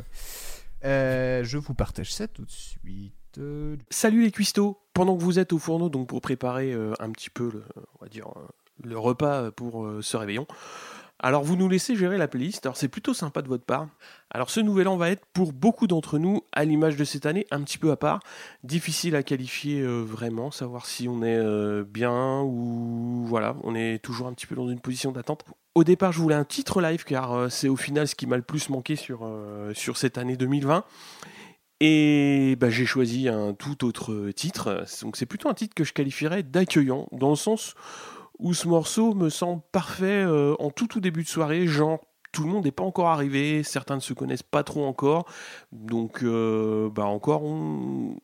euh, je vous partage ça tout de suite. Salut les cuistots pendant que vous êtes au fourneau, donc pour préparer euh, un petit peu le, euh, repas pour ce réveillon, alors vous nous laissez gérer la playlist. Alors c'est plutôt sympa de votre part. Alors ce nouvel an va être pour beaucoup d'entre nous, à l'image de cette année, un petit peu à part. Difficile à qualifier euh, vraiment, savoir si on est euh, bien ou voilà, on est toujours un petit peu dans une position d'attente. Au départ, je voulais un titre live car euh, c'est au final ce qui m'a le plus manqué sur, cette année 2020. Et bah, j'ai choisi un tout autre titre. Donc c'est plutôt un titre que je qualifierais d'accueillant, dans le sens ce morceau me semble parfait euh, en tout tout début de soirée, genre tout le monde n'est pas encore arrivé, certains ne se connaissent pas trop encore, donc euh, bah encore on,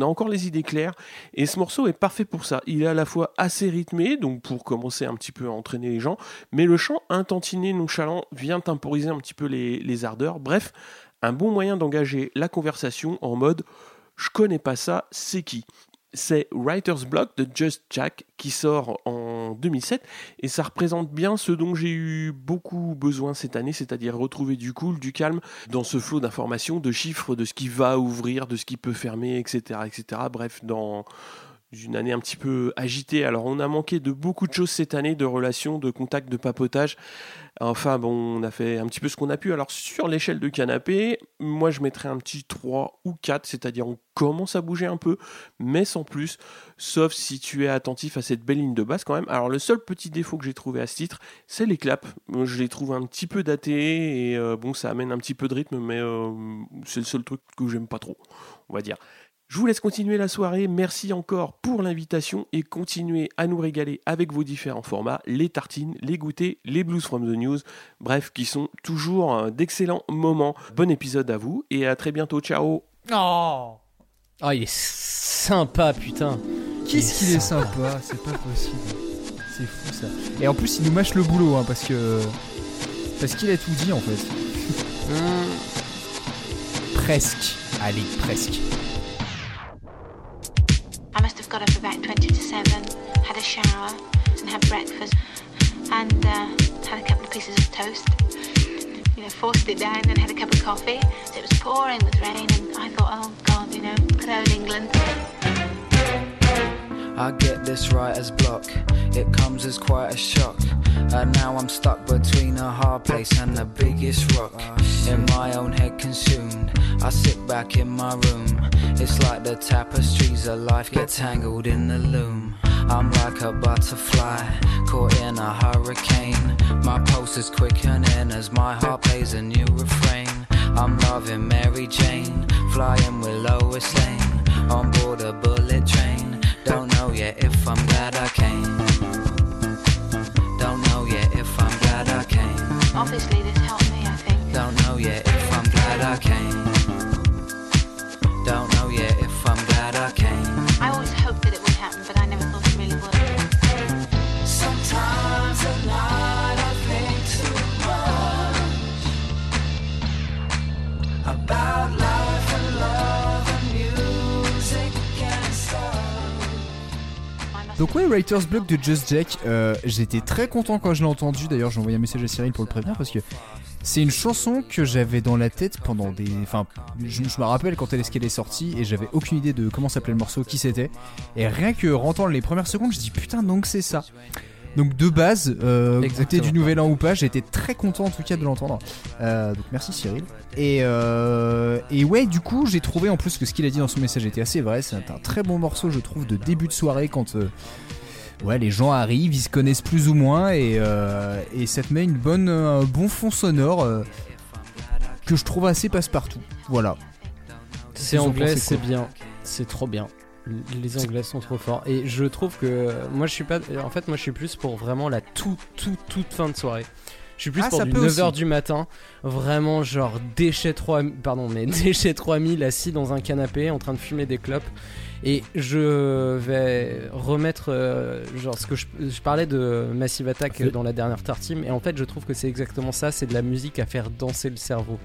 a encore les idées claires et ce morceau est parfait pour ça. Il est à la fois assez rythmé, donc pour commencer un petit peu à entraîner les gens, mais le chant intantiné, nonchalant, vient temporiser un petit peu les ardeurs. Bref, un bon moyen d'engager la conversation en mode je connais pas ça, c'est qui? C'est Writer's Block de Just Jack qui sort en 2007 et ça représente bien ce dont j'ai eu beaucoup besoin cette année, c'est-à-dire retrouver du cool, du calme dans ce flot d'informations, de chiffres, de ce qui va ouvrir, de ce qui peut fermer, etc. etc. Bref, dans une année un petit peu agitée. Alors on a manqué de beaucoup de choses cette année, de relations, de contacts, de papotage. Enfin bon, on a fait un petit peu ce qu'on a pu. Alors sur l'échelle de canapé, moi je mettrais un petit 3 ou 4, c'est-à-dire on commence à bouger un peu, mais sans plus, sauf si tu es attentif à cette belle ligne de base quand même. Alors le seul petit défaut que j'ai trouvé à ce titre, c'est les claps. Je les trouve un petit peu datés et euh, bon, ça amène un petit peu de rythme, mais euh, c'est le seul truc que j'aime pas trop, on va dire. Je vous laisse continuer la soirée. Merci encore pour l'invitation et continuez à nous régaler avec vos différents formats, les tartines, les goûters, les blues from the news, bref, qui sont toujours euh, d'excellents moments. Bon épisode à vous et à très bientôt. Ciao. Oh Oh, il est sympa, putain. Qu'est-ce qu'il est sympa, c'est pas possible. C'est fou ça. Et en plus, il nous mâche le boulot, hein, parce que. Parce qu'il a tout dit en fait. presque. Allez, presque. Shower, and had breakfast, and uh, had a couple of pieces of toast. You know, forced it down, and had a cup of coffee. So It was pouring with rain, and I thought, oh God, you know, good old England. I get this writer's block, it comes as quite a shock. And now I'm stuck between a hard place and the biggest rock. In my own head consumed, I sit back in my room. It's like the tapestries of life get tangled in the loom. I'm like a butterfly caught in a hurricane. My pulse is quickening as my heart plays a new refrain. I'm loving Mary Jane, flying with Lois Lane on board a bullet train. Don't know yet if I'm glad I came. Don't know yet if I'm glad I came. Obviously, this helped me, I think. Don't know yet if I'm glad I came. Don't know yet if I'm glad I came. I always hoped that it Donc ouais, Writer's Block de Just Jack, euh, j'étais très content quand je l'ai entendu. D'ailleurs, j'ai envoyé un message à Cyril pour le prévenir parce que c'est une chanson que j'avais dans la tête pendant des... Enfin, je, me rappelle quand elle est, sortie et j'avais aucune idée de comment s'appelait le morceau, qui c'était. Et rien que entendre les premières secondes, je dis putain donc c'est ça. Donc de base, euh, côté du nouvel an ou pas, j'ai été très content en tout cas de l'entendre. Euh, donc merci Cyril. Et, euh, et ouais, du coup, j'ai trouvé en plus que ce qu'il a dit dans son message était assez vrai. C'est un très bon morceau, je trouve, de début de soirée quand euh, ouais, les gens arrivent, ils se connaissent plus ou moins et, et ça te met une bonne, un bon fond sonore que je trouve assez passe-partout. Voilà. C'est anglais, c'est bien, c'est trop bien. Les anglais sont trop forts et je trouve que moi je suis pas en fait moi je suis plus pour vraiment la toute toute toute fin de soirée. Je suis plus Ah, pour ça du peut 9h aussi. du matin, vraiment genre déchet 3 pardon mais déchet 3000 assis dans un canapé en train de fumer des clopes et je vais remettre euh, genre ce que je, je parlais de Massive Attack dans la dernière tartine et en fait je trouve que c'est exactement ça, c'est de la musique à faire danser le cerveau.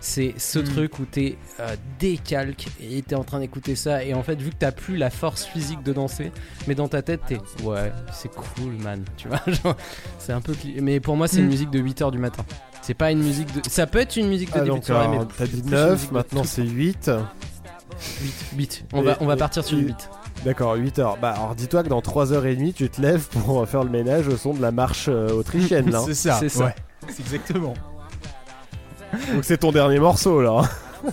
C'est ce Mm. truc où t'es euh, décalque et t'es en train d'écouter ça et en fait vu que t'as plus la force physique de danser, mais dans ta tête t'es ouais c'est cool man, tu vois genre, c'est un peu cli- mais pour moi c'est une Mm. musique de 8h du matin. C'est pas une musique de ça peut être une musique de Ah, début donc, de soirée alors, mais t'as dit une 9, musique de maintenant c'est 8. 8 8. On va on va partir sur le 8. D'accord, 8 heures. Bah alors dis-toi que dans 3h30, tu te lèves pour faire le ménage au son de la marche euh, autrichienne là. C'est ça. C'est ça. ouais. C'est exactement. Donc c'est ton dernier morceau là.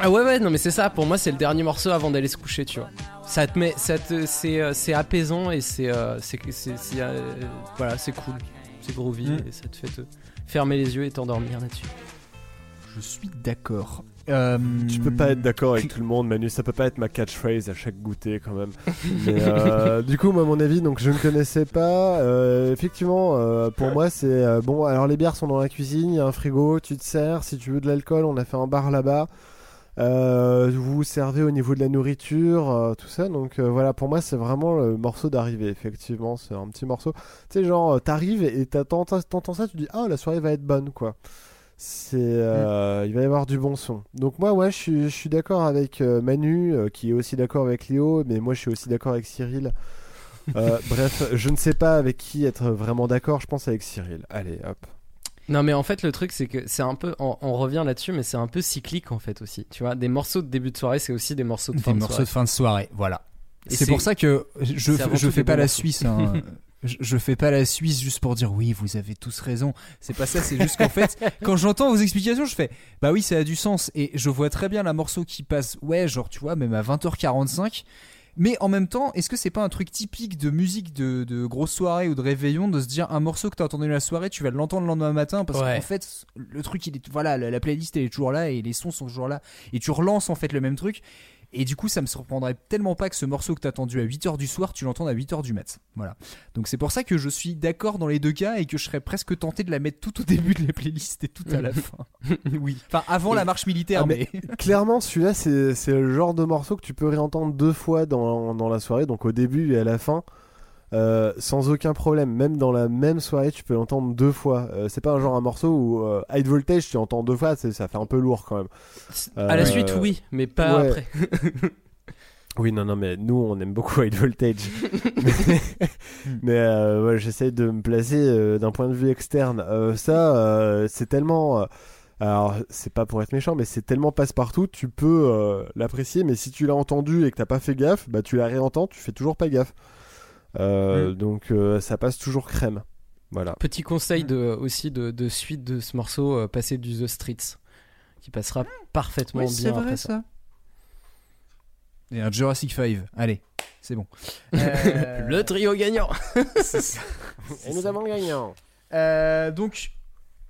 Ah ouais ouais non mais c'est ça pour moi c'est le dernier morceau avant d'aller se coucher tu vois. Ça te met ça te c'est euh, c'est apaisant et c'est euh, c'est c'est c'est, euh, voilà c'est cool c'est groovy Mm. et ça te fait te fermer les yeux et t'endormir là-dessus. Je suis d'accord. Euh, Tu peux pas être d'accord avec tout le monde, Manu. Ça peut pas être ma catchphrase à chaque goûter quand même. Mais, euh, du coup, moi, à mon avis, donc je ne connaissais pas. Euh, effectivement, euh, pour moi, c'est bon. Alors les bières sont dans la cuisine, il y a un frigo, tu te sers. Si tu veux de l'alcool, on a fait un bar là-bas. Vous vous servez au niveau de la nourriture, tout ça. Donc voilà, pour moi, c'est vraiment le morceau d'arrivée. Effectivement, c'est un petit morceau. Tu sais, genre, t'arrives et t'entends ça, tu dis ah la soirée va être bonne, quoi. C'est, euh, il va y avoir du bon son. Donc moi, ouais, je suis, je suis d'accord avec euh, Manu, euh, qui est aussi d'accord avec Léo, mais moi, je suis aussi d'accord avec Cyril. Euh, bref, je ne sais pas avec qui être vraiment d'accord. Je pense avec Cyril. Allez, hop. Non mais en fait le truc c'est que c'est un peu on, on revient là-dessus mais c'est un peu cyclique en fait aussi tu vois des morceaux de début de soirée c'est aussi des morceaux de fin Des de morceaux soirée. de fin de soirée, voilà. C'est pour ça que je, je fais pas la. Suisse. hein. je, je fais pas la Suisse juste pour dire oui, vous avez tous raison. C'est pas ça, c'est juste qu'en fait, quand j'entends vos explications, je fais bah oui, ça a du sens. Et je vois très bien la morceau qui passe, ouais, genre tu vois, même à 20h45. Mais en même temps, est-ce que c'est pas un truc typique de musique de, de grosse soirée ou de réveillon de se dire un morceau que t'as entendu la soirée, tu vas l'entendre le lendemain matin parce Ouais. qu'en fait, le truc, il est, voilà, la, la playlist elle est toujours là et les sons sont toujours là et tu relances en fait le même truc. Et du coup, ça me surprendrait tellement pas que ce morceau que t'as attendu à 8h du soir, tu l'entendes à 8h du mat. Voilà. Donc c'est pour ça que je suis d'accord dans les deux cas et que je serais presque tenté de la mettre tout au début de la playlist et tout à la fin. oui. Enfin, avant la marche militaire, Ah, mais. Clairement, celui-là, c'est c'est le genre de morceau que tu peux réentendre deux fois dans, dans la soirée, donc au début et à la fin, euh, sans aucun problème. Même dans la même soirée, tu peux l'entendre deux fois. Euh, c'est pas un genre un morceau où euh, High Voltage, tu entends deux fois, ça fait un peu lourd quand même. À la Euh, suite oui mais pas ouais. après. Oui, non, non, mais nous, on aime beaucoup High Voltage. mais mais, ouais, j'essaye de me placer d'un point de vue externe. Ça, c'est tellement. alors, c'est pas pour être méchant, mais c'est tellement passe-partout, tu peux euh, l'apprécier, mais si tu l'as entendu et que t'as pas fait gaffe, bah tu la réentends, tu fais toujours pas gaffe. Euh, Donc, euh, ça passe toujours crème. Voilà. Petit conseil de, aussi de, de suite de ce morceau, euh, passer du The Streets, qui passera parfaitement Oui, c'est bien vrai, après ça. ça. Et un Jurassic 5. Allez, c'est bon. Euh, Le trio gagnant. ça. Et nous avons le gagnant. Euh, donc,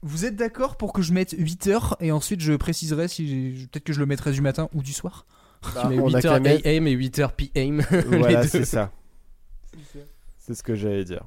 vous êtes d'accord pour que je mette 8 heures et ensuite je préciserai si peut-être que je le mettrai du matin ou du soir? Tu mets on a 8h qu'à mettre- AM et 8h PM. Voilà, c'est ça. C'est ce que j'allais dire.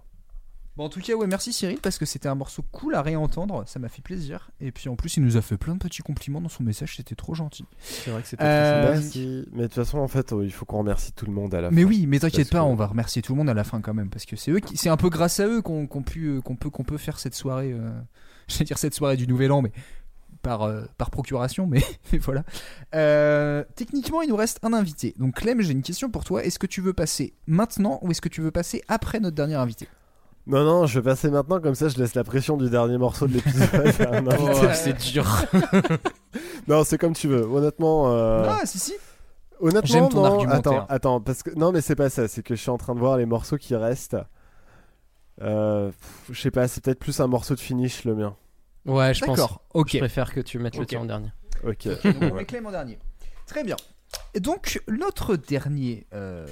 Bon, en tout cas, ouais, merci Cyril parce que c'était un morceau cool à réentendre, ça m'a fait plaisir. Et puis en plus, il nous a fait plein de petits compliments dans son message, c'était trop gentil. C'est vrai que c'était Euh, très Merci. Mais de toute façon, en fait, il faut qu'on remercie tout le monde à la Mais fin. oui, mais t'inquiète pas, que- on va remercier tout le monde à la fin quand même parce que c'est eux qui, c'est un peu grâce à eux qu'on qu'on pu- euh, qu'on peut qu'on peut faire cette soirée. euh, Je vais dire cette soirée du Nouvel An, mais par euh, par procuration, mais, mais voilà. Euh, techniquement, il nous reste un invité. Donc Clem, j'ai une question pour toi. Est-ce que tu veux passer maintenant ou est-ce que tu veux passer après notre dernier invité? Non, non, je vais passer maintenant, comme ça je laisse la pression du dernier morceau de l'épisode. Oh, c'est dur. non, c'est comme tu veux, honnêtement. euh, Ah, si si. Honnêtement, J'aime ton non, argumentaire. Attends, attends, parce que non, mais c'est pas ça. C'est que je suis en train de voir les morceaux qui restent. Euh, je sais pas, c'est peut-être plus un morceau de finish le mien. Ouais, je pense. D'accord, ok. Je préfère que tu mettes le Ok. tien en dernier. Ok. Donc on met Clem en dernier. Très bien. Et donc notre dernier, euh,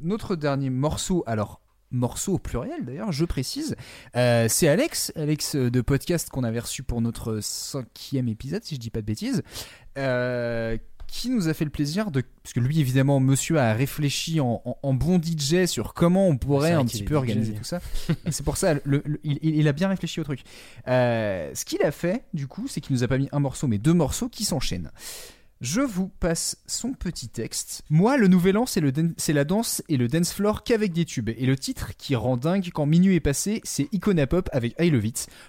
notre dernier morceau, alors morceau au pluriel d'ailleurs, je précise, euh, c'est Alex, Alex euh, de podcast qu'on avait reçu pour notre cinquième épisode, si je dis pas de bêtises, euh, qui nous a fait le plaisir de, parce que lui évidemment, monsieur a réfléchi en, en- en bon DJ sur comment on pourrait un petit peu organiser tout ça. C'est pour ça, le- le- il, il- il a bien réfléchi au truc. Euh, ce qu'il a fait, du coup, c'est qu'il nous a pas mis un morceau, mais deux morceaux qui s'enchaînent. Je vous passe son petit texte. Moi, le nouvel an, c'est la danse et le dance floor qu'avec des tubes. Et le titre qui rend dingue quand minuit est passé, c'est Icona Pop avec I.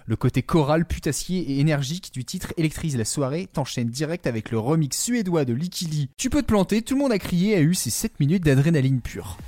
Le côté choral, putassier et énergique du titre électrise la soirée, t'enchaînes direct avec le remix suédois de Likili. Tu peux te planter, tout le monde a crié, a eu ses 7 minutes d'adrénaline pure.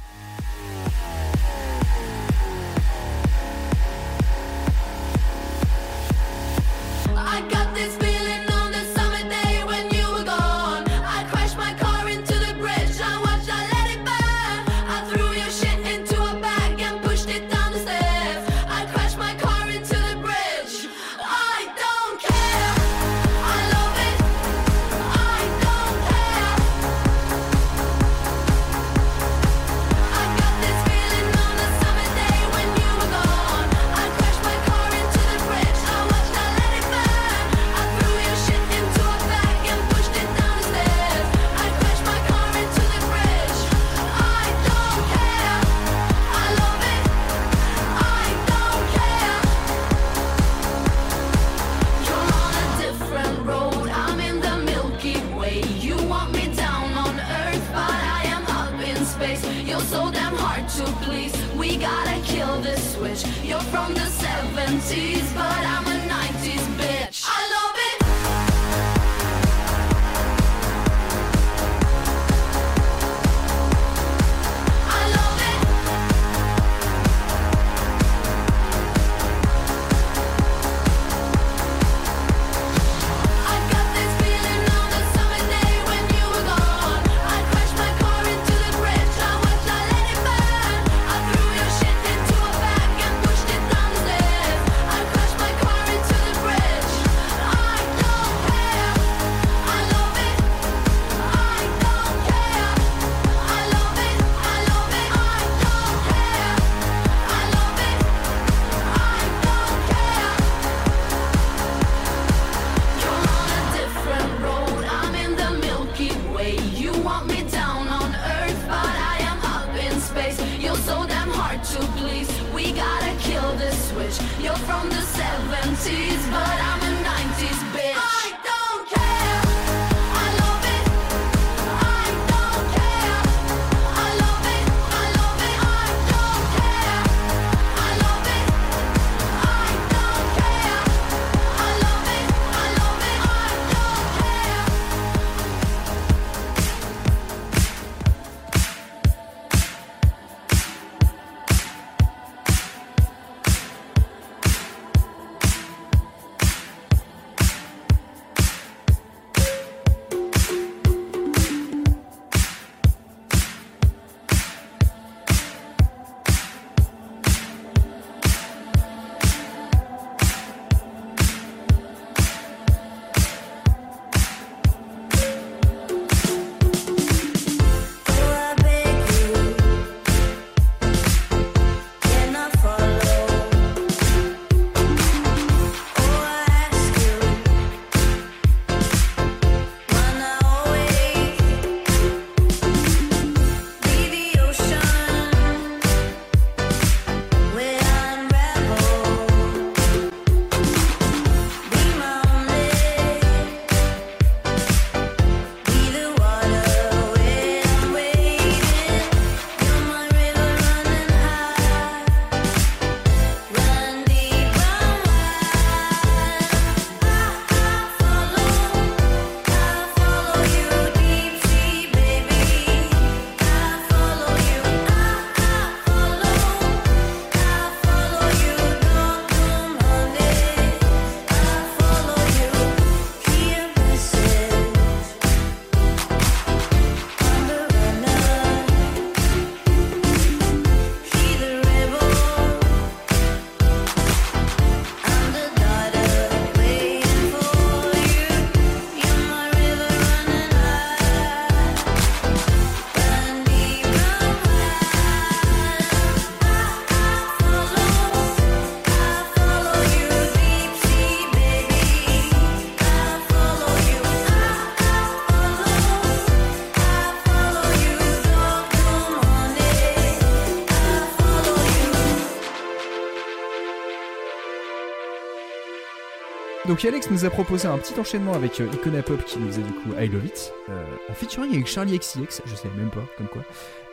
Donc Alex nous a proposé un petit enchaînement avec euh, Icona Pop qui nous faisait du coup I Love It. Euh, en featuring avec Charlie XCX, je sais même pas, comme quoi.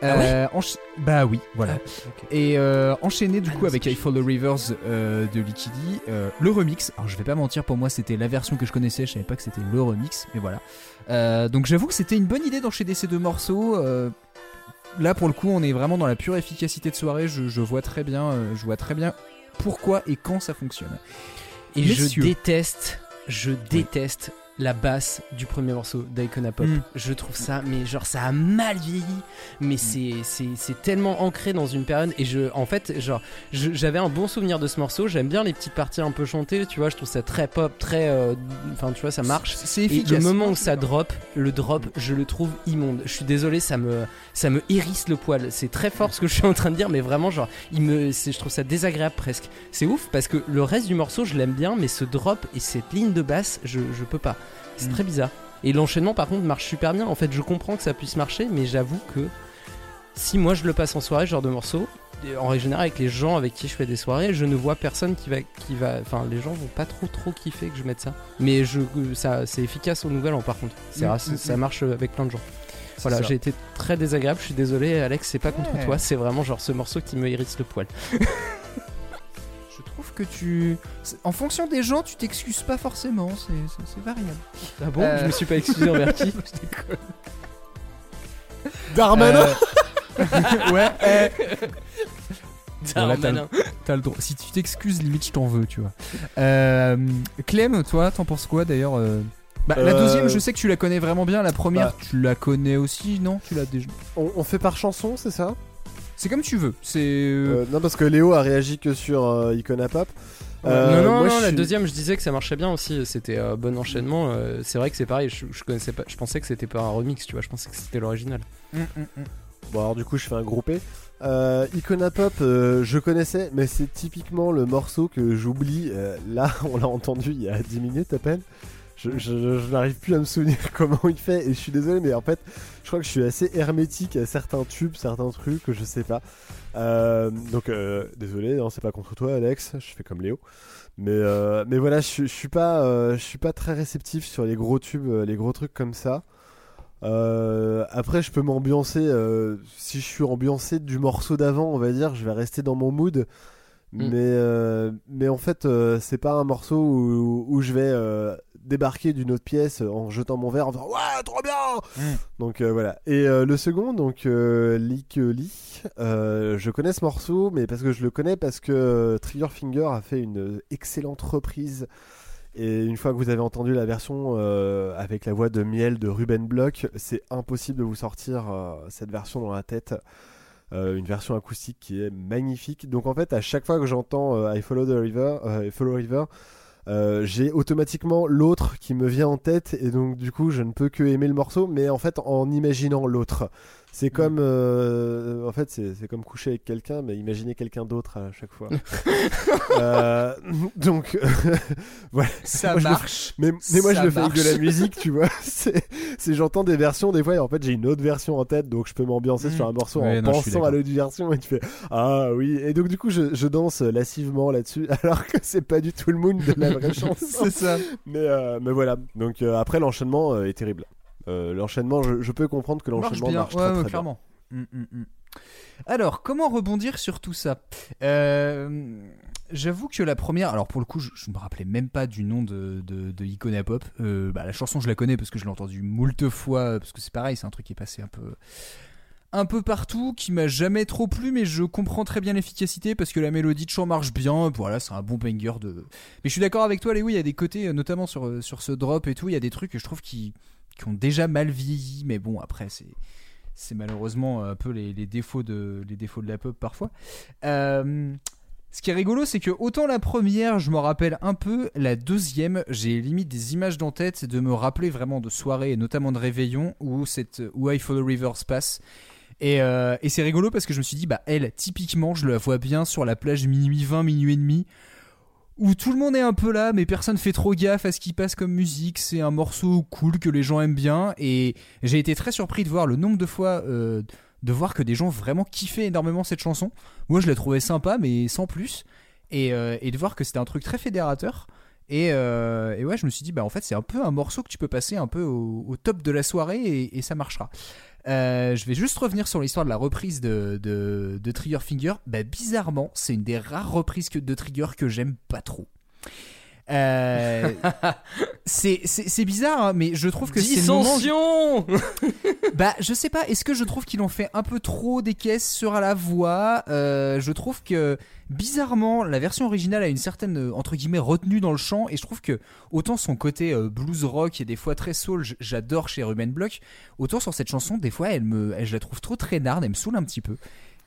Ah Euh, Bah oui, voilà. Ah. Et euh, enchaîné du coup avec I Follow Rivers de Liquidy, le remix. Alors je vais pas mentir, pour moi c'était la version que je connaissais, je savais pas que c'était le remix, mais voilà. Donc j'avoue que c'était une bonne idée d'enchaîner ces deux morceaux. là pour le coup, on est vraiment dans la pure efficacité de soirée. Je, je vois très bien, je vois très bien pourquoi et quand ça fonctionne. Et Messieurs. je déteste, je déteste la basse du premier morceau d'Icona Pop. Mm. Je trouve ça, mais genre ça a mal vieilli, mais c'est c'est tellement ancré dans une période. Et je, en fait, genre, j'avais un bon souvenir de ce morceau. J'aime bien les petites parties un peu chantées, tu vois. Je trouve ça très pop, très, euh, enfin, tu vois, ça marche. C'est Et efficace. le moment où ça drop, le drop, je le trouve immonde. Je suis désolé, ça me, ça me hérisse le poil. C'est très fort ce que je suis en train de dire, mais vraiment, genre, il me, je trouve ça désagréable presque. C'est ouf parce que le reste du morceau, je l'aime bien, mais ce drop et cette ligne de basse, je, je peux pas. C'est très bizarre. Et l'enchaînement, par contre, marche super bien. En fait, je comprends que ça puisse marcher, mais j'avoue que si moi je le passe en soirée, ce genre de morceau, en règle générale, avec les gens avec qui je fais des soirées, je ne vois personne qui va, qui va, enfin, les gens vont pas trop trop kiffer que je mette ça. Mais je, ça, c'est efficace au nouvel an par contre. C'est Mm, mm, ça mm. marche avec plein de gens. Voilà, j'ai été très désagréable. Je suis désolé, Alex, c'est pas contre Ouais. toi. C'est vraiment genre ce morceau qui me hérisse le poil. que tu. En fonction des gens, tu t'excuses pas forcément, c'est- c'est c'est variable. Ah bon? Euh. Je me suis pas excusé envers qui Darmanin Euh, Ouais, eh. Bon, là, t'as le- Darmanin. t'as le droit. Si tu t'excuses, limite, je t'en veux, tu vois. Euh, Clem, toi, t'en penses quoi d'ailleurs euh Bah, La Euh, deuxième, je sais que tu la connais vraiment bien. La première, bah. tu la connais aussi, non? Tu l'as déjà. on, on fait par chanson, c'est ça? C'est comme tu veux. C'est. euh, Euh, Non, parce que Léo a réagi que sur euh, Icona Pop. Ouais. Euh, non, non, moi, non, la suis- deuxième, je disais que ça marchait bien aussi. C'était euh, bon enchaînement. euh, c'est vrai que c'est pareil. Je, je connaissais pas. Je pensais que c'était pas un remix, tu vois. Je pensais que c'était l'original. mm, mm, mm. Bon, alors du coup, je fais un groupé. Euh, Icona Pop, euh, je connaissais, mais c'est typiquement le morceau que j'oublie. Euh, là, on l'a entendu il y a 10 minutes à peine. Je, je- je n'arrive plus à me souvenir comment il fait, et je suis désolé, mais en fait, je crois que je suis assez hermétique à certains tubes, certains trucs je sais pas. Euh, donc, euh, désolé, hein, c'est pas contre toi, Alex, je fais comme Léo. Mais, euh, mais voilà, je, suis- je suis pas, euh, je suis pas très réceptif sur les gros tubes, les gros trucs comme ça. Après, je peux m'ambiancer. si je suis ambiancé du morceau d'avant, on va dire, je vais rester dans mon mood. Mm. Mais, mais en fait, c'est pas un morceau où, où je vais débarquer d'une autre pièce en jetant mon verre en faisant Ouais, trop bien Mm. Donc euh, voilà. Et euh, le second, donc euh, Lick Lee, euh, je connais ce morceau, mais parce que je le connais, parce que euh, Triggerfinger a fait une excellente reprise. Et une fois que vous avez entendu la version euh, avec la voix de miel de Ruben Block, c'est impossible de vous sortir euh, cette version dans la tête. Euh, une version acoustique qui est magnifique. Donc en fait, à chaque fois que j'entends euh, I Follow the River, euh, I Follow River, euh, j'ai automatiquement l'autre qui me vient en tête et donc du coup je ne peux que aimer le morceau, mais en fait en imaginant l'autre. C'est comme, euh, en fait, c'est comme coucher avec quelqu'un, mais imaginer quelqu'un d'autre à chaque fois. Euh, donc, voilà. Ça Moi, je le marche. mais, mais moi, Ça je le fais avec de la musique, tu vois. C'est, j'entends des versions des fois, et en fait, j'ai une autre version en tête, donc je peux m'ambiancer Mm. sur un morceau Ouais, en non, pensant à l'autre version, et tu fais ah oui. Et donc du coup, je, je danse lascivement là-dessus, alors que c'est pas du tout le mood de la vraie chanson. C'est ça. Mais, euh, mais voilà. Donc euh, après, l'enchaînement euh, est terrible. Euh, l'enchaînement, je, je peux comprendre que l'enchaînement bien. marche ouais, très, ouais, très clairement. Mm, mm, mm. Alors, comment rebondir sur tout ça Euh, J'avoue que la première, alors pour le coup, je, me rappelais même pas du nom de, de, de Icona Pop. Euh, bah, la chanson, je la connais parce que je l'ai entendue moult fois, parce que c'est pareil, c'est un truc qui est passé un peu, un peu partout, qui m'a jamais trop plu, mais je comprends très bien l'efficacité parce que la mélodie de chant marche bien. Voilà, c'est un bon banger de. Mais je suis d'accord avec toi, Léo, il y a des côtés, notamment sur, sur ce drop et tout, il y a des trucs que je trouve qui, qui ont déjà mal vieilli, mais bon, après, c'est c'est malheureusement un peu les, défauts de les défauts de la pop parfois. Euh, ce qui est rigolo, c'est que autant la première, je me rappelle un peu, la deuxième, j'ai limite des images dans tête de me rappeler vraiment de soirées et notamment de réveillons où cette où I Follow Rivers se passe. Et, euh, et c'est rigolo parce que je me suis dit, bah elle, typiquement, je la vois bien sur la plage minuit 20, minuit et demi, où tout le monde est un peu là, mais personne fait trop gaffe à ce qui passe comme musique. C'est un morceau cool que les gens aiment bien. Et j'ai été très surpris de voir le nombre de fois, euh, de voir que des gens vraiment kiffaient énormément cette chanson. Moi, je la trouvais sympa, mais sans plus. Et, euh, et de voir que c'était un truc très fédérateur. Et, euh, et ouais, je me suis dit, bah en fait, c'est un peu un morceau que tu peux passer un peu au, top de la soirée et ça marchera. Euh, je vais juste revenir sur l'histoire de la reprise de, Trigger Finger. Bah, bizarrement, c'est une des rares reprises de Trigger que j'aime pas trop. Euh, c'est bizarre, hein, mais je trouve que c'est bah, je sais pas. Est-ce que je trouve qu'ils ont fait un peu trop des caisses sur la voix? Euh, Je trouve que bizarrement, la version originale a une certaine euh, entre guillemets retenue dans le chant, et je trouve que autant son côté euh, blues rock et des fois très soul, j'adore chez Ruben Block, autant sur cette chanson, des fois, elle me, elle- je la trouve trop traînarde, elle me saoule un petit peu.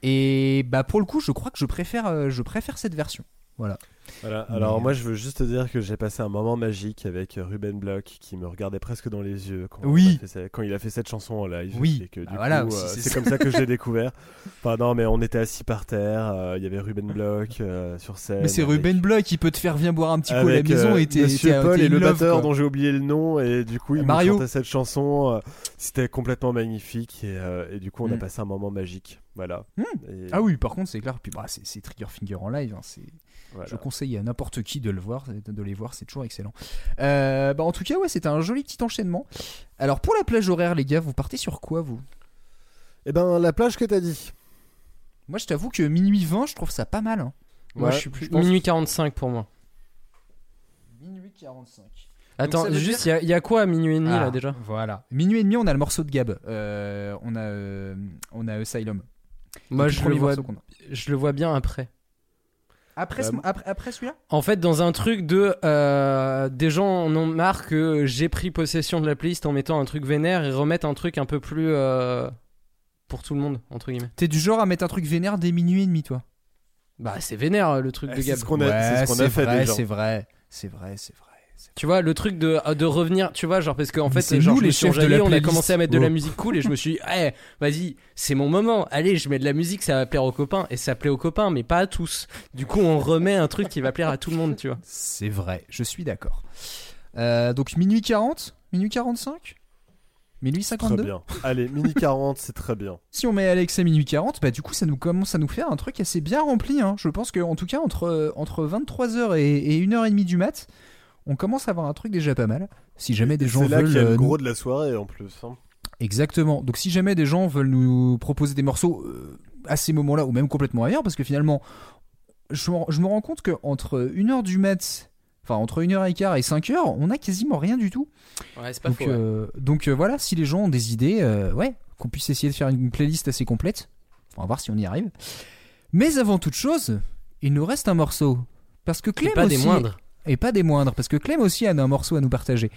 Et bah pour le coup, je crois que je préfère, je préfère cette version. Voilà. Voilà. Alors Mais- moi, je veux juste te dire que j'ai passé un moment magique avec Ruben Block qui me regardait presque dans les yeux quand, Oui. on a fait quand il a fait cette chanson en live. Oui. Et que du Bah voilà coup, aussi, euh, c'est comme ça que je l'ai découvert. Enfin non, mais on était assis par terre. euh, Il y avait Ruben Block euh, sur scène. Mais c'est Ruben Block, il peut te faire viens boire un petit coup à la maison euh, et t'es Monsieur Paul et le love, batteur quoi. dont j'ai oublié le nom et du coup il Mario. me chantait cette chanson. euh, C'était complètement magnifique et, euh, et du coup on a Mm. passé un moment magique. Voilà. Et- Ah oui, par contre, c'est clair. Puis bah, c'est c'est Trigger Finger en live. hein, c'est Voilà. Je conseille à n'importe qui de le voir, de les voir, c'est toujours excellent. Euh, bah, en tout cas, ouais, c'était un joli petit enchaînement. Alors pour la plage horaire, les gars, vous partez sur quoi vous? Eh ben la plage que t'as dit. Moi, je t'avoue que minuit 20, je trouve ça pas mal. hein. Moi, je suis plus. je pense- Minuit 45 pour moi. Minuit 45. Attends, juste, il dire- y, a- il y a quoi à minuit et demi Ah, là déjà? Voilà. Minuit et demi, on a le morceau de Gab. Euh, on a, euh, on a Asylum. Moi, je le, vois, je le vois bien après. Après, ce- après, après celui-là? En fait, dans un truc de. euh, des gens en ont marre que j'ai pris possession de la playlist en mettant un truc vénère et remettre un truc un peu plus. euh, pour tout le monde, entre guillemets. T'es du genre à mettre un truc vénère dès minuit et demi, toi? Bah, c'est vénère le truc Ah, de c'est Gab. ce qu'on a- c'est ce qu'on a fait vrai, déjà. C'est vrai, c'est vrai, c'est vrai. Tu vois, le truc de, de revenir, tu vois, genre, parce qu'en fait, c'est genre, nous, je me les suis chefs de enjaillé, la on a playlist. commencé à mettre de la musique cool et je me suis dit, eh, vas-y, c'est mon moment, allez, je mets de la musique, ça va plaire aux copains. Et ça plaît aux copains, mais pas à tous. Du coup, on remet un truc qui va plaire à tout le monde, tu vois. C'est vrai, je suis d'accord. Euh, donc minuit 40 Minuit 45 Minuit Très 52 bien. Allez, mini 40, c'est très bien. Si on met Alex à minuit 40, bah du coup ça nous commence à nous faire un truc assez bien rempli. Hein. Je pense que en tout cas entre, euh, entre 23h et, et 1h30 du mat, on commence à avoir un truc déjà pas mal. Si jamais des gens C'est là veulent... qu'il y a euh, le nous- gros de la soirée en plus. hein. Exactement. Donc si jamais des gens veulent nous proposer des morceaux euh, à ces moments-là, ou même complètement ailleurs, parce que finalement, je, me- je me rends compte qu'entre 1h du mat, enfin entre 1h15 et 5h, on a quasiment rien du tout. Ouais, c'est pas donc, faux. ouais. euh, donc euh, voilà, si les gens ont des idées, euh, ouais, qu'on puisse essayer de faire une playlist assez complète. On va voir si on y arrive. Mais avant toute chose, il nous reste un morceau. Parce que Clem pas des aussi- moindres. Et pas des moindres, parce que Clem aussi a un morceau à nous partager.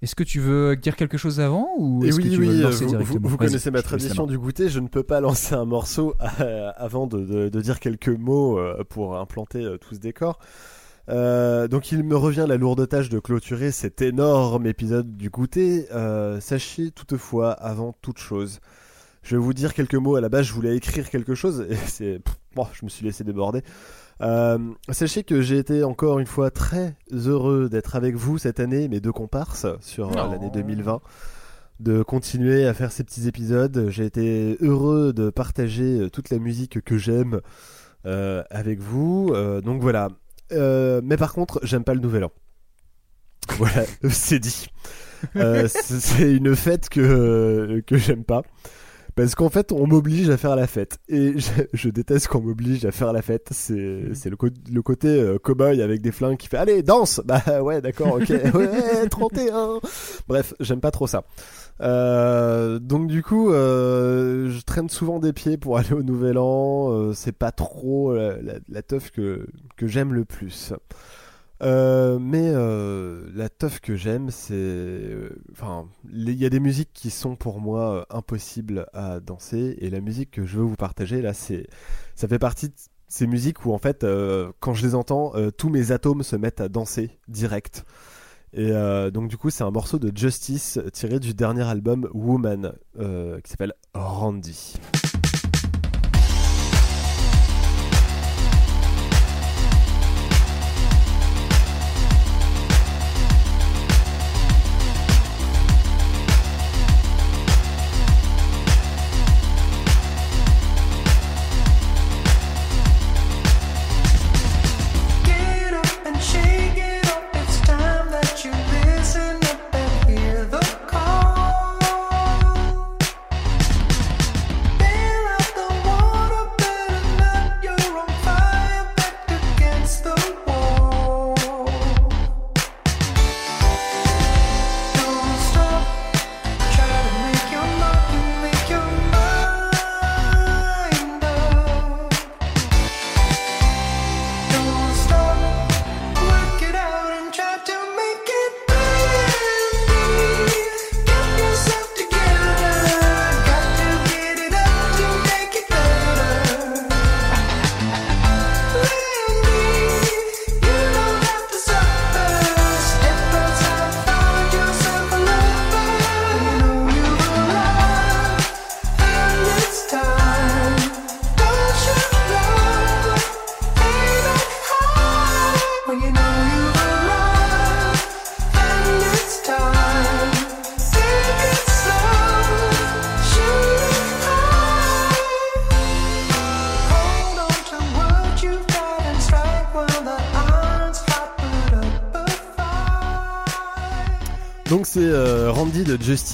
Est-ce que tu veux dire quelque chose avant ou est-ce oui, que tu veux oui, le euh, lancer vous, vous- directement vous Vas-y, connaissez ma tradition du goûter, je ne peux pas lancer un morceau euh, avant de, de- de dire quelques mots euh, pour implanter tout ce décor. Euh, donc il me revient la lourde tâche de clôturer cet énorme épisode du goûter. Euh, sachez toutefois, avant toute chose, je vais vous dire quelques mots. À la base, je voulais écrire quelque chose et c'est, bon, je me suis laissé déborder. Euh, sachez que j'ai été encore une fois très heureux d'être avec vous cette année, mes deux comparses sur euh, Oh. l'année 2020 de continuer à faire ces petits épisodes. J'ai été heureux de partager euh, toute la musique que j'aime euh, avec vous. Euh, donc voilà. Euh, mais par contre, j'aime pas le nouvel an. Voilà, c'est dit. C'est c'est une fête que, que j'aime pas. Parce qu'en fait, on m'oblige à faire la fête. Et je, je déteste qu'on m'oblige à faire la fête. C'est le, co- le côté euh, cow-boy avec des flingues qui fait Allez, danse Bah ouais, d'accord, ok. Ouais, 31 Bref, j'aime pas trop ça. Euh, donc du coup, euh, je traîne souvent des pieds pour aller au Nouvel An. Euh, c'est pas trop la, la, la teuf que, que j'aime le plus. Euh, mais euh, la teuf que j'aime, c'est, euh, enfin, il y a des musiques qui sont pour moi impossibles à danser, et la musique que je veux vous partager là, c'est, ça fait partie de ces musiques où en fait, quand je les entends, tous mes atomes se mettent à danser direct. Et donc du coup, c'est un morceau de Justice tiré du dernier album Woman, qui s'appelle Randy.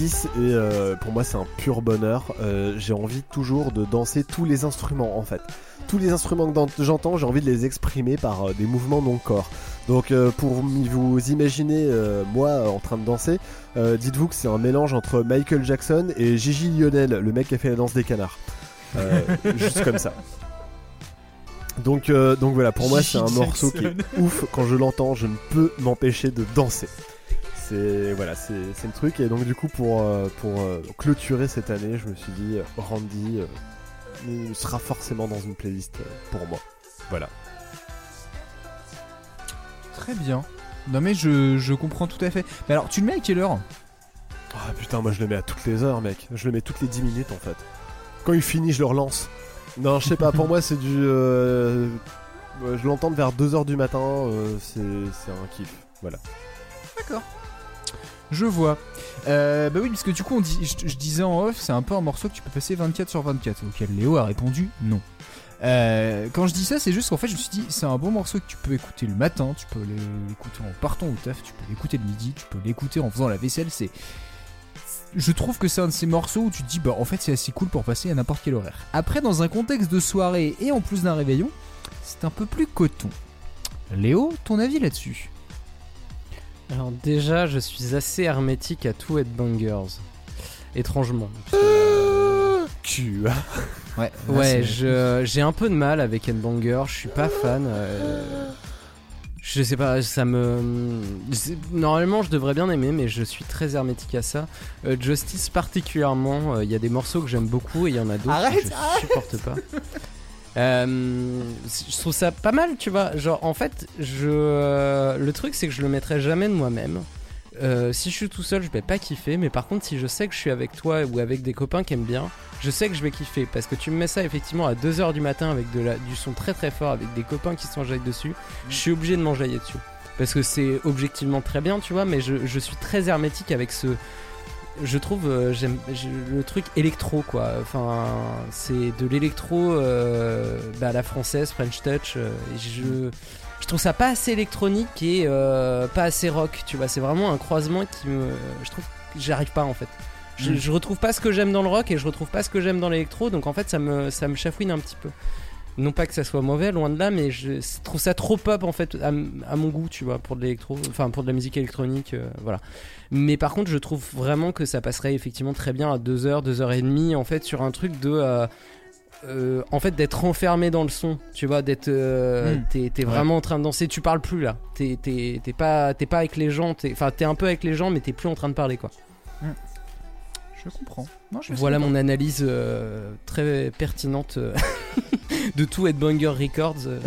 et euh, pour moi c'est un pur bonheur. Euh, j'ai envie toujours de danser tous les instruments en fait. Tous les instruments que j'entends, j'ai envie de les exprimer par euh, des mouvements de mon corps. Donc pour vous imaginer moi en train de danser, dites-vous que c'est un mélange entre Michael Jackson et Gigi Lionel, le mec qui a fait la danse des canards. juste comme ça. Donc, donc voilà, pour moi c'est un morceau qui est ouf. Quand je l'entends, je ne peux m'empêcher de danser. C'est voilà, c'est le truc. Et donc du coup pour euh, pour euh, clôturer cette année, je me suis dit euh, Randy euh, sera forcément dans une playlist pour moi. Voilà. Très bien. Non mais je, je comprends tout à fait. Mais alors, tu le mets à quelle heure? Ah putain, moi je le mets à toutes les heures, mec. Je le mets toutes les 10 minutes en fait. Quand il finit, je le relance. Non, je sais pas, pour moi c'est du. euh, je l'entends vers 2h du matin, euh, c'est c'est un kiff. Voilà. D'accord. Je vois. Euh, bah oui, parce que du coup, je disais en off, c'est un peu un morceau que tu peux passer 24 sur 24. Auquel Léo a répondu non. Euh, quand je dis ça, c'est juste qu'en fait, je me suis dit, c'est un bon morceau que tu peux écouter le matin, tu peux l'écouter en partant au taf, tu peux l'écouter le midi, tu peux l'écouter en faisant la vaisselle. C'est, je trouve que c'est un de ces morceaux où tu te dis, bah en fait, c'est assez cool pour passer à n'importe quel horaire. Après, dans un contexte de soirée et en plus d'un réveillon, c'est un peu plus coton. Léo, ton avis là-dessus? Alors déjà, je suis assez hermétique à tout Headbangers. Étrangement. Euh, Tu Ouais, Ouais, je- j'ai un peu de mal avec Headbanger, je suis pas fan. euh, je sais pas, ça me. Normalement, je devrais bien aimer, mais je suis très hermétique à ça. Euh, Justice, particulièrement, euh, il y a des morceaux que j'aime beaucoup et il y en a d'autres Arrête, que je arrête. supporte pas. Euh, je trouve ça pas mal, tu vois. Genre, en fait, je, euh, le truc, c'est que je le mettrai jamais de moi-même. Euh, si je suis tout seul, je vais pas kiffer. Mais par contre, si je sais que je suis avec toi ou avec des copains qui aiment bien, je sais que je vais kiffer. Parce que tu me mets ça effectivement à 2h du matin avec de la, du son très très fort, avec des copains qui s'enjaillent dessus. Je suis obligé de m'enjailler dessus. Parce que c'est objectivement très bien, tu vois. Mais je, je suis très hermétique avec ce. Je trouve euh, j'aime le truc électro quoi. Enfin, c'est de l'électro euh, bah, à la française, French Touch. euh, et je je trouve ça pas assez électronique et euh, pas assez rock, tu vois. C'est vraiment un croisement qui me. Je trouve que j'y arrive pas en fait. Je, Mm. je retrouve pas ce que j'aime dans le rock et je retrouve pas ce que j'aime dans l'électro, donc en fait ça me, ça me chafouine un petit peu. Non pas que ça soit mauvais, loin de là, mais je trouve ça trop pop en fait à, mon goût, tu vois, pour de l'électro, enfin pour de la musique électronique, euh, voilà. Mais par contre, je trouve vraiment que ça passerait effectivement très bien à 2h, 2h30 en fait sur un truc de. euh, euh, en fait d'être enfermé dans le son tu vois d'être euh, Mm. t'es t'es Ouais. vraiment en train de danser tu parles plus là t'es t'es- t'es pas t'es pas avec les gens t'es- enfin t'es un peu avec les gens mais t'es plus en train de parler quoi Je comprends. Non, je suis voilà mon analyse euh, très pertinente euh, de tout Headbanger Records. euh.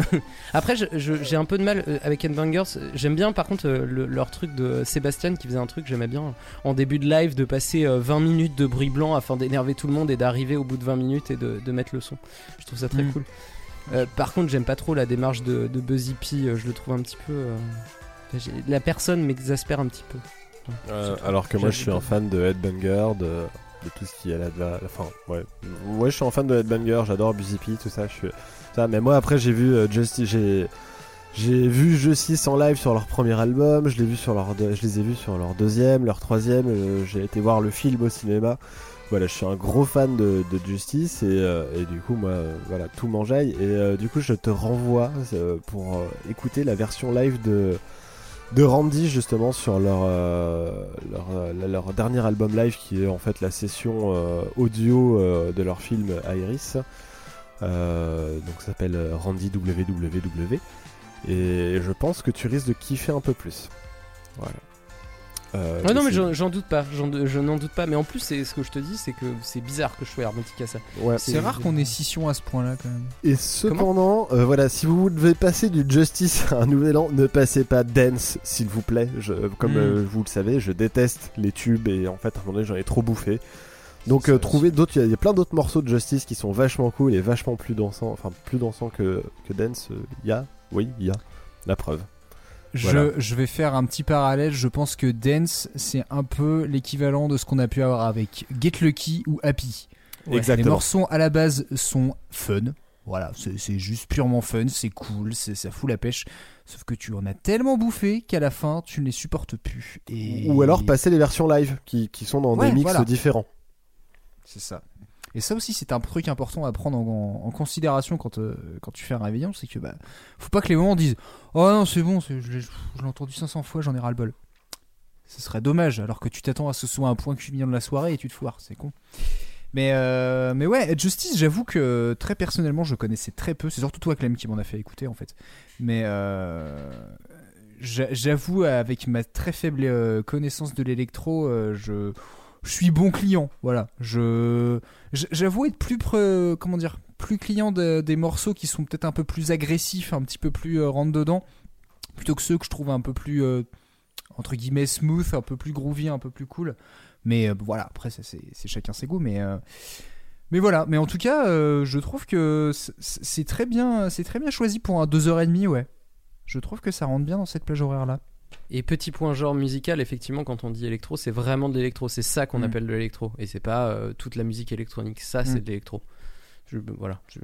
Après, j'ai un peu de mal avec Headbangers. J'aime bien, par contre, le- leur truc de Sébastien qui faisait un truc, j'aimais bien en début de live de passer euh, 20 minutes de bruit blanc afin d'énerver tout le monde et d'arriver au bout de 20 minutes et de, de mettre le son. Je trouve ça très Mm. cool. Euh, par contre, j'aime pas trop la démarche de, de Buzzy P. Je le trouve un petit peu. euh, La personne m'exaspère un petit peu. Euh, alors que moi je suis un fan de Headbanger, de, de tout ce qui est là de la. Enfin, ouais. Ouais, je suis un fan de Headbanger, j'adore Busy P, tout ça. Je suis... ça mais moi après j'ai vu euh, Justice. J'ai. J'ai vu Justice en live sur leur premier album, je, l'ai vu sur leur je les ai vus sur leur deuxième, leur troisième, euh, j'ai été voir le film au cinéma. Voilà, je suis un gros fan de, de Justice et, euh, et du coup, moi, euh, voilà, tout m'enjaille. Et du coup, je te renvoie pour écouter la version live de, de Randy justement sur leur, euh, leur, euh, leur dernier album live qui est en fait la session euh, audio de leur film Iris. Donc ça s'appelle Randy WWW. Et je pense que tu risques de kiffer un peu plus. Voilà. Euh, Ouais, non, mais j'en doute pas, j'en- je n'en doute pas. Mais en plus, c'est ce que je te dis, c'est que c'est bizarre que je sois hermétique à ça. Ouais. C'est rare qu'on ait scission à ce point-là quand même. Et cependant, euh, voilà, si vous devez passer du Justice à un nouvel an, ne passez pas Dance, s'il vous plaît. Je, comme Mm. euh, vous le savez, je déteste les tubes et en fait, à un moment donné, j'en ai trop bouffé. Donc, euh, trouvez d'autres. Il y a- il y, a plein d'autres morceaux de Justice qui sont vachement cool et vachement plus dansants. Enfin, plus dansants que, que Dance. euh, Il y a, oui, il y a. La preuve. Je, Voilà. je vais faire un petit parallèle. Je pense que Dance, c'est un peu l'équivalent de ce qu'on a pu avoir avec Get Lucky ou Happy. Ouais. Exactement. Les morceaux à la base sont fun. Voilà, c'est juste purement fun, c'est cool, ça fout la pêche. Sauf que tu en as tellement bouffé qu'à la fin, tu ne les supportes plus. Et... Ou alors passer les versions live qui, qui sont dans Ouais, des mix voilà. différents. C'est ça. Et ça aussi, c'est un truc important à prendre en, considération quand, euh, quand tu fais un réveillon, c'est que bah, faut pas que les moments disent Oh non, c'est bon, je l'ai entendu 500 fois, j'en ai ras le bol. Ce serait dommage, alors que tu t'attends à ce soit un point culminant de la soirée et tu te foires, c'est con. Mais, euh, mais ouais, Justice, j'avoue que très personnellement, je connaissais très peu. C'est surtout toi, Clem, qui m'en a fait écouter en fait. Mais euh, j'a- j'avoue, avec ma très faible connaissance de l'électro, je, je suis bon client. Voilà. Je, j'avoue être plus, pre- comment dire, plus client de- des morceaux qui sont peut-être un peu plus agressifs, un petit peu plus euh, rentre dedans, plutôt que ceux que je trouve un peu plus euh, entre guillemets smooth, un peu plus groovy, un peu plus cool. Mais euh, voilà, après c'est chacun ses goûts, mais euh, mais voilà. Mais en tout cas, je trouve que c'est- c'est très bien, c'est très bien choisi pour un 2h30, ouais. Je trouve que ça rentre bien dans cette plage horaire là. Et petit point genre musical, effectivement, quand on dit électro, c'est vraiment de l'électro. C'est ça qu'on Mm. appelle de l'électro. Et c'est pas euh, toute la musique électronique. Ça, c'est Mm. de l'électro. Je- Voilà. je-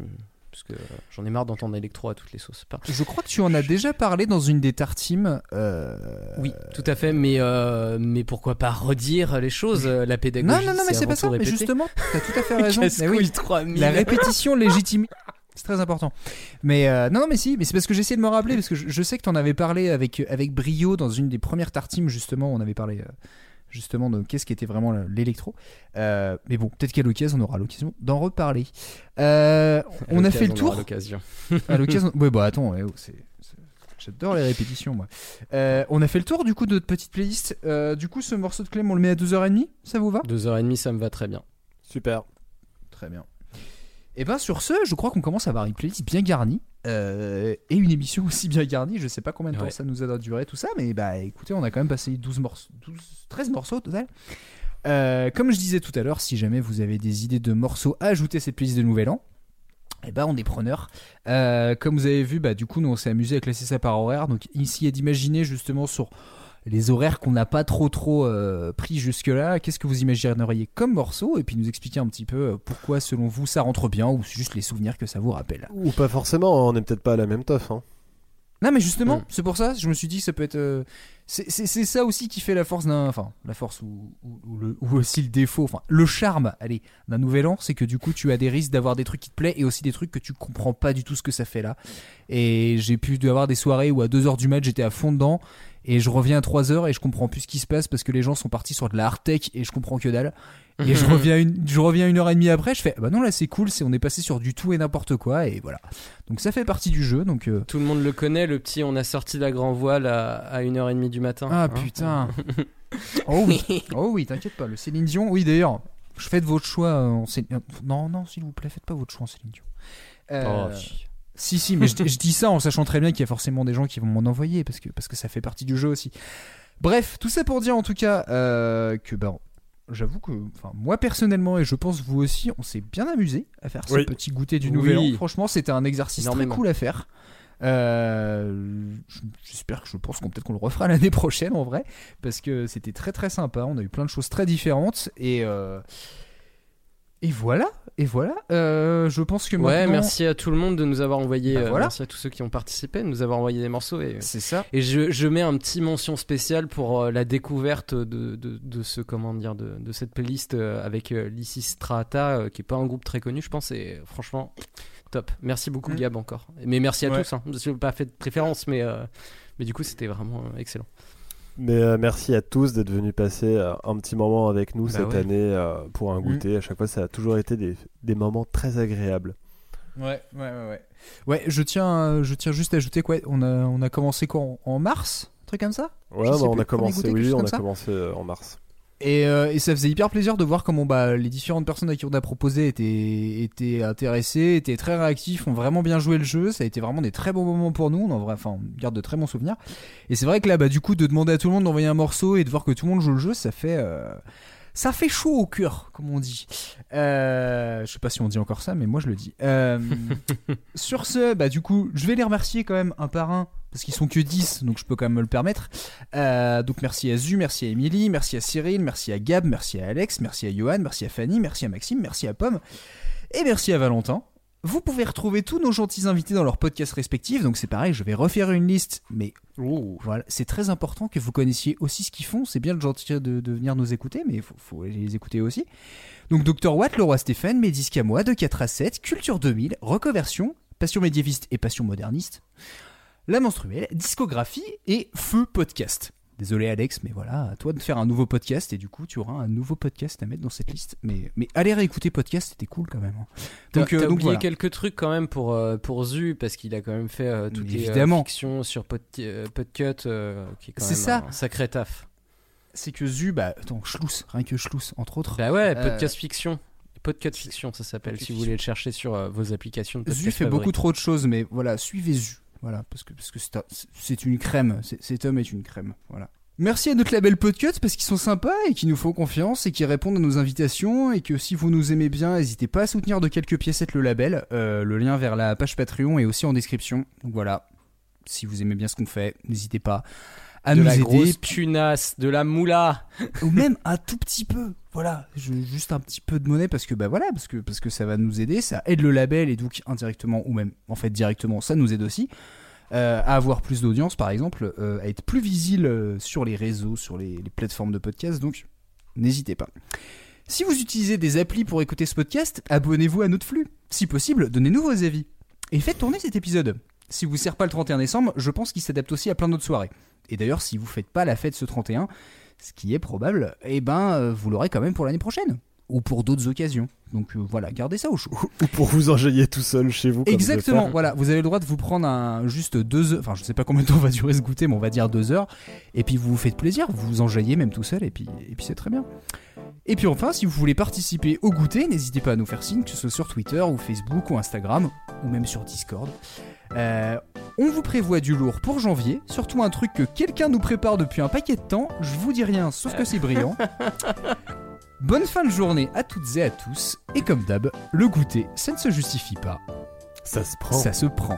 Parce que euh, j'en ai marre d'entendre électro à toutes les sauces. Pas- Je crois que tu en as déjà parlé dans une des tartimes. euh, Oui, tout à fait. Mais, euh, mais pourquoi pas redire les choses La pédagogie. Non, non, non, mais c'est pas ça. Mais justement, t'as tout à fait raison. Casse-couille Mais oui, 3000. La répétition légitime. C'est très important. Mais euh, non, non, mais si, mais c'est parce que j'essaie de me rappeler, parce que je, je sais que t'en avais parlé avec, avec brio dans une des premières tartimes, justement, on avait parlé euh, justement de qu'est-ce qui était vraiment l'électro. Euh, mais bon, peut-être qu'à l'occasion, on aura l'occasion d'en reparler. Euh, À on a fait le tour. aura l'occasion. à l'occasion. Ouais, bah attends, ouais, oh, c'est- c'est- j'adore les répétitions, moi. Euh, on a fait le tour du coup de notre petite playlist. Euh, du coup, ce morceau de Clem, on le met à 2h30, ça vous va? 2h30, ça me va très bien. Super. Très bien. Et ben sur ce, je crois qu'on commence à avoir une playlist bien garnie euh, et une émission aussi bien garnie. Je sais pas combien de temps Ouais. ça nous a duré tout ça, mais bah écoutez, on a quand même passé 12 morceaux, 12, 13 morceaux au total. Euh, comme je disais tout à l'heure, si jamais vous avez des idées de morceaux à ajouter à cette playlist de Nouvel An, eh ben on est preneur. Euh, comme vous avez vu, bah du coup nous on s'est amusé à classer ça par horaire. Donc ici d'imaginer justement sur les horaires qu'on n'a pas trop trop euh, pris jusque là. Qu'est-ce que vous imagineriez comme morceau? Et puis nous expliquer un petit peu euh, pourquoi selon vous ça rentre bien ou c'est juste les souvenirs que ça vous rappelle. Ou pas forcément, on est peut-être pas à la même teuf. Hein. Non mais justement, Mm. c'est pour ça, je me suis dit que ça peut être... euh, c'est ça aussi qui fait la force d'un... Enfin, la force ou, ou, ou le, ou aussi le défaut, enfin le charme, allez, d'un nouvel an, c'est que du coup tu as des risques d'avoir des trucs qui te plaisent et aussi des trucs que tu comprends pas du tout ce que ça fait là. Et j'ai pu avoir des soirées où à 2h du match j'étais à fond dedans et je reviens à 3h et je comprends plus ce qui se passe parce que les gens sont partis sur de la hard tech et je comprends que dalle. Et je reviens une, je reviens une heure et demie après, je fais bah non là c'est cool, c'est on est passé sur du tout et n'importe quoi et voilà. Donc ça fait partie du jeu donc euh, Tout le monde le connaît, le petit on a sorti la grand voile à, à 1h30 du matin. Ah hein. putain. oh oui, oh oui, t'inquiète pas, le Céline Dion. Oui d'ailleurs, je faites votre choix euh, en Céline- Non non, s'il vous plaît, faites pas votre choix en Céline Dion. Euh, Oh, si. si mais je, je dis ça en sachant très bien qu'il y a forcément des gens qui vont m'en envoyer parce que parce que ça fait partie du jeu aussi. Bref, tout ça pour dire en tout cas euh, que ben j'avoue que enfin moi personnellement et je pense vous aussi, on s'est bien amusé à faire ce petit goûter du Oui. nouvel an. Franchement, c'était un exercice très cool à faire. Euh, J'espère que je pense qu'on peut-être qu'on le refera l'année prochaine en vrai parce que c'était très très sympa. On a eu plein de choses très différentes et euh, et voilà et voilà. Euh, je pense que Ouais, maintenant- merci à tout le monde de nous avoir envoyé. Bah, euh, voilà. Merci à tous ceux qui ont participé, de nous avoir envoyé des morceaux. Et, C'est ça. et je, je mets un petit mention spéciale pour euh, la découverte de, de, de ce comment dire de, de cette playlist euh, avec euh, Lysistrata, euh, qui est pas un groupe très connu, je pense. Et euh, franchement, top. Merci beaucoup Mm. Gab encore. Mais merci à Ouais. tous. Hein. Je n'ai pas fait de préférence, mais euh, mais du coup c'était vraiment euh, excellent. Mais euh, merci à tous d'être venus passer euh, un petit moment avec nous Bah cette ouais. année euh, pour un goûter. À chaque fois, ça a toujours été des, des moments très agréables. Ouais, ouais, ouais, ouais. Ouais, je tiens, je tiens juste à ajouter quoi On a, on a commencé quoi en, en mars? Un truc comme ça? Ouais, bah, on a commencé, oui, on a en mars. Et, euh, et ça faisait hyper plaisir de voir comment bah, les différentes personnes à qui on a proposé étaient, étaient intéressées, étaient très réactifs, ont vraiment bien joué le jeu. Ça a été vraiment des très bons moments pour nous. On, en vrai, enfin, on garde de très bons souvenirs. Et c'est vrai que là, bah, du coup, de demander à tout le monde d'envoyer un morceau et de voir que tout le monde joue le jeu, ça fait, euh, ça fait chaud au cœur, comme on dit. Euh, je sais pas si on dit encore ça, mais moi je le dis. Euh, sur ce, bah, du coup, je vais les remercier quand même un par un. Parce qu'ils sont que 10, donc je peux quand même me le permettre. Euh, donc merci à Zu, merci à Emily, merci à Cyril, merci à Gab, merci à Alex, merci à Johan, merci à Fanny, merci à Maxime, merci à Pomme, et merci à Valentin. Vous pouvez retrouver tous nos gentils invités dans leurs podcasts respectifs, donc c'est pareil, je vais refaire une liste, mais voilà, c'est très important que vous connaissiez aussi ce qu'ils font. C'est bien de gentil de, de venir nous écouter, mais il faut, faut les écouter aussi. Donc Dr Watt, le roi Stéphane, Médis Camois, de 4 à 7, Culture 2000, Reconversion, Passion médiéviste et Passion moderniste, La menstruelle, Discographie et Feu Podcast. Désolé Alex, mais voilà, à toi de faire un nouveau podcast et du coup tu auras un nouveau podcast à mettre dans cette liste. Mais, mais allez réécouter podcast, c'était cool quand même. hein. T'as Donc, euh, t'as donc oublié voilà. quelques trucs quand même pour, euh, pour Zu, parce qu'il a quand même fait euh, toutes les euh, fictions sur Pod, euh, Podcut, euh, qui est quand C'est même ça. un sacré taf. C'est que Zu, bah attends, Schluss, rien que Schluss entre autres. Bah ouais, Euh, podcast fiction. Podcast fiction, ça s'appelle, Podcast si vous voulez le chercher sur euh, vos applications de Zu fait beaucoup trop de choses, mais voilà, suivez Zu. Voilà, parce que parce que c'est un- c'est une crème. Cet homme est une crème. Voilà. Merci à notre label Podcut parce qu'ils sont sympas et qu'ils nous font confiance et qu'ils répondent à nos invitations et que si vous nous aimez bien, n'hésitez pas à soutenir de quelques piécettes le label. Euh, le lien vers la page Patreon est aussi en description. Donc voilà, si vous aimez bien ce qu'on fait, n'hésitez pas à de nous la aider. grosse punasse, de la moula. ou même un tout petit peu. Voilà, je- juste un petit peu de monnaie parce que bah voilà, parce que parce que ça va nous aider, ça aide le label et donc indirectement ou même en fait directement, ça nous aide aussi euh, à avoir plus d'audience par exemple, euh, à être plus visible euh, sur les réseaux, sur les, les plateformes de podcast. Donc n'hésitez pas. Si vous utilisez des applis pour écouter ce podcast, abonnez-vous à notre flux. Si possible, donnez-nous vos avis et faites tourner cet épisode. Si vous sert pas le 31 décembre, je pense qu'il s'adapte aussi à plein d'autres soirées. Et d'ailleurs, si vous faites pas la fête ce 31, ce qui est probable, eh ben euh, vous l'aurez quand même pour l'année prochaine ou pour d'autres occasions. Donc euh, voilà, gardez ça au chaud. Ou pour vous enjailler tout seul chez vous. comme Exactement, voilà, vous avez le droit de vous prendre un juste deux heures, enfin je sais pas combien de temps va durer ce goûter, mais on va dire deux heures, et puis vous vous faites plaisir, vous vous enjaillez même tout seul, et puis, et puis c'est très bien. Et puis enfin, si vous voulez participer au goûter, n'hésitez pas à nous faire signe, que ce soit sur Twitter ou Facebook ou Instagram, ou même sur Discord. Euh, on vous prévoit du lourd pour janvier, surtout un truc que quelqu'un nous prépare depuis un paquet de temps, je vous dis rien, sauf que c'est brillant. Bonne fin de journée à toutes et à tous, et comme d'hab, le goûter, ça ne se justifie pas. Ça se prend. Ça se prend.